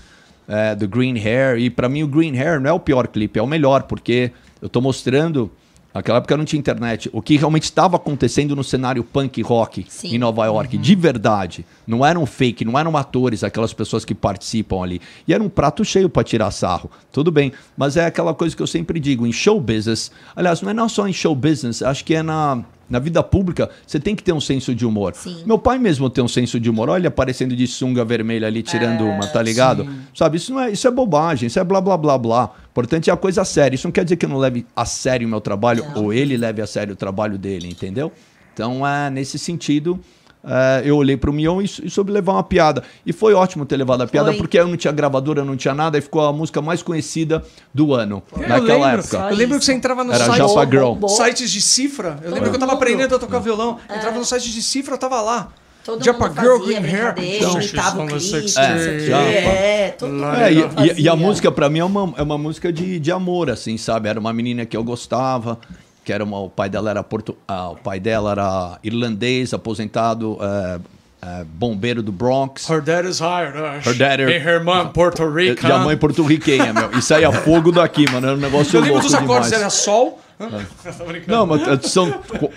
eh, do Green Hair. E para mim o Green Hair não é o pior clipe, é o melhor, porque eu tô mostrando. Naquela época não tinha internet. O que realmente estava acontecendo no cenário punk rock Sim. em Nova York, de verdade. Não eram fake, não eram atores, aquelas pessoas que participam ali. E era um prato cheio para tirar sarro. Tudo bem, mas é aquela coisa que eu sempre digo, em show business. Aliás, não é não só em show business, acho que é na, na vida pública, você tem que ter um senso de humor. Sim. Meu pai mesmo tem um senso de humor. Olha ele aparecendo de sunga vermelha ali, tirando uma, tá ligado? Sabe, isso, não é, isso é bobagem, isso é blá, blá, blá, blá. Importante é a coisa séria. Isso não quer dizer que eu não leve a sério o meu trabalho, ou ele leve a sério o trabalho dele, entendeu? Então, é, nesse sentido, é, eu olhei pro Mion e, e soube levar uma piada. E foi ótimo ter levado a piada, Foi. porque eu não tinha gravadora, não tinha nada, e ficou a música mais conhecida do ano, Eu naquela lembro, época. Eu lembro que você entrava no Era site, Japa Girl. Bombou. sites de cifra. Eu lembro que eu tava mundo. aprendendo a tocar violão. Entrava no site de cifra, eu tava lá. Todo Japa mundo Girl, Green Hair. Então, imitava o clipe, o. Japa. É, todo mundo É, e, e- e a música, pra mim, é uma, é uma música de, de amor, assim, sabe? Era uma menina que eu gostava, que era uma, o pai dela era portu, ah, o pai dela era irlandês, aposentado, é, é, bombeiro do Bronx. Her dad is hired. uh, Her dad is- And her mom, Puerto Rico. E a mãe porto-riquenha, meu. E saía fogo daqui, mano. Era um negócio Eu lembro dos acordes, demais. era sol. <laughs> Não, mas é, são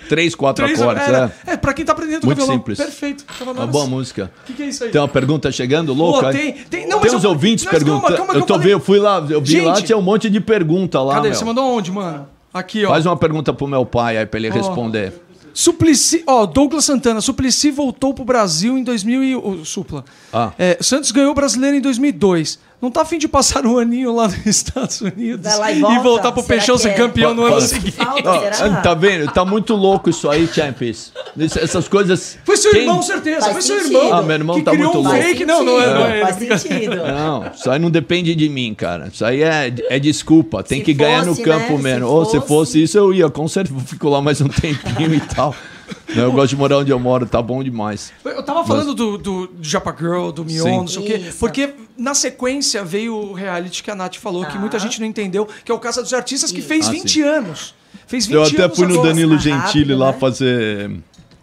três, quatro Três, acordes, era, é. é, pra quem tá aprendendo Muito violão. simples. Perfeito. Tava Uma boa música. O que, que é isso aí? Tem uma pergunta chegando, Pô, louca? tem, tem, não, Tem uns eu- ouvintes perguntando. eu tô falei- vendo, eu fui lá, eu vi lá, Gente, tinha um monte de pergunta lá, Cadê? meu. Você mandou aonde, mano? Aqui, ó. Faz uma pergunta pro meu pai aí pra ele responder. Suplicy, ó, Douglas Santana, Suplicy voltou pro Brasil em 2000 e... ô, Supla. Ah. É, Santos ganhou o Brasileiro em 2002. Não tá afim de passar um aninho lá nos <laughs> Estados Unidos Vai lá e volta? voltar pro Será Peixão ser é? campeão no ano seguinte? Será? tá vendo? Tá muito louco isso aí, Champions. Isso- Essas coisas. Foi seu Quem- irmão, certeza. Faz Foi seu sentido. irmão. Ah, meu irmão que tá criou muito um louco. fake. Não, não é. Não é. Faz sentido. Não, isso aí não depende de mim, cara. Isso aí é, é desculpa. Tem Se que ganhar no fosse, campo né? mesmo. Se Ou se fosse- fosse isso, eu ia. Com certeza, <laughs> fico lá mais um tempinho e tal. Eu gosto de morar onde eu moro, tá bom demais. Eu tava falando do, do Japa Girl, do Mion, Sim. não sei o quê. Porque na sequência veio o reality que a Nath falou, que Ah. muita gente não entendeu, que é o Casa dos Artistas, que fez Ah, 20 sim. anos. Fez 20 Eu até anos fui no agora. Danilo Rápido, Gentili lá né? fazer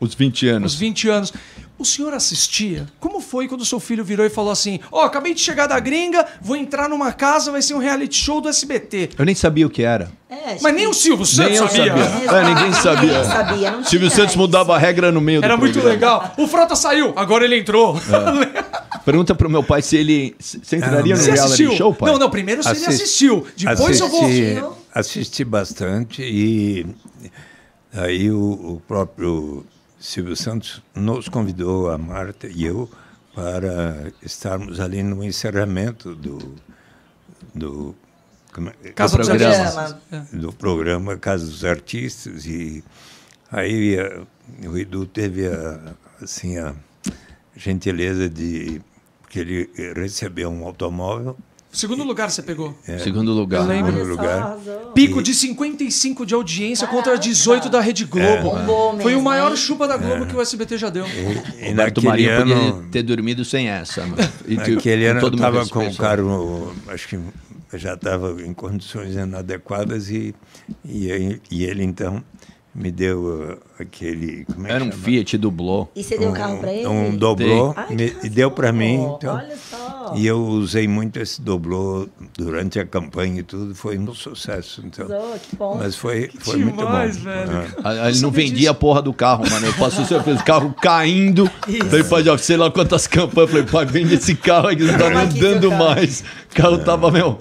os 20 Os anos. 20 anos. O senhor assistia? Como foi quando o seu filho virou e falou assim: Ó, acabei de chegar da gringa, vou entrar numa casa, vai ser um reality show do SBT. Eu nem sabia o que era. É, Mas que- nem o Silvio Santos Nem eu sabia. sabia. É, ninguém sabia. Ninguém sabia, não Silvio Santos isso. mudava a regra no meio Era do muito programa. legal. O Frota saiu, agora ele entrou. Pergunta pro meu pai se ele. se- Você entraria no Você reality assistiu? show, pai? Não, não, primeiro se ele Assisti- assistiu. Depois eu vou. assisti, assisti bastante e aí o, o próprio Silvio Santos nos convidou, a Marta e eu, para estarmos ali no encerramento do, do, é- Casa do dos programa. Artistas. Do programa Casa dos Artistas e aí eh, o Edu teve a, assim a gentileza de que ele recebeu um automóvel Segundo lugar você pegou. Segundo lugar. Eu lembro. lugar. Pico de 55 de audiência contra 18 da Rede Globo. Bombou Foi o maior hein? chupa da Globo que o SBT já deu. e, e Roberto naquele Marinho ano podia ter dormido sem essa. E naquele ano eu estava com o carro acho que já estava em condições inadequadas e e, e ele então me deu uh, aquele. Como é que Era um chama? Fiat dublou. E você deu o carro pra ele? Um doblô Ai, me- que e deu para mim. Então, Olha só. e eu usei muito esse doblô durante a campanha e tudo. Foi um sucesso. Então. Que bom. Mas foi, foi muito demais, bom. velho. É. Ah, Ele não vendia a porra do carro, mano. Eu passei o carro caindo. Falei, pai, ó, sei lá quantas campanhas. Falei, pai, vende esse carro aí que não tá Toma nem aqui seu dando carro. mais. O carro tava, meu.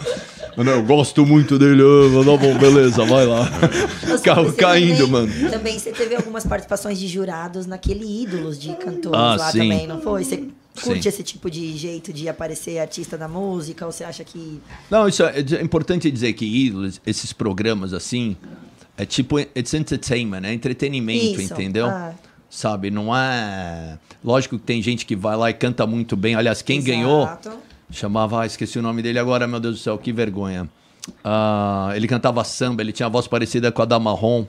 Mano, eu gosto muito dele. Tá bom, beleza, vai lá. <laughs> Carro caindo, também, mano. Também você teve algumas participações de jurados naquele Ídolos de cantores Ah, lá sim. também, não foi? Você curte Sim. esse tipo de jeito de aparecer artista da música? Ou você acha que. Não, isso é, é importante dizer que ídolos, esses programas assim, é tipo, it's entertainment, é entretenimento, Isso. entendeu? Ah. Sabe, não é. Lógico que tem gente que vai lá e canta muito bem. Aliás, quem ganhou Exato. Chamava, ah, esqueci o nome dele agora, meu Deus do céu, que vergonha. Ah, ele cantava samba, ele tinha a voz parecida com a da Marrom.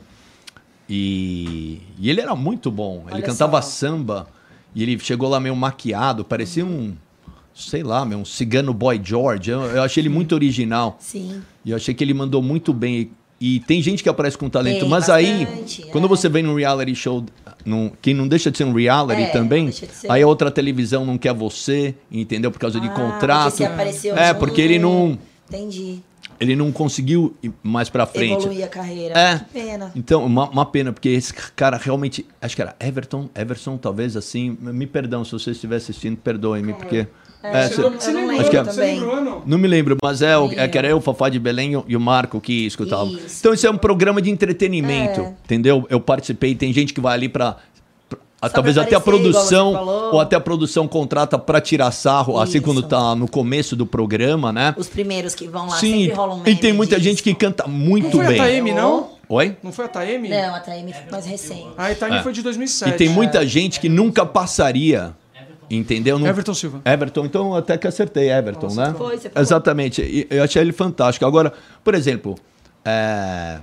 E, e ele era muito bom. Ele Olha cantava só. samba e ele chegou lá meio maquiado, parecia um, sei lá, meu, um cigano boy George. Eu, eu achei ele muito original. Sim. E eu achei que ele mandou muito bem. E, e tem gente que aparece com talento, Tem mas aí, bastante, quando é. você vem num reality show, num, que não deixa de ser um reality É, também, de aí a outra televisão não quer você, entendeu? Por causa de Ah, contrato. Porque apareceu é, porque ele não, Entendi. ele não conseguiu ir mais pra frente. Evoluir a carreira. É. Que pena. Então, uma, uma pena, porque esse cara realmente. Acho que era Everton, Everson, talvez assim. Me perdão, se você estiver assistindo, perdoe-me, porque. é, Você cê- não- você não lembra que é-? Você também. lembra o ano? não me lembro, mas é, o, é que era eu, o Fafá de Belém e o- Marco que escutava. Isso. Então, isso é um programa de entretenimento, É. entendeu? Eu participei, tem gente que vai ali ah, talvez até a produção, ou até a produção contrata pra tirar sarro, assim, quando Isso. tá no começo do programa, né? Os primeiros que vão lá Sim, sempre rolam e tem muita disso. gente que canta muito Não foi a bem. Taeme, não? Oi? Não foi a Taeme? Não, a Taeme foi mais recente. A Taeme É. foi de 2007. E tem muita gente que nunca passaria, entendeu? Não- Everton Silva. Everton, então até que acertei Everton, né? Foi, você falou. Exatamente. E eu achei ele fantástico. Agora, por exemplo, é,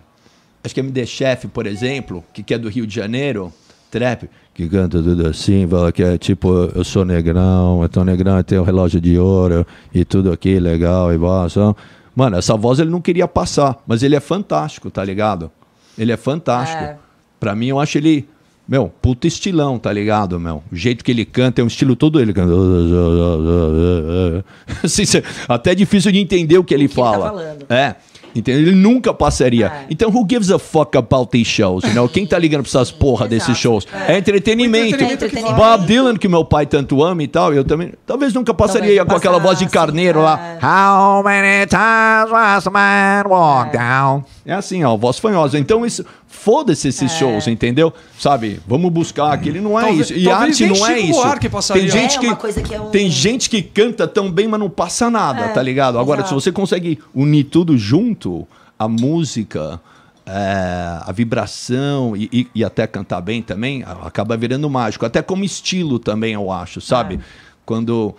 acho que MD Chef, por exemplo, que, que é do Rio de Janeiro, trap, que canta tudo assim, fala que é tipo, eu sou negrão, eu tô negrão, eu tenho um relógio de ouro e tudo aqui legal e basta. Mano, essa voz ele não queria passar, mas ele é fantástico, tá ligado? Ele é fantástico. É. Pra mim, eu acho ele, meu, puta estilão, tá ligado, meu? O jeito que ele canta é um estilo todo ele canta. <laughs> Assim, até é difícil de entender o que ele que ele tá fala. falando. É. Entendeu? Ele nunca passaria. É. Então, who gives a fuck about these shows? You know? Quem tá ligando pra essas porra desses shows? É, entretenimento. O entretenimento que Bob Dylan, que meu pai tanto ama e tal, eu também. Talvez nunca passaria Talvez com aquela voz de carneiro lá. é. How many times a man walk down? É assim, ó, voz fanhosa. Então, isso. Foda-se esses shows, entendeu? Sabe? Vamos buscar aquele. Não é Talvez- isso. E arte não é Chico isso. Passaria. Tem gente É que. que é um- Tem gente que canta tão bem, mas não passa nada, É, tá ligado? Agora, se exato. você consegue unir tudo junto, a música, é, a vibração e, e- e até cantar bem também, acaba virando mágico. Até como estilo também, eu acho, sabe? Quando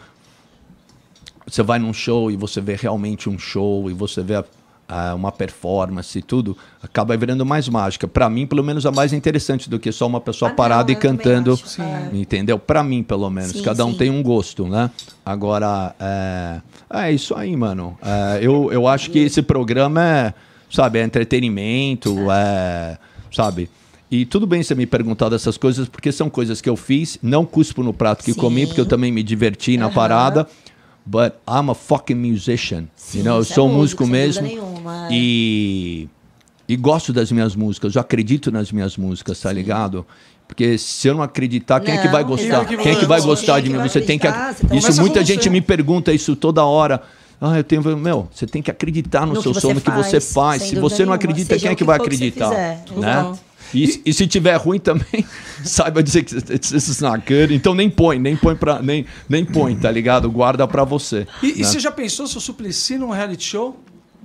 você vai num show e você vê realmente um show e você vê a- uma performance e tudo, acaba virando mais mágica. Pra mim, pelo menos, é mais interessante do que só uma pessoa Ah, não, parada e eu também cantando. acho, é. Entendeu? Pra mim, pelo menos. Sim, Cada um sim. tem um gosto, né? Agora, é, é isso aí, mano. É, eu, eu acho que esse programa é, sabe, é entretenimento, é, sabe? E tudo bem você me perguntar dessas coisas, porque são coisas que eu fiz. Não cuspo no prato que comi, Sim. porque eu também me diverti na Aham. parada. But I'm a fucking musician. Sim, you know? Eu é sou um músico, mesmo. nenhuma, é. E, e gosto das minhas músicas. Eu acredito nas minhas músicas, tá ligado? Porque se eu não acreditar, quem é que Não, vai gostar? Quem é que vai gostar é de mim? Você tem que. tá- Isso muita gente me pergunta isso toda hora. Ah, eu tenho. Meu, você tem que acreditar no, No seu que som, no que você faz, Se você não acredita, quem é que vai acreditar? Né? E, e se tiver ruim também, <laughs> saiba dizer que is not good. Então nem põe, nem põe pra. Nem, nem põe, tá ligado? Guarda pra você. E, e né? você já pensou se o Suplicy num reality show?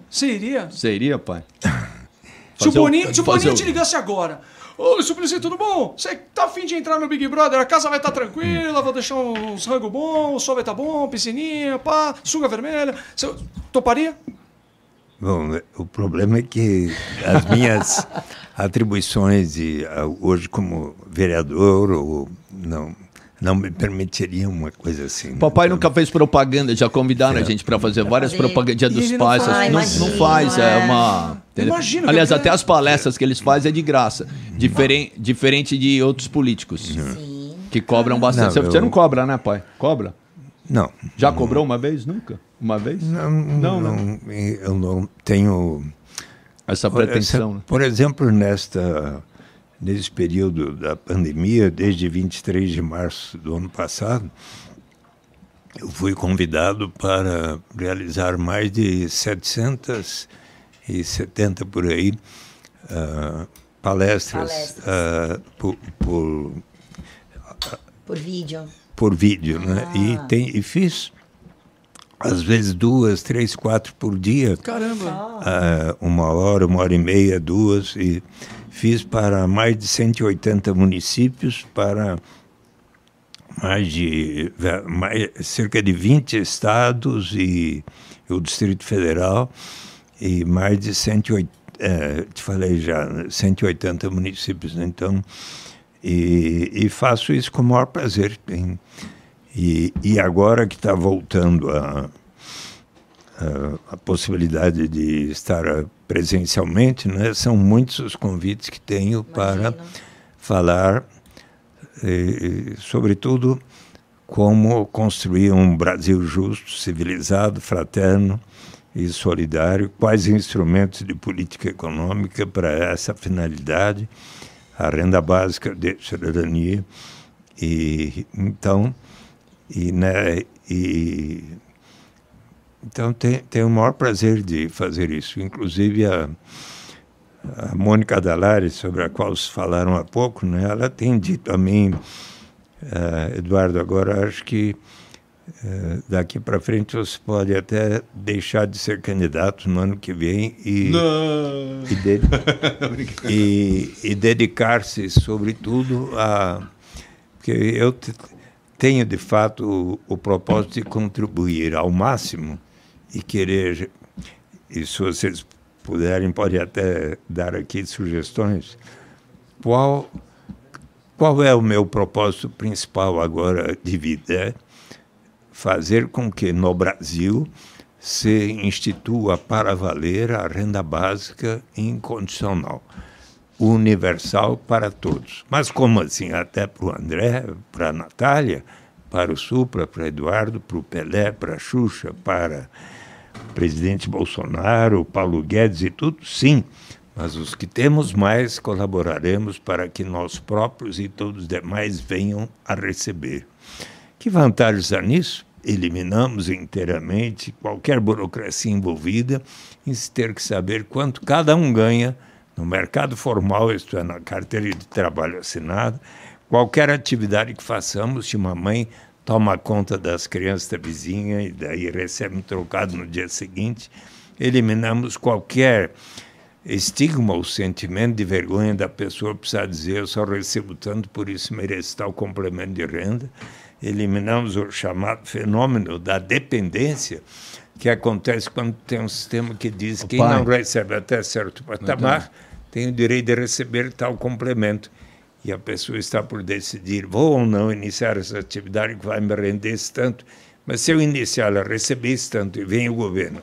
Você iria? Você iria, pai? Se o Boninho, se o Boninho te ligasse agora. Ô, Suplicy, tudo bom? Você tá afim de entrar no Big Brother? A casa vai estar tranquila, vou deixar uns rango bom, o sol vai estar bom, piscininha, pá, sunga vermelha. Você toparia? Bom, o problema é que as minhas <laughs> atribuições de, ah, hoje como vereador ou não não me permitiriam uma coisa assim. Papai Então, nunca fez propaganda, já convidaram a gente para fazer várias propagandas E dos não Pais. faz. assim, Ah, não, imagino, não faz, é, é. uma. Que Aliás, até- as palestras que eles fazem é de graça. Diferen, diferente de outros políticos. Sim. Que cobram bastante. Não, Você- Você eu- não cobra, né, pai? Cobra? Não. Já cobrou uma vez? Nunca? Uma vez? Não, Não, não, eu não tenho Essa pretensão. essa- né? Por exemplo, nesta, nesse período da pandemia, desde 23 de março do ano passado, eu fui convidado para realizar mais de 770 por aí ah, palestras, Palestras. ah, por, por, Por vídeo. por vídeo. Né? E, Ah. tem, e fiz, às vezes, duas, três, quatro por dia. Caramba. Ah, uma hora, uma hora e meia, duas, e fiz para mais de 180 municípios, para mais de mais, cerca de 20 estados e o Distrito Federal, e mais de 180, eh, te falei já, 180 municípios. né? Então, e, e faço isso com o maior prazer. E, e agora que está voltando a, a, a possibilidade de estar presencialmente, né? são muitos os convites que tenho para falar, eh, sobretudo, como construir um Brasil justo, civilizado, fraterno e solidário, quais instrumentos de política econômica para essa finalidade, a renda básica de cidadania. E, então, e, né, e, então tem, tem o maior prazer de fazer isso. Inclusive, a, a Mônica Dalari, sobre a qual se falaram há pouco, né, ela tem dito a mim, eh, Eduardo, agora acho que eh, daqui para frente você pode até deixar de ser candidato no ano que vem e, e, de- <laughs> e- e dedicar-se, sobretudo, a. Porque eu tenho, de fato, o, o propósito de contribuir ao máximo e querer. E se vocês puderem, pode até dar aqui sugestões. Qual, qual é o meu propósito principal agora de vida? É fazer com que no Brasil se institua para valer a renda básica incondicional, universal para todos. Mas como assim? Até para o André, para a Natália, para o Supra, para Eduardo, para o Pelé, para a Xuxa, para o presidente Bolsonaro, Paulo Guedes e tudo? Sim. Mas os que temos mais colaboraremos para que nós próprios e todos os demais venham a receber. Que vantagens há nisso? Eliminamos inteiramente qualquer burocracia envolvida em se ter que saber quanto cada um ganha no mercado formal, isto é, na carteira de trabalho assinada. Qualquer atividade que façamos, se uma mãe toma conta das crianças da vizinha e daí recebe um trocado no dia seguinte, eliminamos qualquer estigma ou sentimento de vergonha da pessoa precisar dizer eu só recebo tanto, por isso mereço tal complemento de renda. Eliminamos o chamado fenômeno da dependência, que acontece quando tem um sistema que diz que quem não recebe até certo patamar tem o direito de receber tal complemento. E a pessoa está por decidir, vou ou não iniciar essa atividade que vai me render esse tanto. Mas se eu iniciar ela, receber esse tanto e vem o governo,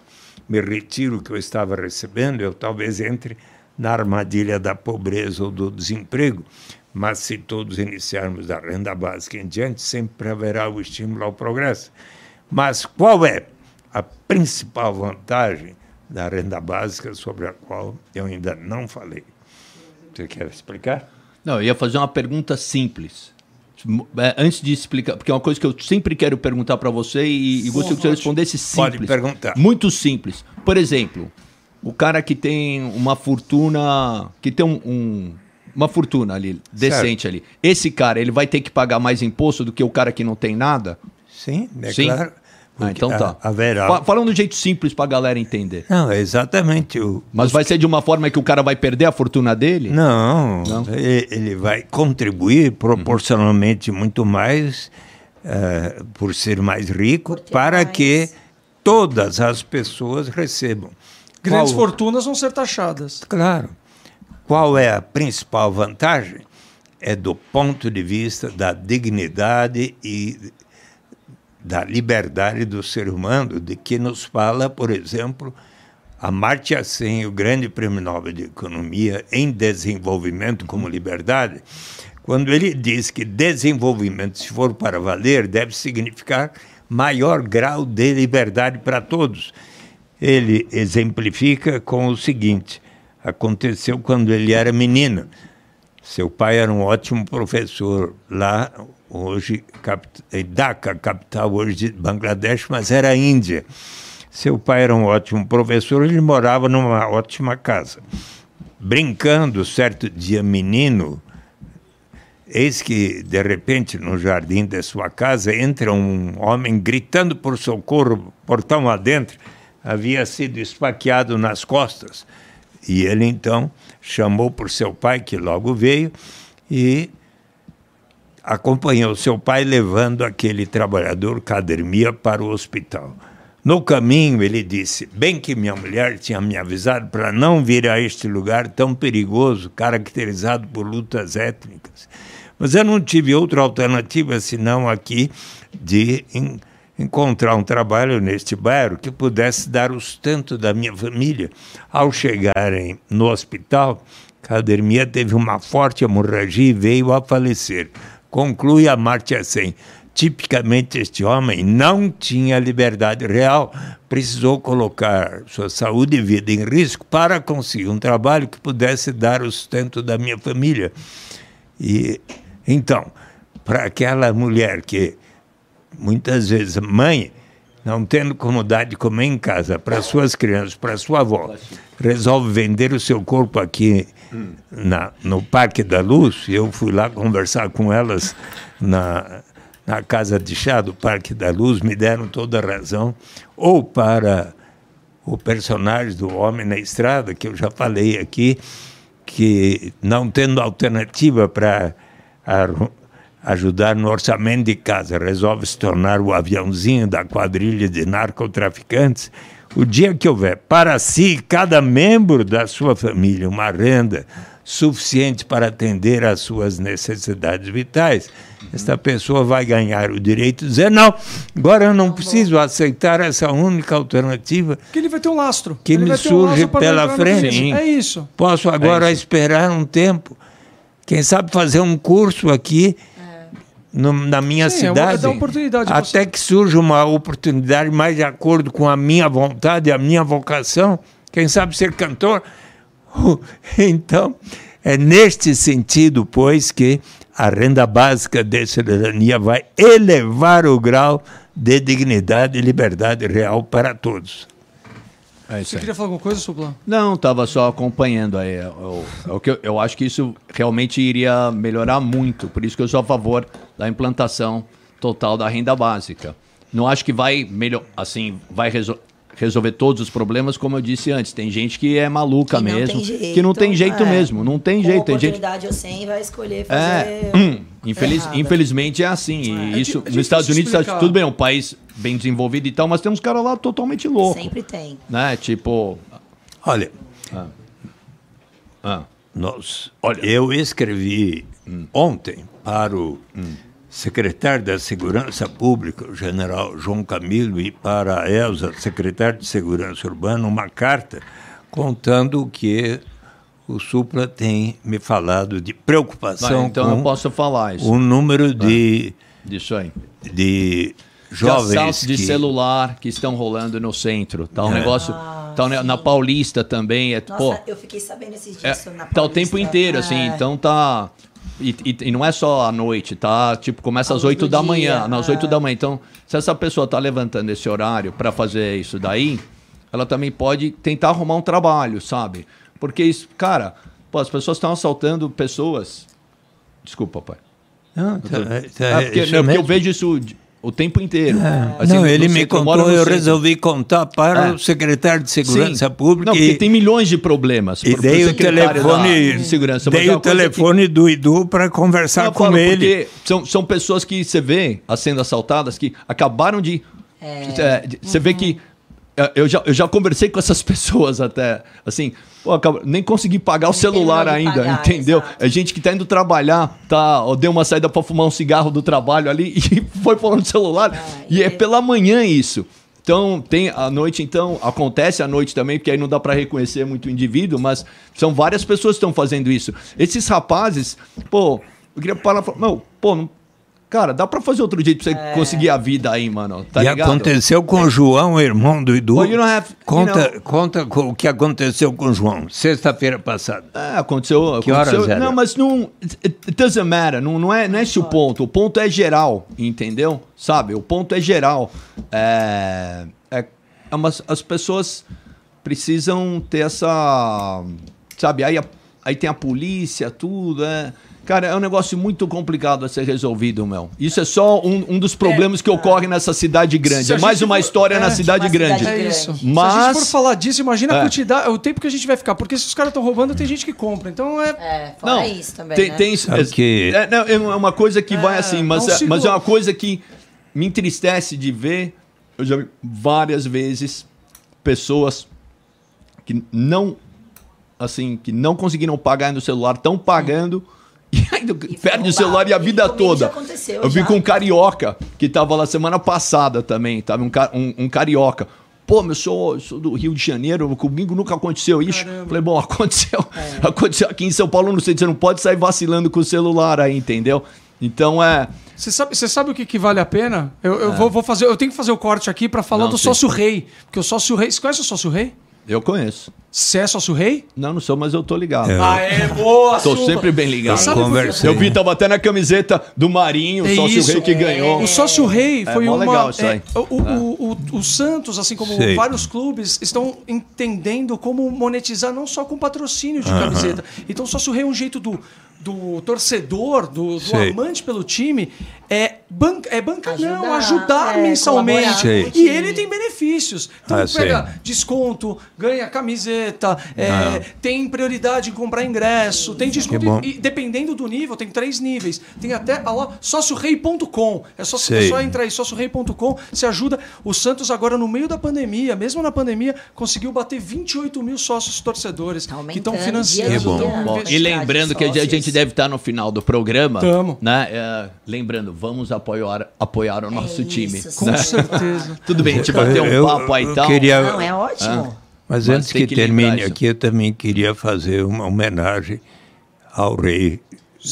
me retiro o que eu estava recebendo, eu talvez entre na armadilha da pobreza ou do desemprego. Mas se todos iniciarmos da renda básica em diante, sempre haverá o estímulo ao progresso. Mas qual é a principal vantagem da renda básica sobre a qual eu ainda não falei? Você quer explicar? Não, eu ia fazer uma pergunta simples. É, Antes de explicar, porque é uma coisa que eu sempre quero perguntar para você e, e gostaria que você respondesse simples. Pode perguntar. Muito simples. Por exemplo, o cara que tem uma fortuna, que tem um, um- uma fortuna ali, decente ali. Esse cara, ele vai ter que pagar mais imposto do que o cara que não tem nada? Sim, é Sim? claro. Ah, então tá. ha- Haverá. Fa- Falando de um jeito simples pra galera entender. Não, é exatamente. O, Mas vai ser de uma forma que o cara vai perder a fortuna dele? Não, e- ele vai contribuir proporcionalmente muito mais eh, por ser mais rico para mais. que todas as pessoas recebam. Grandes Qual- fortunas vão ser taxadas. Claro. Qual é a principal vantagem? É do ponto de vista da dignidade e da liberdade do ser humano, de que nos fala, por exemplo, Amartya Sen, o grande prêmio Nobel de Economia em desenvolvimento como liberdade, quando ele diz que desenvolvimento, se for para valer, deve significar maior grau de liberdade para todos. Ele exemplifica com o seguinte: aconteceu quando ele era menino. Seu pai era um ótimo professor lá, hoje, Dhaka, capital hoje de Bangladesh, mas era Índia. Seu pai era um ótimo professor, ele morava numa ótima casa. Brincando, certo dia, menino, Eis que, de repente, no jardim de sua casa, entra um homem gritando por socorro, portão adentro. Havia sido esfaqueado nas costas. E ele, então, chamou por seu pai, que logo veio, e acompanhou seu pai levando aquele trabalhador, Cadermia, para o hospital. No caminho, ele disse: Bem que minha mulher tinha me avisado para não vir a este lugar tão perigoso, caracterizado por lutas étnicas. Mas eu não tive outra alternativa senão aqui de in, encontrar um trabalho neste bairro que pudesse dar o sustento da minha família. Ao chegarem no hospital, Cadermia teve uma forte hemorragia e veio a falecer. Conclui a Marte assim. Tipicamente, este homem não tinha liberdade real, precisou colocar sua saúde e vida em risco para conseguir um trabalho que pudesse dar o sustento da minha família. E então, para aquela mulher que muitas vezes mãe não tendo como dar de comer em casa para suas crianças, para sua avó, resolve vender o seu corpo aqui na, no Parque da Luz. Eu fui lá conversar com elas na, na casa de chá do Parque da Luz, me deram toda a razão. Ou para o personagem do Homem na Estrada, que eu já falei aqui, que não tendo alternativa para ajudar no orçamento de casa, resolve se tornar o aviãozinho da quadrilha de narcotraficantes, o dia que houver para si, cada membro da sua família, uma renda suficiente para atender às suas necessidades vitais, esta pessoa vai ganhar o direito de dizer: não, agora eu não preciso aceitar essa única alternativa. Que ele vai ter um lastro. Que ele me surge um pela frente. É isso. Posso agora é isso. esperar um tempo quem sabe fazer um curso aqui é. No, na minha Sim, cidade. oportunidade até você. que surja uma oportunidade mais de acordo com a minha vontade, a minha vocação. Quem sabe ser cantor. <laughs> Então, é neste sentido, pois, que a renda básica de cidadania vai elevar o grau de dignidade e liberdade real para todos. É Você queria falar alguma coisa, Suplan? Não, estava só acompanhando aí. Eu, eu, eu, eu, acho que isso realmente iria melhorar muito. Por isso que eu sou a favor da implantação total da renda básica. Não acho que vai melhor, assim, vai resol resolver todos os problemas, como eu disse antes. Tem gente que é maluca que mesmo, jeito, que não tem jeito é. mesmo, não tem Com jeito. Tem oportunidade gente... ou sem vai escolher é, fazer. É, <clears throat> infeliz, infelizmente é assim. E é. isso é nos Estados Unidos tá, tudo bem, é um país bem desenvolvido e tal, mas tem uns caras lá totalmente loucos. Sempre tem. Né? Tipo. Olha. Ah. Ah. Nós, olha, eu escrevi hum. ontem para o hum. Secretário da Segurança Pública, o general João Camilo, e para a Elza, secretário de Segurança Urbana, uma carta contando que o Supla tem me falado de preocupação Vai, então com eu posso falar isso. o número de, ah, disso aí. de jovens de, de que... celular que estão rolando no centro. Tá um é. negócio. Ah, tá na Paulista também. É, Nossa, pô, eu fiquei sabendo esses dias é, na Paulista. Tá o tempo inteiro, assim. É. Então tá. E, e, e, não é só à noite, tá? Tipo, começa às 8 da dia, manhã. Nas 8 da manhã. Então, se essa pessoa tá levantando esse horário para fazer isso daí, ela também pode tentar arrumar um trabalho, sabe? Porque isso, cara, pô, as pessoas estão assaltando pessoas. Desculpa, pai. Não, tá, tá, é, porque, não, porque eu vejo isso o tempo inteiro. É. Assim, não, ele me contou, eu centro. resolvi contar para é. o secretário de Segurança Sim. Pública. Não, porque tem milhões de problemas. E dei o telefone, de segurança. Dei o telefone que... do Idu para conversar com falo, ele. São, são pessoas que você vê sendo assaltadas que acabaram de. É. é você uhum. vê que. É, eu já, eu já conversei com essas <laughs> pessoas até. Assim, Pô, nem consegui pagar o celular ainda, pagar, entendeu? Exato. É gente que tá indo trabalhar, tá, deu uma saída para fumar um cigarro do trabalho ali <laughs> e foi falando do celular. Ah, e é, é pela manhã isso. Então, tem a noite, então, acontece à noite também, porque aí não dá para reconhecer muito o indivíduo, mas são várias pessoas que estão fazendo isso. Esses rapazes, pô, eu queria falar, não, pô, não, cara, dá para fazer outro jeito pra você conseguir a vida aí, mano, tá e ligado? aconteceu com o João, irmão do Edu. Well, you don't have- you conta, know- conta co- o que aconteceu com o João, sexta-feira passada. É, aconteceu. Que aconteceu- horas era? Não, mas não. It, doesn't matter. Não, não, é, não é esse o ponto. O ponto é geral, entendeu? Sabe? O ponto é geral. É, é, é umas- as pessoas precisam ter essa. Sabe? Aí, a- aí tem a polícia, tudo. É, cara, é um negócio muito complicado a ser resolvido, meu. Isso é só um, um dos problemas que ocorre nessa cidade grande. É mais uma for- história é, na cidade uma grande. cidade É isso. Se a Mas- gente for falar disso, imagina a É. quantidade, o tempo que a gente vai ficar. Porque se os caras estão roubando, tem gente que compra. Então é. É, fora Não, isso também, tem, né? tem que- é, não, é uma coisa que vai É, assim, mas é um é, mas é uma coisa que me entristece de ver. Eu já vi várias vezes pessoas que não assim, que não conseguiram pagar no celular, estão pagando ainda E perde o celular e a E vida comigo toda. eu vi já. com um carioca que tava lá semana passada também, tava um, um, um carioca. Pô, meu, eu sou, sou do Rio de Janeiro, comigo nunca aconteceu isso. Caramba. Falei, bom, <laughs> aconteceu. É. Aconteceu aqui em São Paulo, não sei, você não pode sair vacilando com o celular aí, entendeu? Então é. Você sabe, você sabe o que, que vale a pena? Eu, eu vou, vou fazer. Eu tenho que fazer o corte aqui pra falar Não, do sócio rei. Porque o sócio rei. Você conhece o sócio rei? Eu conheço. Você é sócio rei? Não, não sou, mas eu tô ligado. Ah, é boa, Tô Suba. sempre bem ligado. Quê? Conversei. Eu vi, tava até na camiseta do Marinho, o É sócio isso. rei que ganhou. O sócio rei É foi mó uma. legal isso é, aí. o, o, o, o Santos, assim como Sei. vários clubes, estão entendendo como monetizar não só com patrocínio de camiseta. Então, o sócio rei é um jeito do, do torcedor, do, do amante pelo time, é, ban é bancar, não, Ajudar, ajudar é, mensalmente. E ele tem benefícios. Então, Ah, pega sei. desconto, ganha camiseta, é, Ah. tem prioridade em comprar ingresso, tem desconto. E, e dependendo do nível, tem três níveis. Tem até a lá, sóciorei.com. É só, é Sei. só entrar aí, sóciorei.com. Você ajuda. O Santos, agora, no meio da pandemia, mesmo na pandemia, conseguiu bater 28 mil sócios torcedores Tá que estão financiando. a bom. a Bom, e lembrando que a gente deve estar no final do programa. Tamo. Né? É, lembrando, vamos apoiar, apoiar o nosso É time. isso, Com né? certeza. <laughs> Tudo bem, a gente bateu um Eu- papo aí e tal. queria- Não, é ótimo. Mas, Mas antes que, que termine isso. aqui, eu também queria fazer uma homenagem ao rei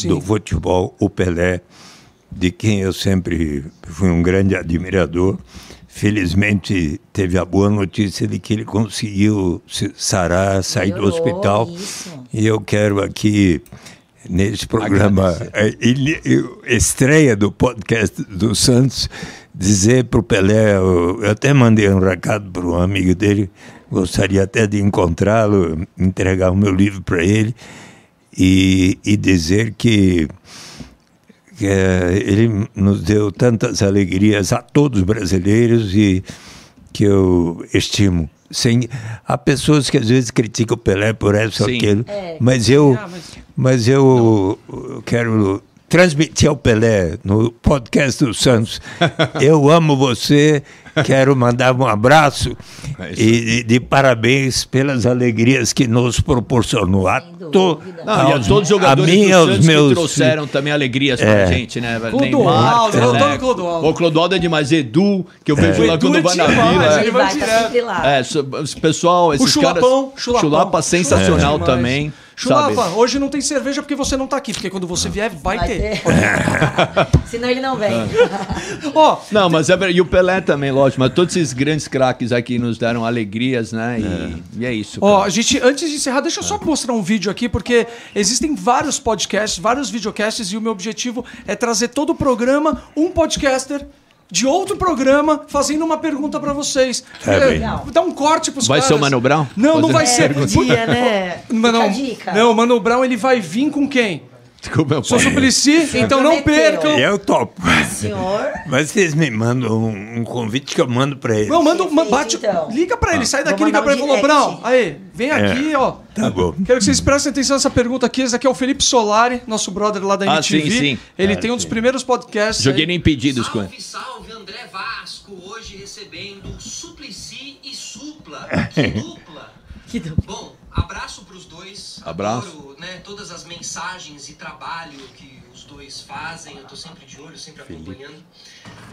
do futebol, o Pelé, de quem eu sempre fui um grande admirador. Felizmente, teve a boa notícia de que ele conseguiu se sarar, sair do Melhorou, hospital. isso. E eu quero aqui, nesse programa, eh, ele- estreia do podcast do Santos, dizer para o Pelé, eu, eu até mandei um recado para um amigo dele, gostaria até de encontrá-lo, entregar o meu livro para ele e, e dizer que, que eh, ele nos deu tantas alegrias a todos os brasileiros e que eu estimo. Sem, há pessoas que às vezes criticam o Pelé por isso ou aquilo, É. mas eu, Ah, mas- mas eu quero transmitir ao Pelé no podcast do Santos. <laughs> Eu amo você, quero mandar um abraço É e, e de parabéns pelas alegrias que nos proporcionou. Dúvida. Não, e a todos os jogadores a mim e do Santos meus que trouxeram também alegrias pra É. gente, né? Clodoaldo, Pelé. Antônio Clodoaldo. O Clodoaldo é demais. Edu, que eu vejo lá Edu quando é vai na vila. ele vai direto. lá. É, esse pessoal, esses Chulapão, caras... Chulapão. Chulapa sensacional Chulapa também. Chulapa, sabe? hoje não tem cerveja porque você não tá aqui. Porque quando você vier, vai, Vai ter. ter. <laughs> Senão ele não vem. Ó, Não, mas é. E o Pelé também, lógico. Mas todos esses grandes craques aqui nos deram alegrias, né? E e é, isso. Ó, a gente, antes de encerrar, deixa eu só mostrar um vídeo aqui, porque existem vários podcasts, vários videocasts, e o meu objetivo é trazer todo o programa, um podcaster de outro programa, fazendo uma pergunta pra vocês. É, bem. dá um corte pros Vai caras. ser o Mano Brown? Não, não Fazendo vai É, ser. podia, <laughs> né? Mas Fica não, a dica. não, o Mano Brown ele vai vir com quem? Desculpa, meu Sou. Suplicy, então não percam. Eu topo. Senhor. Mas vocês me mandam um, um convite que eu mando para ele. Não, manda, um- Perfeito, bate, então. liga pra ele, sai Vou daqui, liga mandar pra um ele e direct. Aí, vem aqui, ó. Tá bom. Quero que vocês prestem atenção nessa pergunta aqui. Esse aqui é o Felipe Solari, nosso brother lá da Ah, MTV. sim, sim. Ele Ah, tem um dos sim. primeiros podcasts. Joguei aí. nem pedidos com ele. Salve, salve, André Vasco. Hoje recebendo Suplicy e Supla. <laughs> Que dupla. Que do... Bom, abraço pros dois. Abraço. Adoro, né, todas as mensagens e trabalho que os dois fazem, eu tô sempre de olho, sempre acompanhando.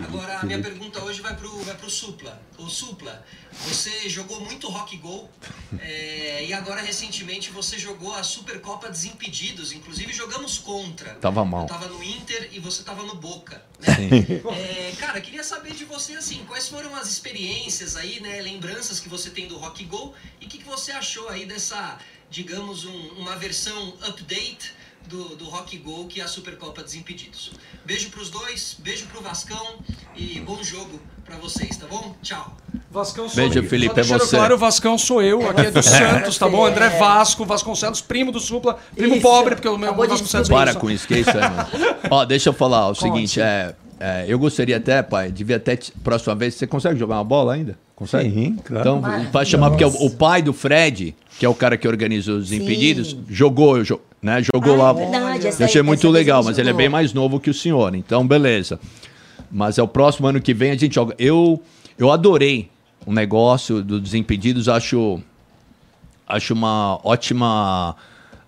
Agora, a minha pergunta hoje vai pro, vai pro Supla. O Supla, você jogou muito Rock Go <laughs> é, e agora recentemente você jogou a Supercopa Desimpedidos, inclusive jogamos contra. Tava mal. Eu tava no Inter e você tava no Boca. Né? Sim. <laughs> É, cara, queria saber de você assim, quais foram as experiências aí, né, lembranças que você tem do Rock Go e o que, que você achou aí dessa, digamos, um- uma versão update do, do Rock Go que é a Supercopa Desimpedidos. Beijo pros dois, beijo pro Vascão e bom jogo pra vocês, tá bom? Tchau. Vascão sou Beijo, eu. Felipe, é você. claro, o Vascão sou eu, aqui é do <laughs> Santos, tá bom? André Vasco, Vasconcelos, primo do Supla, primo Isso. pobre, porque o meu Acabou de Vasconcelos descobrir. Para com isso, que é isso aí, mano. Ó, deixa eu falar o Conte. seguinte, é, é, eu gostaria até, pai, devia até, próxima vez, você consegue jogar uma bola ainda? Consegue? Sim, claro. Então, vai chamar, porque o, o pai do Fred, que é o cara que organiza os Sim. impedidos, jogou, jo- né, jogou Ah, lá. é verdade, eu achei aí- muito legal, mas ele é bem mais novo que o senhor, então beleza. Mas é o próximo ano que vem a gente joga. Eu, eu adorei o negócio do Desimpedidos, acho acho uma ótima.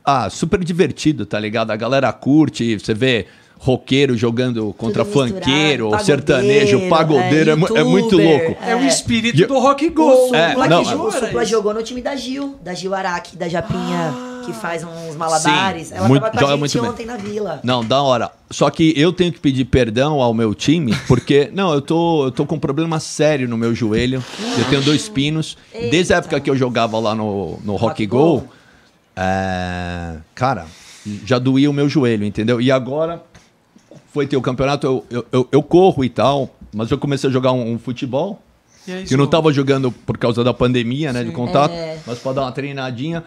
Ah, super divertido, tá ligado? A galera curte, você vê roqueiro jogando contra Tudo misturado, pagodeiro, sertanejo, pagodeiro, é, mu- é muito louco. É o É. espírito E- do Rock Go. O Supla, É, que não, jogou, o Supla jogou no time da Gil, da Gil Araki, da Japinha, que faz uns malabares. Sim, Ela muito- tava com joga a muito gente bem. ontem na vila. Não, da hora. Só que eu tenho que pedir perdão ao meu time, <laughs> porque, não, eu tô, eu tô com um problema sério no meu joelho. Eu tenho dois pinos. Desde a época que eu jogava lá no, no Rock Rock Go, Go. é, cara, já doía o meu joelho, entendeu? E agora foi ter o campeonato, eu, eu, eu, eu corro e tal, mas eu comecei a jogar um, um futebol. E é isso, Que eu não Lu. tava jogando por causa da pandemia, né, de contato, É. mas pra dar uma treinadinha.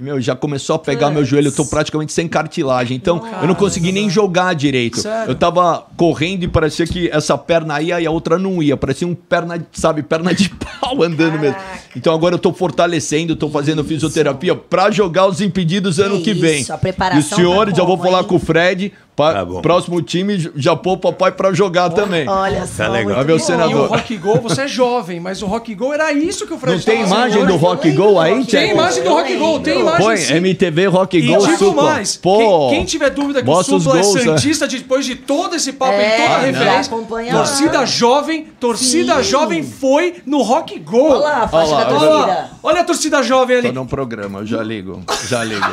Meu, já começou a pegar meu joelho, eu tô praticamente sem cartilagem. Então, eu não consegui nem jogar direito. Sério? Eu tava correndo e parecia que essa perna ia e a outra não ia. Parecia um perna, sabe, perna de <laughs> pau andando mesmo. Então agora eu tô fortalecendo, tô fazendo fisioterapia pra jogar os impedidos ano que isso, vem. a preparação E os senhores, tá já vou falar hein? com o Fred, Tá bom. próximo time, já pôr o papai pra jogar também. Olha só, legal. ver o bom. senador. E o Rock Go, você é jovem, mas o Rock Go era isso que o Fred Não tem imagem do. Rock Go aí, Tem imagem do Rock Go, tem imagem Põe sim. MTV Rock E Go digo Supla. mais, Pô, quem, quem tiver dúvida que o os Supla é gols, né? Santista, depois de todo esse papo É, e toda a Ah, referência, Acompanha torcida jovem, torcida Sim. jovem foi no Rock Go. Olha lá, a faixa Olha da torcida. olha a torcida jovem Tô ali. num programa, eu já ligo, já ligo.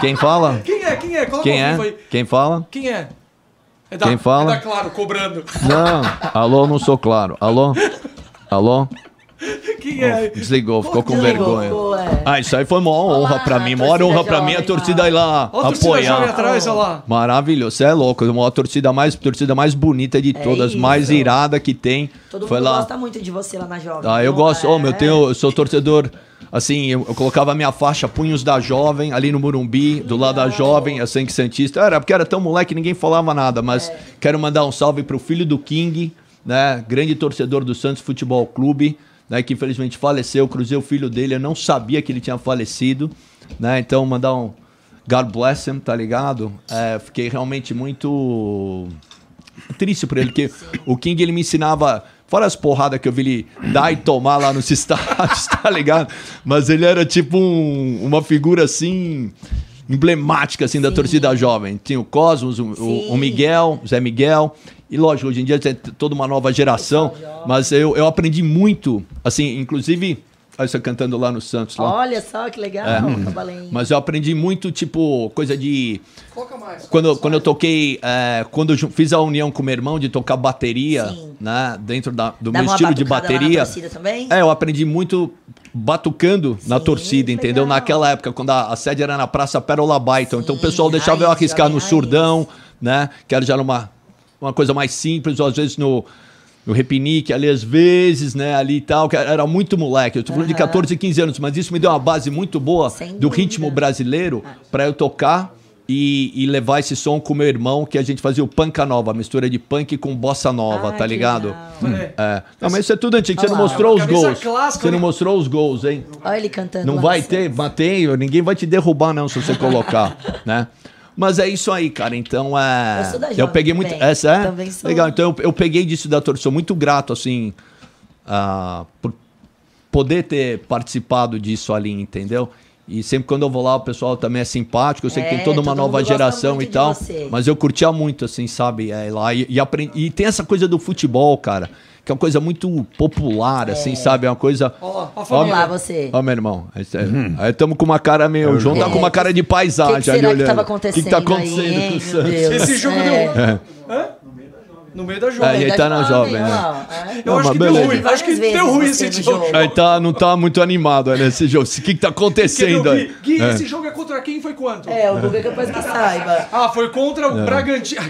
Quem fala? Quem é? Quem é? Coloca Quem é? Quem fala? Quem é? É da, Quem fala? É da Claro, cobrando. Não, alô, não sou claro. Alô? Alô? <laughs> Quem é? Desligou, ficou com Desligou, vergonha. é. Ah, isso aí foi uma honra pra mim. Maior torcida honra pra mim é a jovem torcida lá. ir lá Olha a torcida jovem apoiar. atrás, olha lá. Maravilhoso, você é louco. Uma torcida mais, torcida mais bonita de todas, isso. mais irada que tem. Todo foi mundo lá. gosta muito de você lá na Jovem. Ah, eu Então, gosto. Meu, eu, é. tenho, eu sou torcedor. Assim, eu, eu colocava a minha faixa Punhos da Jovem ali no Morumbi, do lado da Jovem, a Sangue Santista. Era porque era tão moleque, ninguém falava nada. Mas É. quero mandar um salve pro filho do King, né? Grande torcedor do Santos Futebol Clube, né? Que infelizmente faleceu. Cruzei o filho dele, eu não sabia que ele tinha falecido, né? Então, mandar um God bless him, tá ligado? É, fiquei realmente muito triste por ele, porque o King ele me ensinava, fora as porradas que eu vi ele dar e tomar lá nos <laughs> estádios, tá ligado? Mas ele era tipo um- uma figura assim emblemática assim da torcida jovem. Tinha o Cosmos, o, o- o Sim. Miguel, o Zé Miguel. E lógico, hoje em dia tem toda uma nova geração, mas eu, eu aprendi muito, assim, inclusive, aí você cantando lá no Santos lá. Olha só que legal, Cabalinho. Mas eu aprendi muito, tipo, coisa de Coloca mais. quando, quando eu toquei, é, quando eu fiz a união com meu irmão de tocar bateria, Sim. né, dentro da- do Dava meu uma estilo de batucada lá na bateria, torcida também? é, eu aprendi muito batucando na Sim, torcida, que entendeu? legal. Naquela época, quando a, a sede era na Praça Pérola Baiton, então o pessoal deixava eu arriscar no surdão, né, que era já uma, uma coisa mais simples, ou às vezes no no repinique ali às vezes, né, ali e tal, que era muito moleque. Eu tô falando de 14, 15 anos, mas isso me deu uma base muito boa Sem do dúvida. ritmo brasileiro para eu tocar e, e levar esse som com meu irmão, que a gente fazia o panca nova, mistura de punk com bossa nova, Ah, tá ligado? legal. É. É. Não, mas isso é tudo antigo. Você não mostrou os É gols. clássica, Você não né? mostrou os gols, hein? Olha ele cantando. Não lá vai ter, matei, ninguém vai te derrubar não se você colocar, <laughs> né? Mas é isso aí, cara. Então, é. Eu sou da eu peguei muito. Essa é? Também sou. Legal. Então, eu, eu peguei disso da torcida. Sou muito grato, assim, ah, por poder ter participado disso ali, entendeu? E sempre quando eu vou lá, o pessoal também é simpático. Eu sei que É, tem toda uma nova geração e tal. Mas eu curtia muito, assim, sabe? É, lá e, e, aprendi, e tem essa coisa do futebol, cara. Que é uma coisa muito popular, assim, sabe? É uma coisa. Ó, Vamos família. lá, você. Ó, meu irmão. Aí estamos com uma cara meio. O João tá com uma cara de paisagem O que, que ali será que olhando. O que, acontecendo que tá aí, acontecendo hein, com o meu Santos? Deus? Esse jogo É. deu. Hã? No meio da jogo. É, e aí tá na jovem, né? é. Eu Não, acho que deu ruim. Várias Acho que deu ruim esse jogo. jogo. Aí tá, não tá muito animado aí nesse jogo. O que, que tá acontecendo aí? Gui? Gui, É. esse jogo é contra quem? Foi quanto? É, o Guga é capaz que <laughs> saiba. Ah, foi contra É. o Bragantino.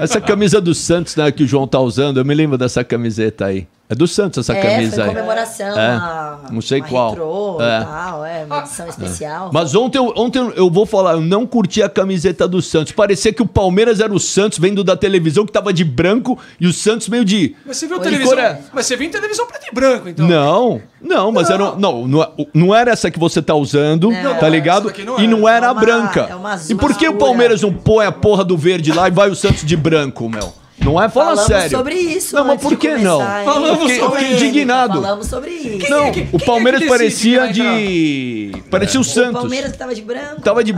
Essa camisa do Santos, né, que o João tá usando, eu me lembro dessa camiseta aí. É do Santos essa é, camisa foi aí. comemoração. É, uma- não sei uma qual. Retrô É. e tal, é, uma edição especial. Mas ontem, eu- ontem eu vou falar, eu não curti a camiseta do Santos. Parecia que o Palmeiras era o Santos vendo da televisão que tava de branco e o Santos meio de. Mas você viu televisão? Coreia. Mas você viu em televisão preto e branco, então. Não, não, mas era. um- Não, não, não era essa que você tá usando, Não, tá ligado? não E era. não era É a uma- branca. é uma azul e por que o. Palmeiras não põe a porra do verde lá e vai o Santos de branco, meu? Não é? Fala Falamos sério. sobre isso. Não, mas por que começar, não? hein? Falamos Eu fiquei- eu sobre indignado. Falamos sobre isso. Não, Quem- o quem é Palmeiras quem parecia de. Parecia o O Santos. Palmeiras que tava de branco. Tava de É.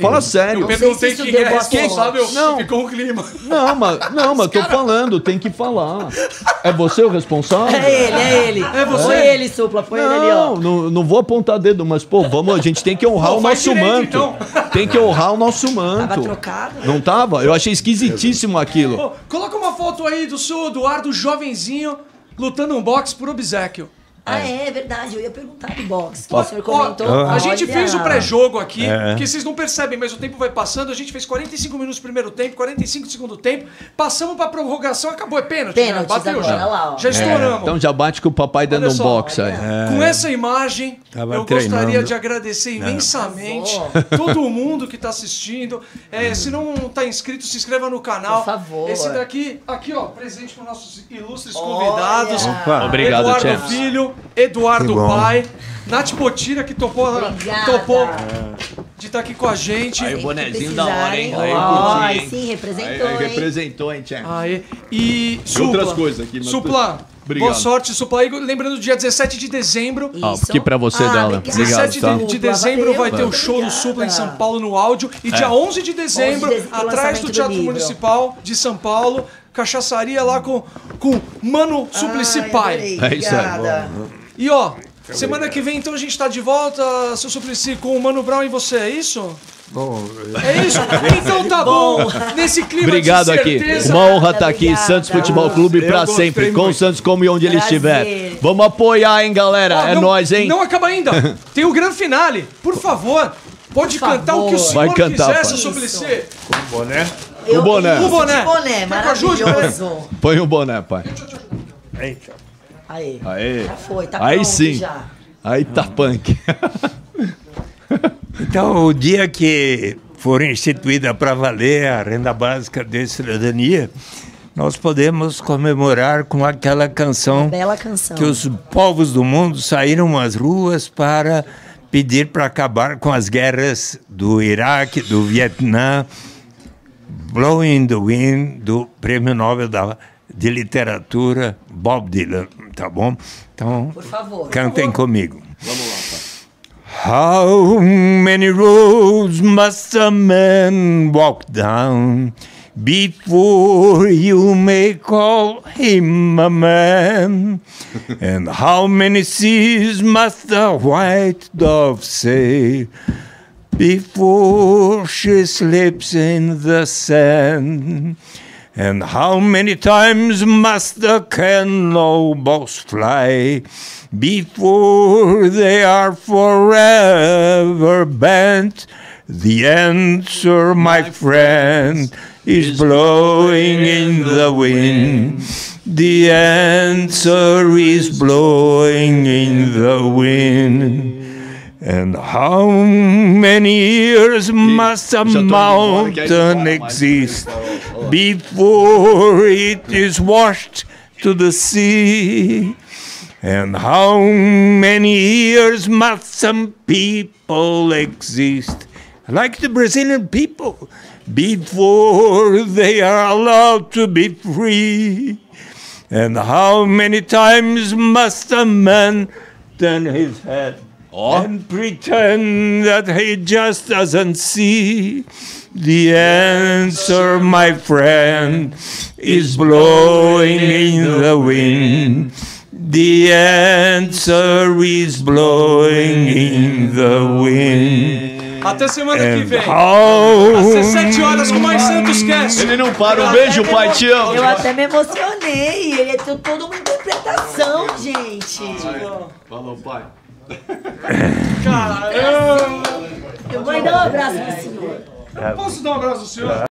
Fala sério. Eu perguntei quem é responsável. Não. Ficou um clima. Não, mas, não, mas tô falando, tem que falar. É você o responsável? É ele, é ele. É você. Foi ele, Supla, foi ele ali, ó. Não, não, não vou apontar dedo, mas, pô, vamos, a gente tem que honrar Pô, o nosso direito, manto. então. Tem que honrar o nosso manto. Tava trocado. Não tava? Eu achei esquisitíssimo aquilo. Pô, coloca uma foto aí do seu Eduardo jovenzinho lutando um boxe por obsequio. Ah, é, verdade. Eu ia perguntar do box. Que Ó, o senhor Ó, comentou. a gente fez o pré-jogo aqui, É. que vocês não percebem, mas o tempo vai passando. A gente fez 45 minutos no primeiro tempo, 45 no segundo tempo. Passamos pra prorrogação, acabou. É pênalti. né? Pênaltis Bateu agora, já. lá, ó. Já estouramos. Então já bate com o papai dando Olha um só, box aí. Com essa imagem, Tava eu gostaria treinando. de agradecer imensamente todo mundo que está assistindo. É, se não está inscrito, se inscreva no canal. Por favor. Esse daqui, aqui ó, presente para nossos ilustres Olha. convidados. Opa. Obrigado, Eduardo Champs. Filho, Eduardo Que bom. Pai, Nath Potira, que topou, Obrigada. topou de estar aqui com a gente. Aí, Sempre bonezinho da hora, hein? Aí, aí sim, representou, Aí, aí hein? representou, hein, Champ? Aê. E Supla. outras coisas aqui, mas- Supla, Obrigado. boa sorte, Supla. E lembrando, dia 17 de dezembro, Ah, Isso. aqui pra você, Dala. obrigada. Obrigado, 17 tá? de, de dezembro vai ter o show do. Supla em São Paulo no áudio. E dia 11 de dezembro, 11 de dezembro, atrás do do Teatro livro. Municipal de São Paulo, cachaçaria lá com, com Mano Suplicy Ai, Pai. É isso aí. obrigada. E ó, semana que vem então a gente tá de volta, seu Suplicy, com o Mano Brown e você, é isso? Bom, É isso? Então tá bom. Nesse clima Obrigado de aqui. certeza. Uma honra estar aqui. Obrigada. Santos Futebol Clube gostei sempre. Com o. Santos como e onde ele Prazer. estiver. Vamos apoiar, hein, galera? Ó, é não- nóis, hein? Não acaba ainda. <laughs> Tem o grande finale. Por favor, pode Por cantar o que o favor. senhor Vai cantar, quiser, seu Suplicy. boné. Eu- boné. O boné. de boné, ajude? maravilhoso. Põe o boné, pai. Eita. Aí. Aê. Já foi, tá Aí sim. já. Aí tá punk. <laughs> Então, o dia que for instituída para valer a renda básica de cidadania, nós podemos comemorar com aquela canção Bela canção. que os povos do mundo saíram às ruas para pedir para acabar com as guerras do Iraque, do Vietnã, Blowing the Wind, do Prêmio Nobel da, de Literatura, Bob Dylan, tá bom? Então, Por favor. cantem comigo. How many roads must a man walk down before you may call him a man? and how many seas must the white dove sail before she slips in the sand? And how many times must the cannonballs fly before they are forever bent? The answer, my friend, is blowing in the wind. The answer is blowing in the wind. And how many years must a mountain exist before it is washed to the sea? And how many years must some people exist, like the Brazilian people, before they are allowed to be free? And how many times must a man turn his head Ó. and pretend that he just doesn't see. The answer, my friend, is blowing in the wind. The answer is blowing in the wind. Até semana que vem. how Às 17 horas com mais Santos Cast. Ele não para. Um beijo, pai. Te amo. Eu até me emocionei. Ele tem toda uma interpretação, gente. Falou, pai. Caramba! Eu vou dar um abraço pro senhor. Posso dar um abraço ao senhor?